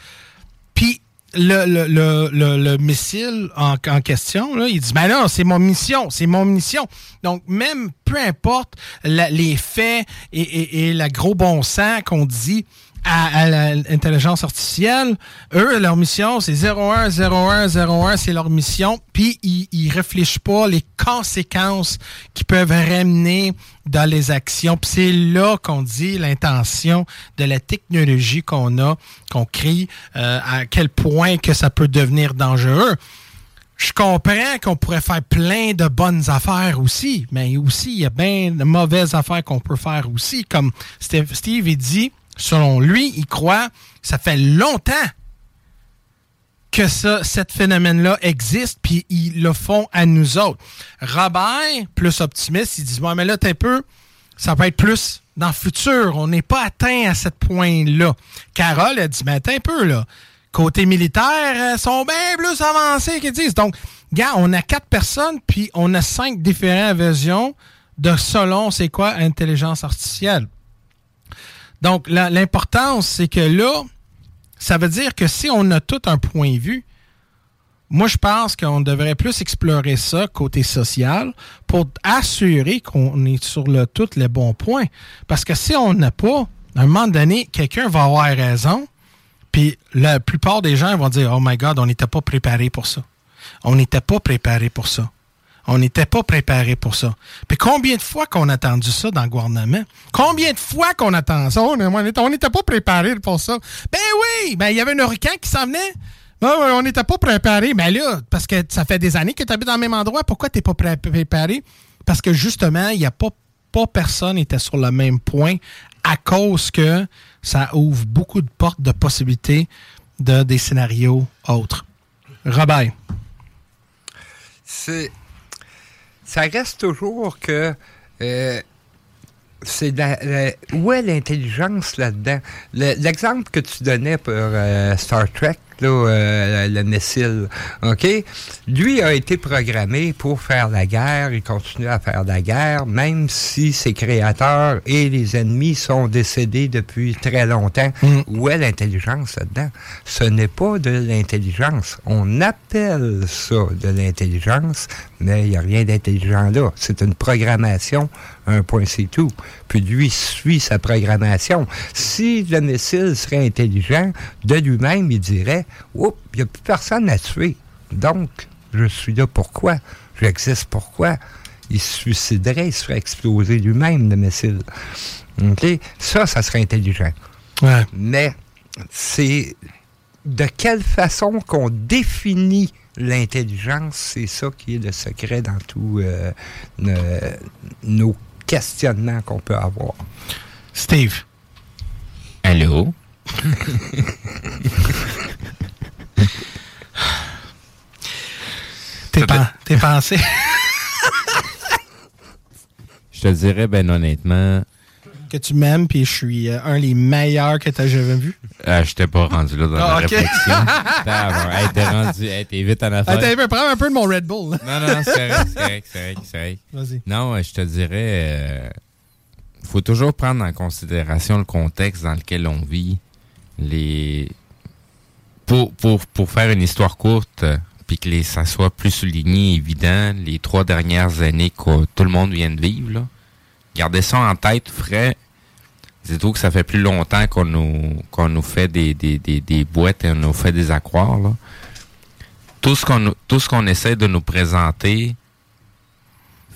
D: Puis, le, le, le, le, missile en, en question, là, il dit, ben non, c'est mon mission, c'est mon mission. Donc, même peu importe les faits et, et, et le gros bon sens qu'on dit, à, l'intelligence artificielle, eux, leur mission, c'est 01, 01, 01, c'est leur mission. Puis, ils, ils réfléchissent pas les conséquences qui peuvent ramener dans les actions. Puis c'est là qu'on dit l'intention de la technologie qu'on a, qu'on crée, euh, à quel point que ça peut devenir dangereux. Je comprends qu'on pourrait faire plein de bonnes affaires aussi, mais aussi, il y a bien de mauvaises affaires qu'on peut faire aussi. Comme Steve, Steve il dit, selon lui, il croit, ça fait longtemps que ça, cet phénomène-là existe, puis ils le font à nous autres. Robert, plus optimiste, il dit, ouais, mais là, t'es un peu, ça peut être plus dans le futur. On n'est pas atteint à ce point-là. Carole a dit, mais attends un peu, là. Côté militaire, ils sont bien plus avancés qu'ils disent. Donc, gars, on a quatre personnes, puis on a cinq différentes versions de selon c'est quoi intelligence artificielle. Donc, l'importance, c'est que là, ça veut dire que si on a tout un point de vue, moi, je pense qu'on devrait plus explorer ça côté social pour assurer qu'on est sur le tout les bons points. Parce que si on n'a pas, à un moment donné, quelqu'un va avoir raison, puis la plupart des gens vont dire Oh my God, on n'était pas préparé pour ça. On n'était pas préparé pour ça. On n'était pas préparé pour ça. Puis combien de fois qu'on a attendu ça dans le gouvernement? Combien de fois qu'on attend ça? On n'était pas préparé pour ça. Ben oui! Ben il y avait un hurricane qui s'en venait. Ben, on n'était pas préparé. Ben là, parce que ça fait des années que tu habites dans le même endroit, pourquoi tu n'es pas préparé? Parce que justement, il n'y a pas, pas personne était sur le même point à cause que ça ouvre beaucoup de portes de possibilités de des scénarios autres. Robert.
C: C'est ça reste toujours que euh, c'est où est l'intelligence là-dedans? L'exemple que tu donnais pour euh, Star Trek, là, euh, le missile, OK? Lui a été programmé pour faire la guerre, il continue à faire la guerre, même si ses créateurs et les ennemis sont décédés depuis très longtemps. Mm. Où est l'intelligence là-dedans? Ce n'est pas de l'intelligence. On appelle ça de l'intelligence, mais il n'y a rien d'intelligent là. C'est une programmation, un point c'est tout. Puis lui suit sa programmation. Si le missile serait intelligent, de lui-même, il dirait Oups, il n'y a plus personne à tuer. Donc, je suis là pourquoi? J'existe pourquoi? Il se suiciderait, il serait explosé lui-même, le missile. OK? Ça, ça serait intelligent. Mais c'est de quelle façon qu'on définit l'intelligence, c'est ça qui est le secret dans tous euh, nos questionnements qu'on peut avoir.
D: Steve.
I: Allô?
D: T'es pensé?
I: je te dirais, ben honnêtement.
D: Que tu m'aimes, puis je suis euh, un des meilleurs que t'as jamais vu.
I: Ah, je t'ai pas rendu là dans la ah, réflexion. t'es rendu, t'es vite en affaire.
D: Attends, prends un peu de mon Red Bull.
I: non, non, c'est correct, c'est correct, c'est correct.
D: Vas-y.
I: Non, je te dirais, euh, faut toujours prendre en considération le contexte dans lequel on vit. Les, pour, pour, pour faire une histoire courte, puis que les, ça soit plus souligné, évident, les trois dernières années que tout le monde vient de vivre, là, gardez ça en tête, frais. Dites-vous que ça fait plus longtemps qu'on nous, nous fait des, des, des, boîtes et on nous fait des accroires, là. Tout ce qu'on, essaie de nous présenter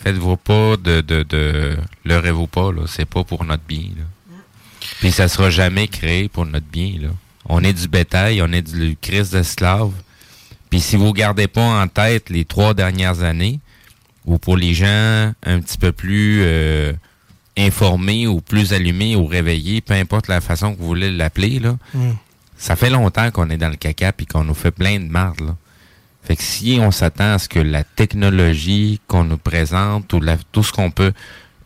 I: Faites-vous pas de, de, de leurrez-vous pas. C'est pas pour notre bien. Puis ça sera jamais créé pour notre bien. On est du bétail, on est du Christ d'esclave. Puis si vous gardez pas en tête les trois dernières années, ou pour les gens un petit peu plus euh, informés ou plus allumés ou réveillés, peu importe la façon que vous voulez l'appeler, là,
D: Mm.
I: ça fait longtemps qu'on est dans le caca puis qu'on nous fait plein de marde, là. Fait que si on s'attend à ce que la technologie qu'on nous présente ou la- tout ce qu'on peut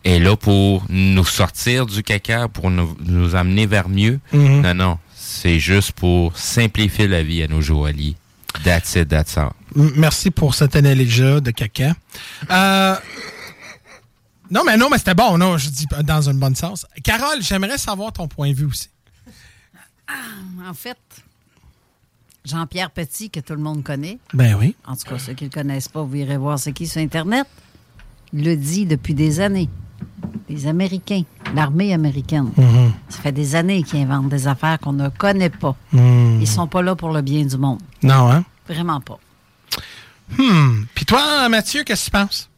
I: est là pour nous sortir du caca, pour nous, nous amener vers mieux,
D: Mhm.
I: non, non. C'est juste pour simplifier la vie à nos joailliers. That's it, that's all.
D: Merci pour cette analogie de caca. Euh, non, mais non, mais c'était bon, non, je dis dans un bon sens. Carole, j'aimerais savoir ton point de vue aussi.
E: En fait, Jean-Pierre Petit, que tout le monde connaît.
D: Ben oui.
E: En tout cas, ceux qui ne le connaissent pas, vous irez voir c'est qui sur Internet. Il le dit depuis des années. Les Américains, l'armée américaine.
D: Mhm.
E: Ça fait des années qu'ils inventent des affaires qu'on ne connaît pas.
D: Mhm.
E: Ils sont pas là pour le bien du monde.
D: Non, hein?
E: Vraiment pas.
D: Hmm. Puis toi, Mathieu, qu'est-ce que tu penses?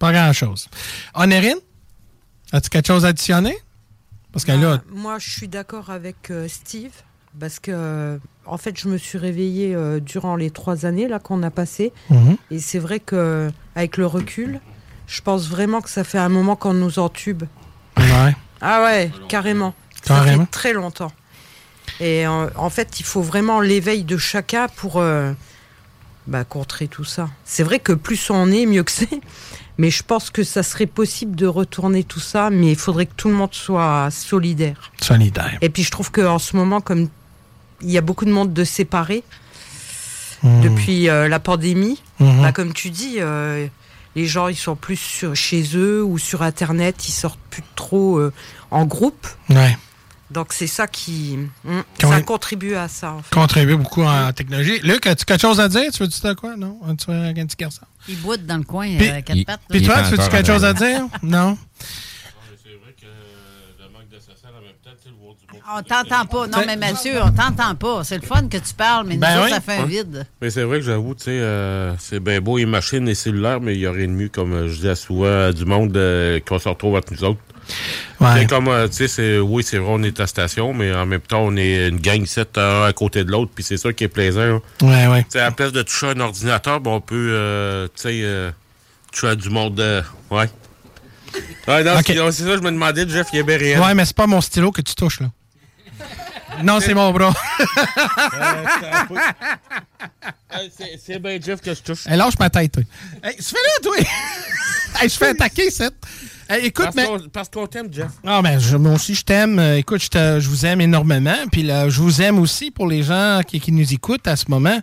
D: Pas grand-chose. Honorine, as-tu quelque chose à additionner? Parce que là,
L: Moi, je suis d'accord avec euh, Steve parce que, euh, en fait, je me suis réveillée euh, durant les trois années là qu'on a passées,
D: Mhm.
L: et c'est vrai que avec le recul, je pense vraiment que ça fait un moment qu'on nous entube.
D: ouais.
L: Ah ouais, carrément. Ça
D: Carrément.
L: fait très longtemps. Et euh, en fait, il faut vraiment l'éveil de chacun pour bah, contrer tout ça. C'est vrai que plus on est, mieux que c'est. Mais je pense que ça serait possible de retourner tout ça, mais il faudrait que tout le monde soit solidaire.
D: solidaire.
L: Et puis je trouve qu'en ce moment, comme il y a beaucoup de monde de séparés
D: Hmm.
L: depuis euh, la pandémie,
D: Mhm.
L: bah, comme tu dis, euh, les gens ils sont plus sur- chez eux ou sur Internet, ils sortent plus trop euh, en groupe.
D: Ouais.
L: Donc c'est ça qui hmm, ça contribue à ça. En fait.
D: Contribue beaucoup en technologie. Luc, as-tu quelque chose à dire? Tu veux dire quoi? Non? Tu un petit garçon?
E: Ils boitent dans le coin
D: Puis-
E: euh, à quatre
I: il-
E: pattes.
D: Puis
I: Il
D: toi, tu
I: encore
D: quelque chose à dire? Non?
K: C'est vrai que euh.
E: On t'entend pas. Non, mais Mathieu, on t'entend pas. C'est le fun que tu parles, mais nous
D: Ben
E: autres,
D: oui.
E: ça fait un vide.
K: Mais c'est vrai que j'avoue, tu sais, euh, c'est bien beau les machines, les cellulaires, mais il y aurait de mieux, comme euh, je dis souvent, euh, du monde euh, qu'on se retrouve entre nous autres.
D: Ouais.
K: Comme, euh, tu sais, oui, c'est vrai, on est à station, mais en même temps, on est une gang 7 un à côté de l'autre, puis c'est ça qui est plaisant.
D: Ouais, ouais.
K: Tu sais, à la place de toucher un ordinateur, ben, on peut, euh, tu sais, euh, toucher du monde, euh, ouais. Ouais, non,
D: Ok.
K: c'est ça, je me demandais, Jeff, il y avait rien.
D: Ouais, mais c'est pas mon stylo que tu touches, là. Non, c'est mon bras.
K: c'est c'est bien Jeff que je touche.
D: Hey, lâche ma tête, toi. Hey, fais là, toi! hey, je fais attaquer, cette. Écoute,
K: Parce
D: mais.
K: qu'on- Parce qu'on t'aime, Jeff.
D: Ah, ben, je- moi aussi, je t'aime. Euh, Écoute, je, te- je vous aime énormément. Puis là, je vous aime aussi pour les gens qui, qui nous écoutent à ce moment.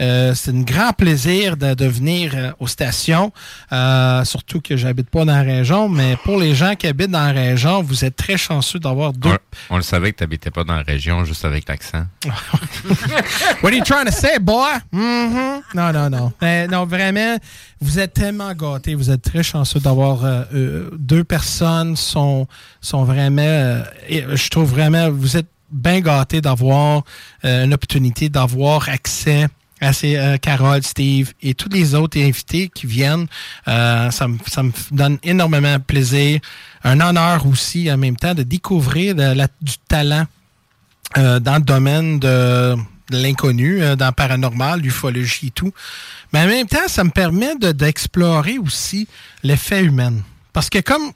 D: Euh, c'est un grand plaisir de, de venir euh, aux stations. Euh, surtout que j'habite pas dans la région. Mais pour les gens qui habitent dans la région, vous êtes très chanceux d'avoir deux.
I: On, on le savait que tu n'habitais pas dans la région, juste avec l'accent.
D: What are you trying to say, boy? Mhm. Non, non, non. Mais non, vraiment, vous êtes tellement gâtés. Vous êtes très chanceux d'avoir euh, euh, deux personnes sont, sont vraiment. euh, je trouve vraiment, vous êtes bien gâtés d'avoir euh, une opportunité d'avoir accès à ces euh, Carole, Steve et tous les autres invités qui viennent. Euh, ça, me, ça me donne énormément de plaisir. Un honneur aussi en même temps de découvrir de la- du talent euh, dans le domaine de, de l'inconnu, euh, dans paranormal, l'ufologie et tout. Mais en même temps, ça me permet de- d'explorer aussi l'effet humain. Parce que comme,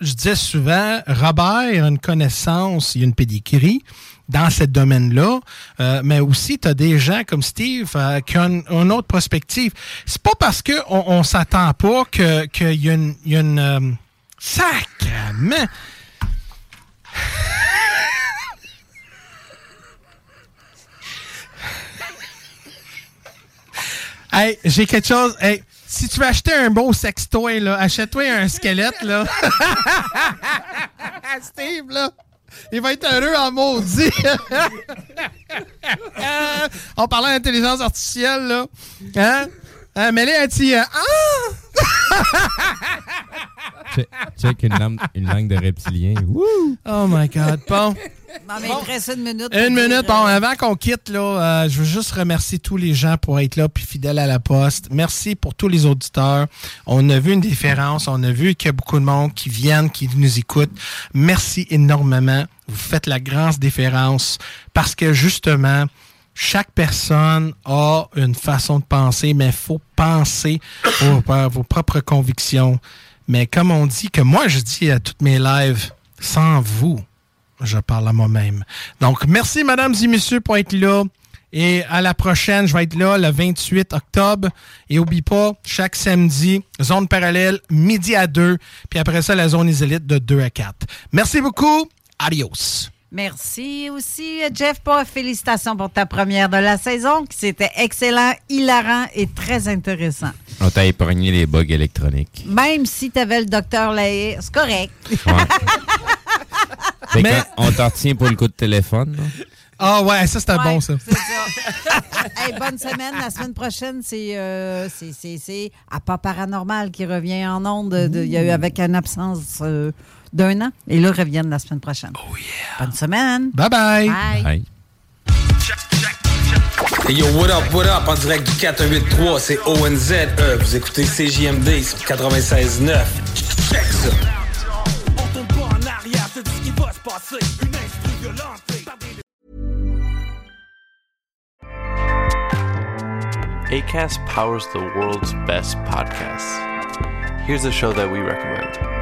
D: je disais souvent, Robert a une connaissance, il a une pédigree dans ce domaine-là, euh, mais aussi tu as des gens comme Steve euh, qui ont une, autre perspective. C'est pas parce qu'on on, s'attend pas que- qu'il y a une... y a une euh, sacrement! Hey, j'ai quelque chose. Hey, si tu veux acheter un beau sextoy, là, achète-toi un squelette, là. Steve, là. Il va être heureux en maudit. On parlait d'intelligence artificielle, là. Hein? Ah, mais là, elle ah!
I: check, une, langue, une langue de reptilien.
D: Oh my God. Bon.
E: Non, mais il reste une minute.
D: Une minute. Bon, euh, avant qu'on quitte, là, euh, je veux juste remercier tous les gens pour être là puis fidèles à la poste. Merci pour tous les auditeurs. On a vu une différence. On a vu qu'il y a beaucoup de monde qui viennent, qui nous écoutent. Merci énormément. Vous faites la grande différence parce que justement, chaque personne a une façon de penser, mais il faut penser à vos propres convictions. Mais comme on dit, que moi je dis à toutes mes lives, sans vous, je parle à moi-même. Donc, merci, mesdames et messieurs, pour être là. Et à la prochaine, je vais être là le 28 octobre. Et n'oublie pas, chaque samedi, zone parallèle, midi à 2. Puis après ça, la zone isolite de 2 à 4. Merci beaucoup. Adios.
E: Merci aussi, Jeff Paul. Félicitations pour ta première de la saison, qui c'était excellent, hilarant et très intéressant.
I: On t'a épargné les bugs électroniques.
E: Même si tu avais le docteur Laïe, c'est correct.
I: Mais... On t'en retient pour le coup de téléphone.
D: Ah ouais, ça c'était bon ça.
E: C'est ça. hey, bonne semaine. La semaine prochaine, c'est euh, à pas paranormal qui revient en ondes. Il y a eu avec une absence euh, d'un an. Et là, reviennent la semaine prochaine.
D: Oh yeah.
E: Bonne semaine.
D: Bye bye.
E: Bye.
M: Hey yo, what up, what up? En direct du 483, c'est ONZ. E. Vous écoutez CJMD sur 96.9. Check ça. On tombe pas en arrière, c'est ce qui va se passer. Une instru violente.
Q: ACAST powers the world's best podcasts. Here's a show that we recommend.